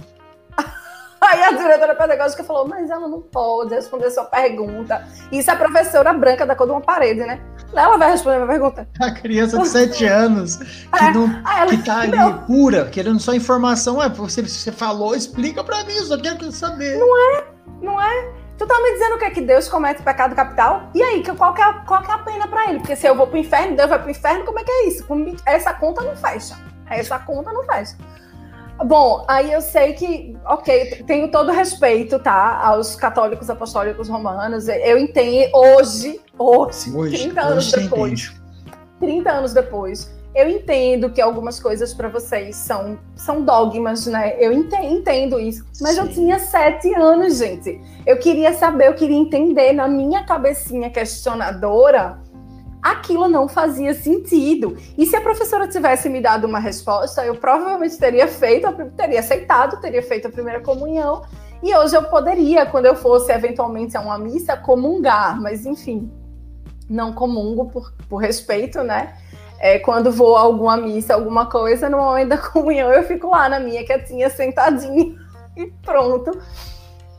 *laughs* Aí a diretora pedagógica falou, mas ela não pode responder sua pergunta. Isso é a professora branca da cor de uma parede, né? Ela vai responder minha pergunta. A criança de 7 *laughs* anos que, é, não, ela, que tá ali pura, querendo só informação. Ué, você, você falou, explica pra mim, só quero saber. Não é, não é. Tu tá me dizendo que é que Deus comete pecado capital? E aí, qual que é, qual que é a pena pra ele? Porque se eu vou pro inferno, Deus vai pro inferno, como é que é isso? Essa conta não fecha. Essa conta não fecha. Bom, aí eu sei que, ok, tenho todo respeito, tá, aos católicos apostólicos romanos. Eu entendo hoje, hoje, hoje 30 anos hoje depois. 30 anos depois, eu entendo que algumas coisas para vocês são, são dogmas, né? Eu entendo, entendo isso. Mas Sim. eu tinha sete anos, gente. Eu queria saber, eu queria entender na minha cabecinha questionadora aquilo não fazia sentido. E se a professora tivesse me dado uma resposta, eu provavelmente teria feito, teria aceitado, teria feito a primeira comunhão. E hoje eu poderia, quando eu fosse eventualmente a uma missa, comungar, mas enfim, não comungo por, por respeito, né? É, quando vou a alguma missa, alguma coisa, no momento da *laughs* comunhão eu fico lá na minha quietinha, sentadinha *laughs* e pronto,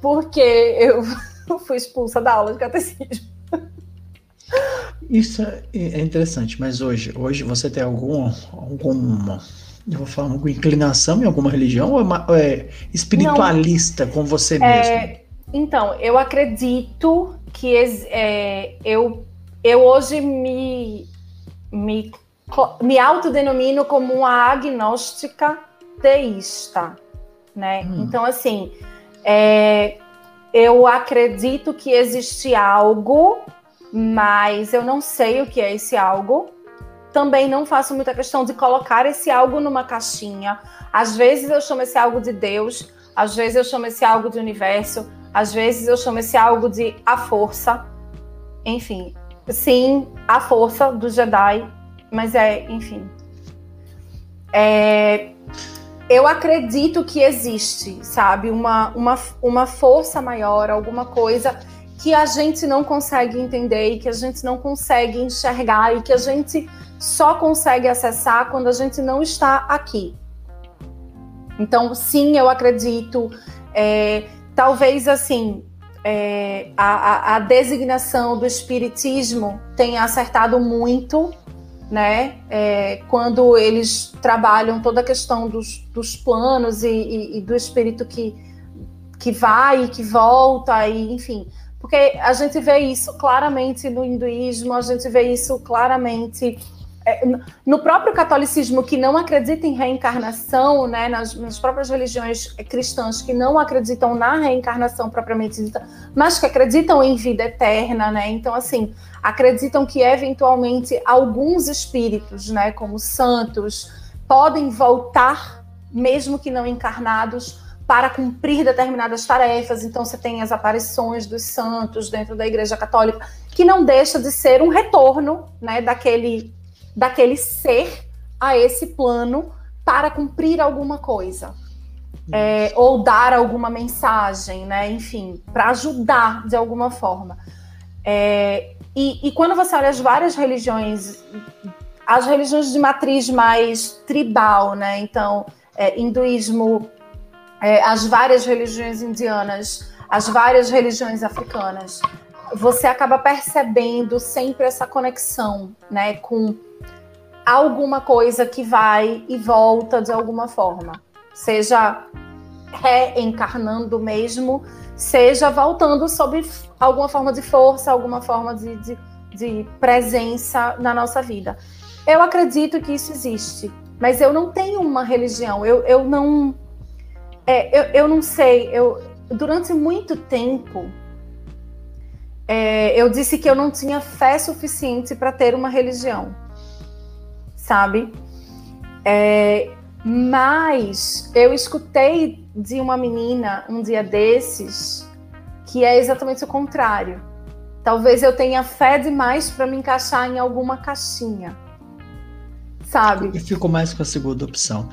porque eu *laughs* fui expulsa da aula de catecismo. Isso é, é interessante, mas hoje, hoje você tem algum, alguma, eu vou falar, alguma inclinação em alguma religião ou é, é espiritualista Não, com você mesmo? É, então, eu acredito que é, eu, eu hoje me, me, me autodenomino como uma agnóstica teísta, né? Hum. Então, assim, é, eu acredito que existe algo mas eu não sei o que é esse algo. Também não faço muita questão de colocar esse algo numa caixinha. Às vezes eu chamo esse algo de Deus, às vezes eu chamo esse algo de universo, às vezes eu chamo esse algo de a força. Enfim, sim, a força do Jedi, mas é, enfim. É, eu acredito que existe, sabe, uma, uma, uma força maior, alguma coisa que a gente não consegue entender e que a gente não consegue enxergar e que a gente só consegue acessar quando a gente não está aqui. Então, sim, eu acredito. É, talvez assim, é, a, a, designação do espiritismo tenha acertado muito, né? É, quando eles trabalham toda a questão dos, dos planos e, e, e, do espírito que, que vai e que volta, e enfim. Porque a gente vê isso claramente no hinduísmo, a gente vê isso claramente no próprio catolicismo que não acredita em reencarnação, né, nas, nas, próprias religiões cristãs que não acreditam na reencarnação propriamente dita, mas que acreditam em vida eterna, né? Então, assim, acreditam que eventualmente alguns espíritos, né, como santos, podem voltar, mesmo que não encarnados, para cumprir determinadas tarefas. Então, você tem as aparições dos santos dentro da Igreja Católica, que não deixa de ser um retorno, né, daquele daquele ser a esse plano para cumprir alguma coisa. É, ou dar alguma mensagem, né? Enfim, para ajudar de alguma forma. É, e, e, quando você olha as várias religiões, as religiões de matriz mais tribal, né? Então, é, hinduísmo, é, as várias religiões indianas, as várias religiões africanas, você acaba percebendo sempre essa conexão, né? Com alguma coisa que vai e volta de alguma forma, seja reencarnando mesmo, seja voltando sob alguma forma de força, alguma forma de, de, de presença na nossa vida. Eu acredito que isso existe, mas eu não tenho uma religião, eu, eu não. É, eu, eu não sei, eu, durante muito tempo, é, eu disse que eu não tinha fé suficiente para ter uma religião sabe? É, mas eu escutei de uma menina um dia desses que é exatamente o contrário. Talvez eu tenha fé demais para me encaixar em alguma caixinha. Sabe? Eu fico mais com a segunda opção.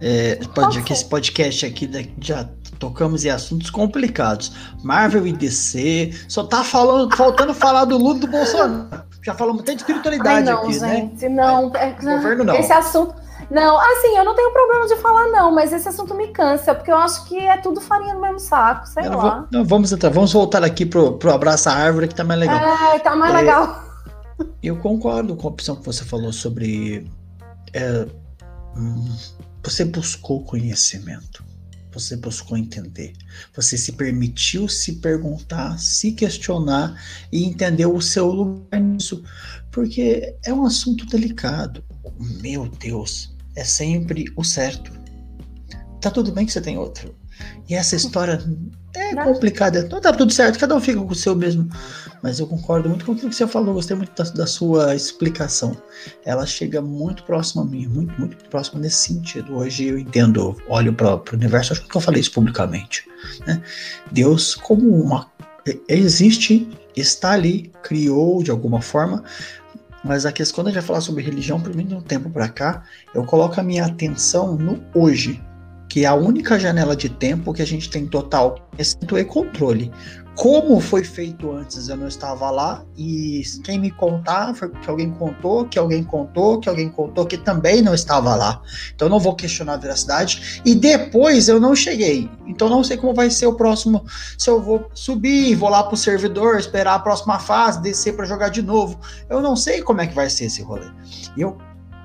É, pode, que esse podcast aqui já tocamos em assuntos complicados. Marvel e DC, só tá falando, faltando falar do Ludo do Bolsonaro já falamos até de espiritualidade Ai, não, aqui, né? gente, né? Não, é, governo não. Esse assunto. Não, assim, eu não tenho problema de falar, não, mas esse assunto me cansa, porque eu acho que é tudo farinha no mesmo saco, sei lá. Vou, não, vamos entrar, vamos voltar aqui pro, pro Abraça a Árvore, que tá mais legal. É, tá mais é, legal. Eu concordo com a opção que você falou sobre. É, hum, você buscou conhecimento você buscou entender. Você se permitiu se perguntar, se questionar e entender o seu lugar nisso. Porque é um assunto delicado. Meu Deus, é sempre o certo. Tá tudo bem que você tem outro. E essa história é complicada. Não tá tudo certo, cada um fica com o seu mesmo. Mas eu concordo muito com aquilo que você falou, gostei muito da, da sua explicação. Ela chega muito próxima a mim, muito, muito próxima nesse sentido. Hoje eu entendo, olho para o universo, acho que eu falei isso publicamente. Né? Deus, como uma. Existe, está ali, criou de alguma forma, mas a questão, quando a gente vai falar sobre religião, por mim, de um tempo para cá, eu coloco a minha atenção no hoje que é a única janela de tempo que a gente tem total conhecimento e controle. Como foi feito antes, eu não estava lá, e quem me contar foi que alguém contou, que alguém contou, que alguém contou, que também não estava lá. Então não vou questionar a veracidade. E depois eu não cheguei. Então não sei como vai ser o próximo. Se eu vou subir, vou lá para o servidor, esperar a próxima fase, descer para jogar de novo. Eu não sei como é que vai ser esse rolê. E eu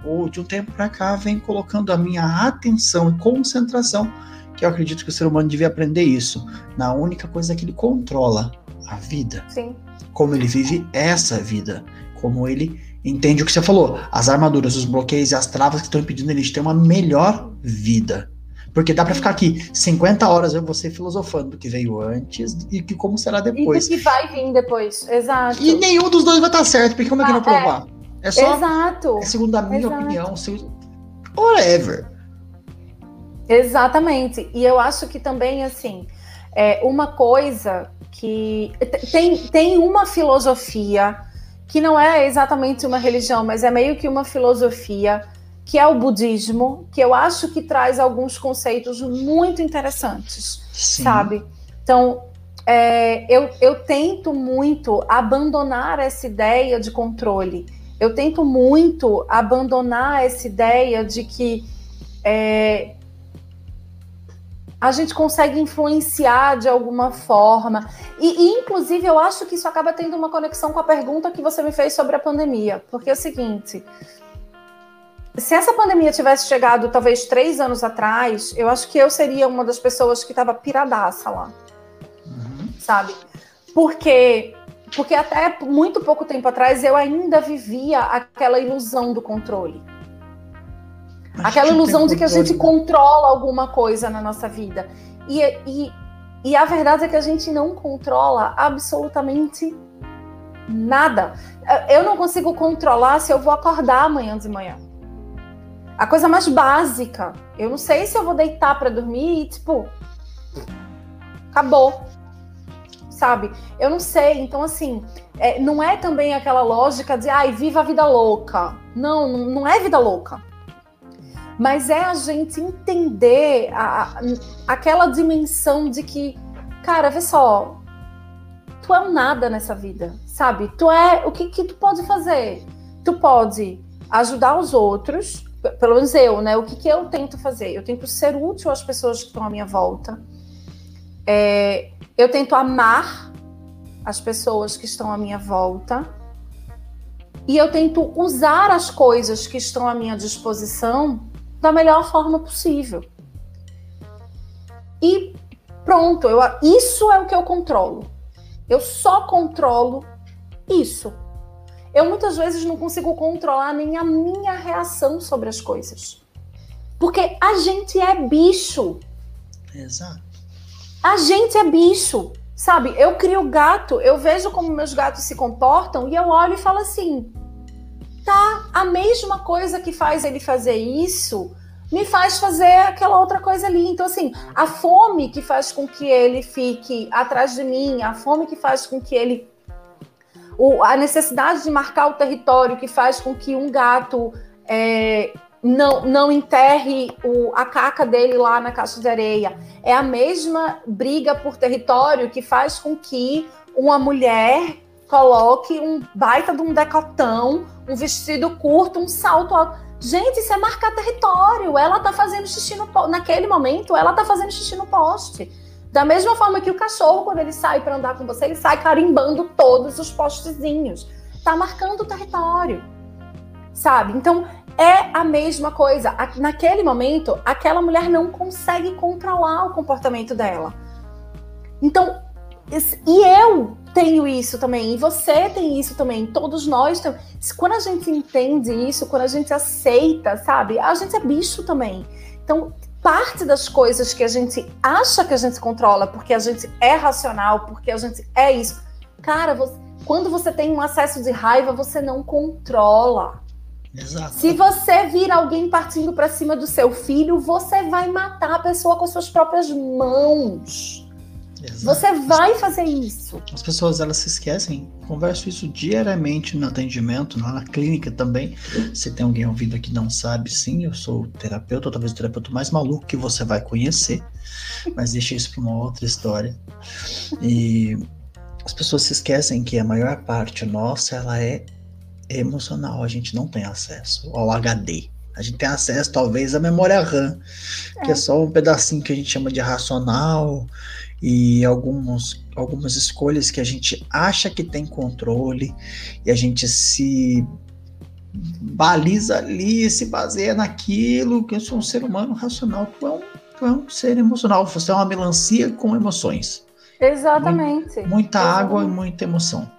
ou de um tempo para cá, vem colocando a minha atenção e concentração, que eu acredito que o ser humano devia aprender isso, na única coisa que ele controla, a vida. Sim. Como ele vive essa vida, como ele entende o que você falou, as armaduras, os bloqueios e as travas que estão impedindo ele de ter uma melhor vida. Porque dá para ficar aqui 50 horas eu você filosofando do que veio antes e que como será depois. E do que vai vir depois, exato. E nenhum dos dois vai estar certo, porque como é que não ah, provar? É, é só. Exato. É segundo a minha exato. opinião, whatever. Exatamente. E eu acho que também, assim, é uma coisa que. Tem, tem uma filosofia que não é exatamente uma religião, mas é meio que uma filosofia que é o budismo, que eu acho que traz alguns conceitos muito interessantes, Sim. sabe? Então, é, eu, eu tento muito abandonar essa ideia de controle. Eu tento muito abandonar essa ideia de que é, a gente consegue influenciar de alguma forma. E, e, inclusive, eu acho que isso acaba tendo uma conexão com a pergunta que você me fez sobre a pandemia. Porque é o seguinte: se essa pandemia tivesse chegado talvez três anos atrás, eu acho que eu seria uma das pessoas que estava piradaça lá. Uhum. Sabe? Porque, porque até muito pouco tempo atrás eu ainda vivia aquela ilusão do controle. aquela ilusão de que a gente controla alguma coisa na nossa vida. E, e, e a verdade é que a gente não controla absolutamente nada. Eu não consigo controlar se eu vou acordar amanhã de manhã a coisa mais básica. Eu não sei se eu vou deitar para dormir e, tipo, acabou. Sabe? Eu não sei. Então, assim, é, não é também aquela lógica de, ai, viva a vida louca. Não, não é vida louca. Mas é a gente entender a, aquela dimensão de que, cara, vê só, tu é um nada nessa vida, sabe? Tu é o que, que tu pode fazer? Tu pode ajudar os outros, pelo menos eu, né? O que, que eu tento fazer? Eu tento ser útil às pessoas que estão à minha volta. É, eu tento amar as pessoas que estão à minha volta. E eu tento usar as coisas que estão à minha disposição da melhor forma possível. E pronto, eu, isso é o que eu controlo. Eu só controlo isso eu muitas vezes não consigo controlar nem a minha reação sobre as coisas. Porque a gente é bicho. Exato. A gente é bicho. Sabe, eu crio gato, eu vejo como meus gatos se comportam e eu olho e falo assim: tá, a mesma coisa que faz ele fazer isso me faz fazer aquela outra coisa ali. Então, assim, a fome que faz com que ele fique atrás de mim, a fome que faz com que ele o, a necessidade de marcar o território que faz com que um gato é, não, não enterre o, a caca dele lá na caixa de areia. É a mesma briga por território que faz com que uma mulher coloque um baita de um decotão, um vestido curto, um salto alto. Gente, isso é marcar território. Ela tá fazendo xixi no naquele momento, ela tá fazendo xixi no poste. Da mesma forma que o cachorro, quando ele sai para andar com você, ele sai carimbando todos os postezinhos. Tá marcando o território. Sabe? Então, é a mesma coisa. Naquele momento, aquela mulher não consegue controlar o comportamento dela. Então, e eu tenho isso também, e você tem isso também, todos nós temos. Quando a gente entende isso, quando a gente aceita, sabe? A gente é bicho também. Então, parte das coisas que a gente acha que a gente controla, porque a gente é racional, porque a gente é isso. Cara, você, quando você tem um acesso de raiva, você não controla. Exato. Se você vir alguém partindo para cima do seu filho, você vai matar a pessoa com as suas próprias mãos. Exato. Você vai fazer isso. As pessoas elas se esquecem. Converso isso diariamente no atendimento, na clínica também. Se tem alguém ouvindo aqui não sabe, sim, eu sou terapeuta, talvez o terapeuta mais maluco que você vai conhecer, mas deixa isso para uma outra história. E as pessoas se esquecem que a maior parte nossa ela é emocional. A gente não tem acesso ao HD. A gente tem acesso, talvez, à memória RAM, é. que é só um pedacinho que a gente chama de racional e alguns, algumas escolhas que a gente acha que tem controle e a gente se baliza ali, se baseia naquilo, que eu sou um ser humano racional, tu é um, tu é um ser emocional, você é uma melancia com emoções. Exatamente. Muita Exatamente. água e muita emoção.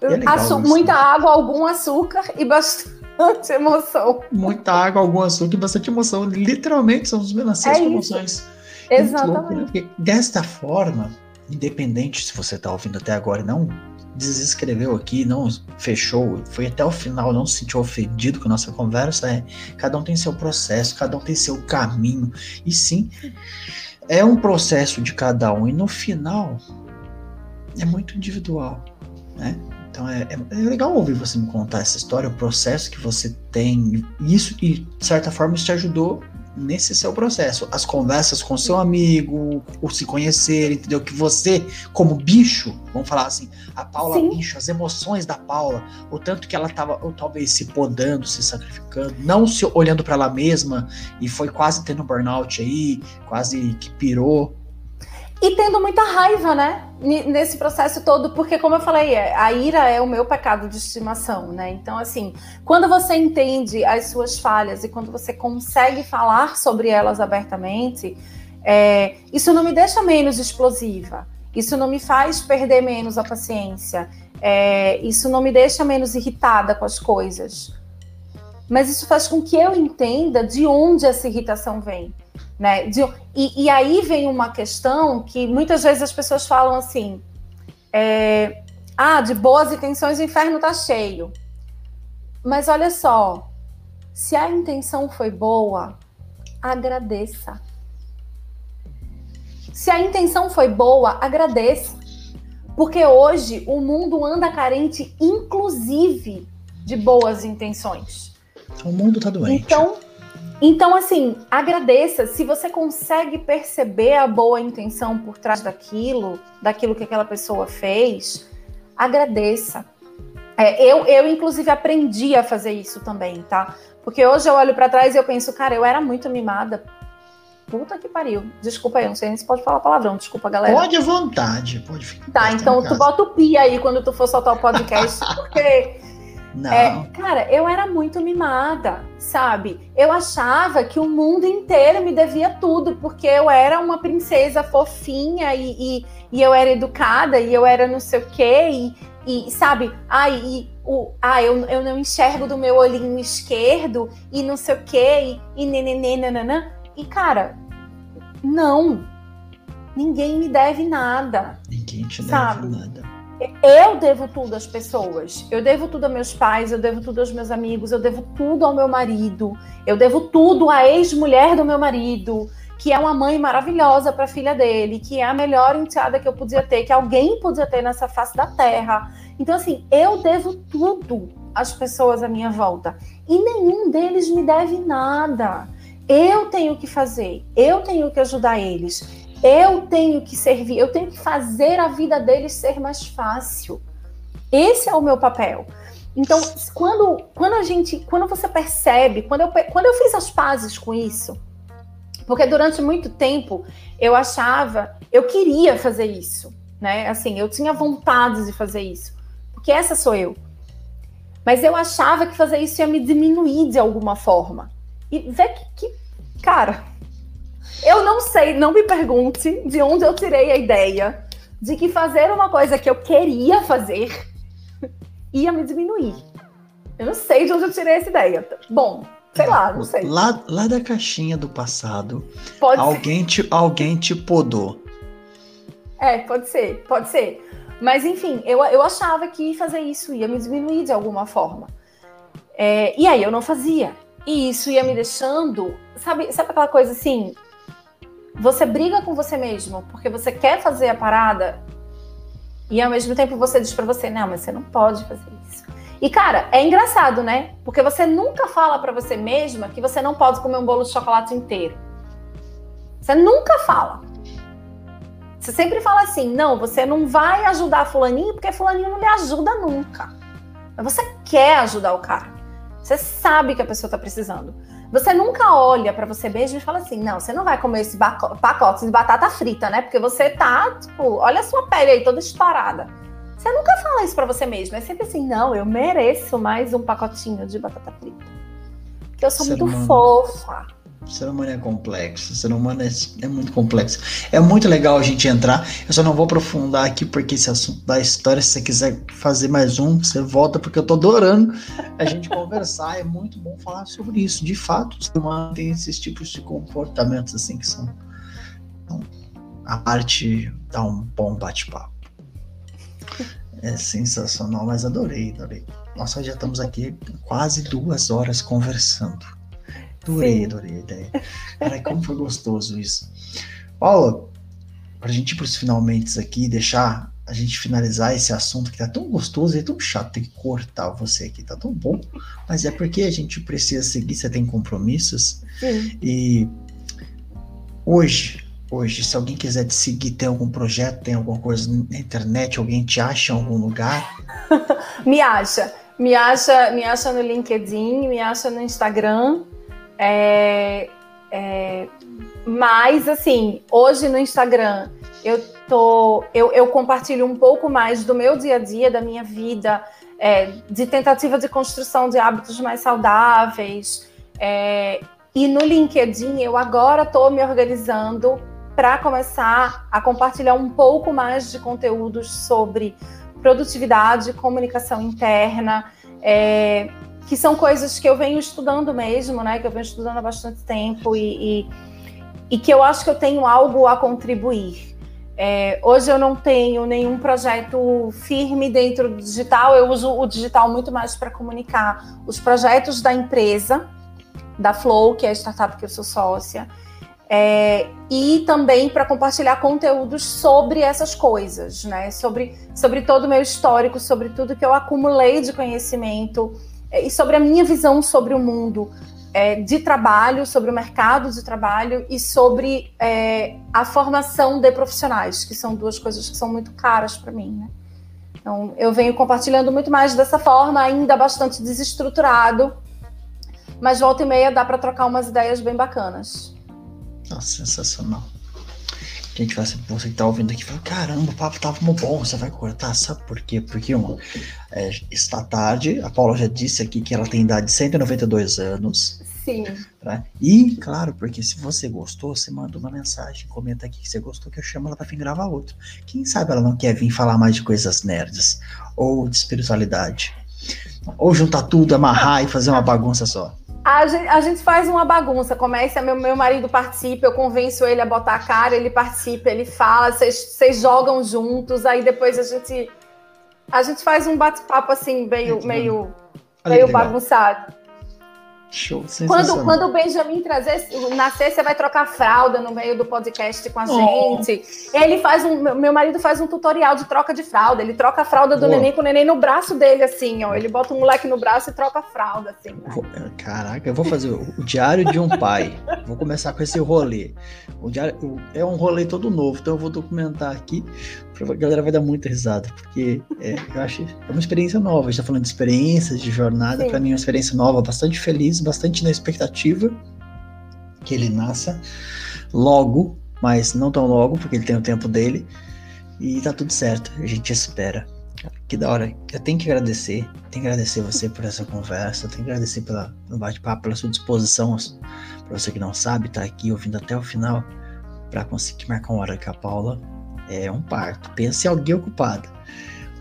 É legal, muita água, algum açúcar *laughs* e bastante emoção. Muita água, algum açúcar e bastante emoção. Literalmente são os melancias é com emoções. Exatamente. Louco, né? Desta forma, independente se você está ouvindo até agora e não desescreveu aqui, não fechou, foi até o final, não se sentiu ofendido com a nossa conversa, é, cada um tem seu processo, cada um tem seu caminho. E sim, é um processo de cada um. E no final, é muito individual, né? Então é, é, é, legal ouvir você me contar essa história, o processo que você tem. Isso, e de certa forma, isso te ajudou nesse seu processo. As conversas com seu amigo, o se conhecer, entendeu? Que você, como bicho, vamos falar assim, a Paula Sim. bicho, as emoções da Paula, o tanto que ela estava ou talvez se podando, se sacrificando, não se olhando para ela mesma e foi quase tendo burnout aí, quase que pirou e tendo muita raiva, né? Nesse processo todo, porque, como eu falei, é, a ira é o meu pecado de estimação, né? Então, assim, quando você entende as suas falhas e quando você consegue falar sobre elas abertamente, é, isso não me deixa menos explosiva, isso não me faz perder menos a paciência, é, isso não me deixa menos irritada com as coisas. Mas isso faz com que eu entenda de onde essa irritação vem. Né? De, e, e, aí vem uma questão que muitas vezes as pessoas falam assim: é, ah, de boas intenções o inferno está cheio. Mas olha só, se a intenção foi boa, agradeça. Se a intenção foi boa, agradeça. Porque hoje o mundo anda carente, inclusive, de boas intenções. O mundo está doente. Então, então, assim, agradeça. Se você consegue perceber a boa intenção por trás daquilo, daquilo que aquela pessoa fez, agradeça. É, eu, eu, inclusive, aprendi a fazer isso também, tá? Porque hoje eu olho para trás e eu penso, cara, eu era muito mimada. Puta que pariu. Desculpa aí, não sei nem se pode falar palavrão. Desculpa, galera. Pode à vontade, pode ficar. Tá, então tu bota o pi aí quando tu for soltar o podcast, *laughs* porque não. É, cara, eu era muito mimada, sabe? Eu achava que o mundo inteiro me devia tudo, porque eu era uma princesa fofinha e, e, e eu era educada e eu era não sei o quê, e, e sabe? Ai, e, o, ah, eu, eu não enxergo do meu olhinho esquerdo e não sei o quê, e, e nenenê, nananã. E, cara, não. Ninguém me deve nada. Ninguém te sabe? deve nada. Eu devo tudo às pessoas. Eu devo tudo aos meus pais, eu devo tudo aos meus amigos, eu devo tudo ao meu marido, eu devo tudo à ex-mulher do meu marido, que é uma mãe maravilhosa para a filha dele, que é a melhor enteada que eu podia ter, que alguém podia ter nessa face da terra. Então, assim, eu devo tudo às pessoas à minha volta. E nenhum deles me deve nada. Eu tenho que fazer, eu tenho que ajudar eles. Eu tenho que servir, eu tenho que fazer a vida deles ser mais fácil. Esse é o meu papel. Então, quando, quando a gente, quando você percebe, quando eu, quando eu fiz as pazes com isso, porque durante muito tempo eu achava, eu queria fazer isso, né? Assim, eu tinha vontade de fazer isso, porque essa sou eu. Mas eu achava que fazer isso ia me diminuir de alguma forma. E vê que, que cara, eu não sei, não me pergunte de onde eu tirei a ideia de que fazer uma coisa que eu queria fazer ia me diminuir. Eu não sei de onde eu tirei essa ideia. Bom, sei lá, não sei. Lá, lá da caixinha do passado, pode alguém te, alguém te podou. É, pode ser, pode ser. Mas enfim, eu, eu achava que fazer isso ia me diminuir de alguma forma. É, e aí eu não fazia. E isso ia me deixando, sabe, sabe aquela coisa assim, você briga com você mesmo porque você quer fazer a parada e ao mesmo tempo você diz para você, não, mas você não pode fazer isso. E cara, é engraçado, né? Porque você nunca fala para você mesma que você não pode comer um bolo de chocolate inteiro. Você nunca fala. Você sempre fala assim: não, você não vai ajudar Fulaninho porque Fulaninho não lhe ajuda nunca. Mas você quer ajudar o cara. Você sabe que a pessoa está precisando. Você nunca olha para você mesmo e fala assim: não, você não vai comer esse pacote de batata frita, né? Porque você tá, tipo, olha a sua pele aí toda estourada. Você nunca fala isso para você mesmo. É sempre assim: não, eu mereço mais um pacotinho de batata frita. Porque eu sou muito fofa. O ser humano é complexo, o ser humano é, é, muito complexo. É muito legal a gente entrar. Eu só não vou aprofundar aqui, porque esse assunto da história, se você quiser fazer mais um, você volta, porque eu tô adorando a gente conversar. É muito bom falar sobre isso. De fato, o ser humano tem esses tipos de comportamentos assim que são. Então, a parte dá um bom bate-papo. É sensacional, mas adorei, adorei. Nós já estamos aqui quase duas horas conversando. Adorei, Sim. adorei a ideia. Cara, como foi gostoso isso. Paula, para a gente ir para os finalmente aqui, deixar a gente finalizar esse assunto que tá tão gostoso e tão chato, tem que cortar você aqui, tá tão bom, mas é porque a gente precisa seguir, você tem compromissos. Sim. E hoje, hoje, se alguém quiser te seguir, tem algum projeto, tem alguma coisa na internet, alguém te acha em algum lugar? *laughs* me acha. Me acha, me acha no LinkedIn, me acha no Instagram. É, é, mas, assim, hoje no Instagram eu, tô, eu, eu, compartilho um pouco mais do meu dia a dia, da minha vida, é, de tentativa de construção de hábitos mais saudáveis. É, e no LinkedIn eu agora estou me organizando para começar a compartilhar um pouco mais de conteúdos sobre produtividade, comunicação interna, é, que são coisas que eu venho estudando mesmo, né? Que eu venho estudando há bastante tempo e, e, e que eu acho que eu tenho algo a contribuir. É, hoje eu não tenho nenhum projeto firme dentro do digital, eu uso o digital muito mais para comunicar os projetos da empresa, da Flow, que é a startup que eu sou sócia, é, e também para compartilhar conteúdos sobre essas coisas, né? Sobre, sobre todo o meu histórico, sobre tudo que eu acumulei de conhecimento e sobre a minha visão sobre o mundo é, de trabalho, sobre o mercado de trabalho e sobre é, a formação de profissionais, que são duas coisas que são muito caras para mim, né? Então, eu venho compartilhando muito mais dessa forma, ainda bastante desestruturado, mas volta e meia dá para trocar umas ideias bem bacanas. Nossa, sensacional. Gente vai, você que tá ouvindo aqui, fala, caramba, o papo tava muito bom, você vai cortar, sabe por quê? Porque, uma, é, está tarde, a Paula já disse aqui que ela tem idade de 192 anos. Sim. Né? E, claro, porque se você gostou, você manda uma mensagem, comenta aqui que você gostou, que eu chamo ela pra vir gravar outro. Quem sabe ela não quer vir falar mais de coisas nerds, ou de espiritualidade, ou juntar tudo, amarrar e fazer uma bagunça só. A gente, a gente, faz uma bagunça, começa, meu, meu marido participa, eu convenço ele a botar a cara, ele participa, ele fala, vocês jogam juntos, aí depois a gente a gente faz um bate-papo assim, meio, meio, meio bagunçado. Show, quando, quando o Benjamin trazer, nascer, você vai trocar fralda no meio do podcast com a oh. gente. Ele faz um. Meu marido faz um tutorial de troca de fralda. Ele troca a fralda do Boa. neném com o neném no braço dele, assim, ó. Ele bota o moleque no braço e troca a fralda, assim. Né? Caraca, eu vou fazer o, o diário de um pai. vou começar com esse rolê. O diário é um rolê todo novo, então eu vou documentar aqui a galera vai dar muita risada, porque é, eu acho é uma experiência nova. A gente tá falando de experiências, de jornada, para mim é uma experiência nova, bastante feliz, bastante na expectativa que ele nasça logo, mas não tão logo, porque ele tem o tempo dele. E tá tudo certo, a gente espera. Que da hora. Eu tenho que agradecer, tenho que agradecer você por essa conversa, tenho que agradecer pela, pelo bate-papo, pela sua disposição. Para você que não sabe, tá aqui ouvindo até o final para conseguir marcar uma hora com a Paula é um parto. Pense em alguém ocupado.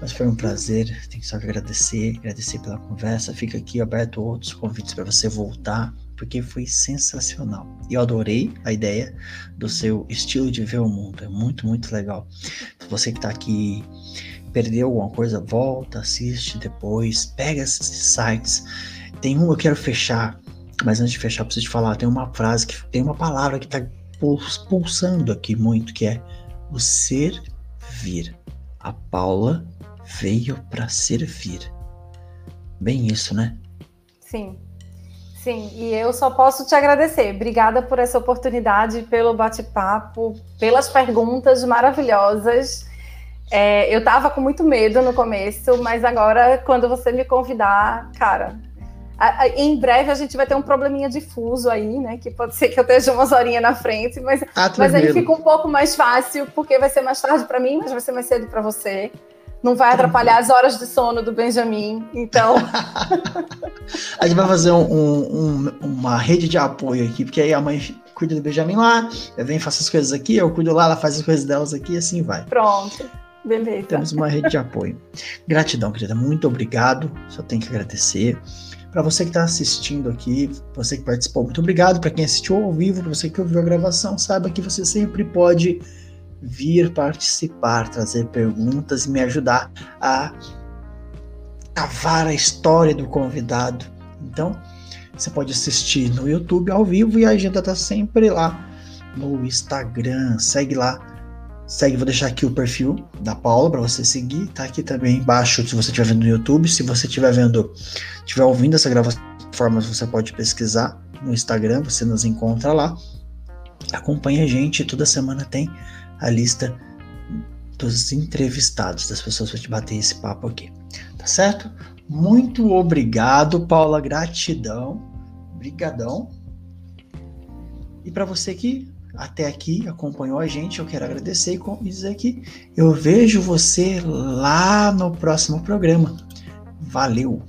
Mas foi um prazer, tenho só que agradecer, agradecer pela conversa. Fica aqui aberto outros convites para você voltar, porque foi sensacional. E eu adorei a ideia do seu estilo de ver o mundo, é muito, muito legal. Você que está aqui, perdeu alguma coisa, volta, assiste depois, pega esses sites. Tem um eu quero fechar, mas antes de fechar, preciso te falar, tem uma frase que tem uma palavra que está pulsando aqui muito, que é o servir. A Paula veio para servir. Bem isso, né? Sim. Sim, e eu só posso te agradecer. Obrigada por essa oportunidade, pelo bate-papo, pelas perguntas maravilhosas. É, eu estava com muito medo no começo, mas agora, quando você me convidar, cara, em breve a gente vai ter um probleminha difuso aí, né? Que pode ser que eu esteja umas horinhas na frente, mas, ah, mas aí fica um pouco mais fácil, porque vai ser mais tarde para mim, mas vai ser mais cedo para você. não vai atrapalhar as horas de sono do Benjamin. Então. *laughs* a gente vai fazer um, um, uma rede de apoio aqui, porque aí a mãe cuida do Benjamin lá, eu venho faço as coisas aqui, eu cuido lá, ela faz as coisas delas aqui e assim vai. Pronto. Beleza. Temos uma rede de apoio. Gratidão, querida. Muito obrigado. Só tenho que agradecer. Para você que está assistindo aqui, você que participou, muito obrigado. Para quem assistiu ao vivo, para você que ouviu a gravação, saiba que você sempre pode vir participar, trazer perguntas e me ajudar a cavar a história do convidado. Então, você pode assistir no YouTube ao vivo e a agenda está sempre lá no Instagram. Segue lá Segue, vou deixar aqui o perfil da Paula para você seguir. Tá aqui também embaixo se você estiver vendo no YouTube. Se você estiver vendo, estiver ouvindo essa gravação, você pode pesquisar no Instagram, você nos encontra lá. Acompanhe a gente, toda semana tem a lista dos entrevistados, das pessoas para te bater esse papo aqui. Tá certo? Muito obrigado, Paula, gratidão. Brigadão. E para você que até aqui acompanhou a gente, eu quero agradecer e dizer que eu vejo você lá no próximo programa. Valeu!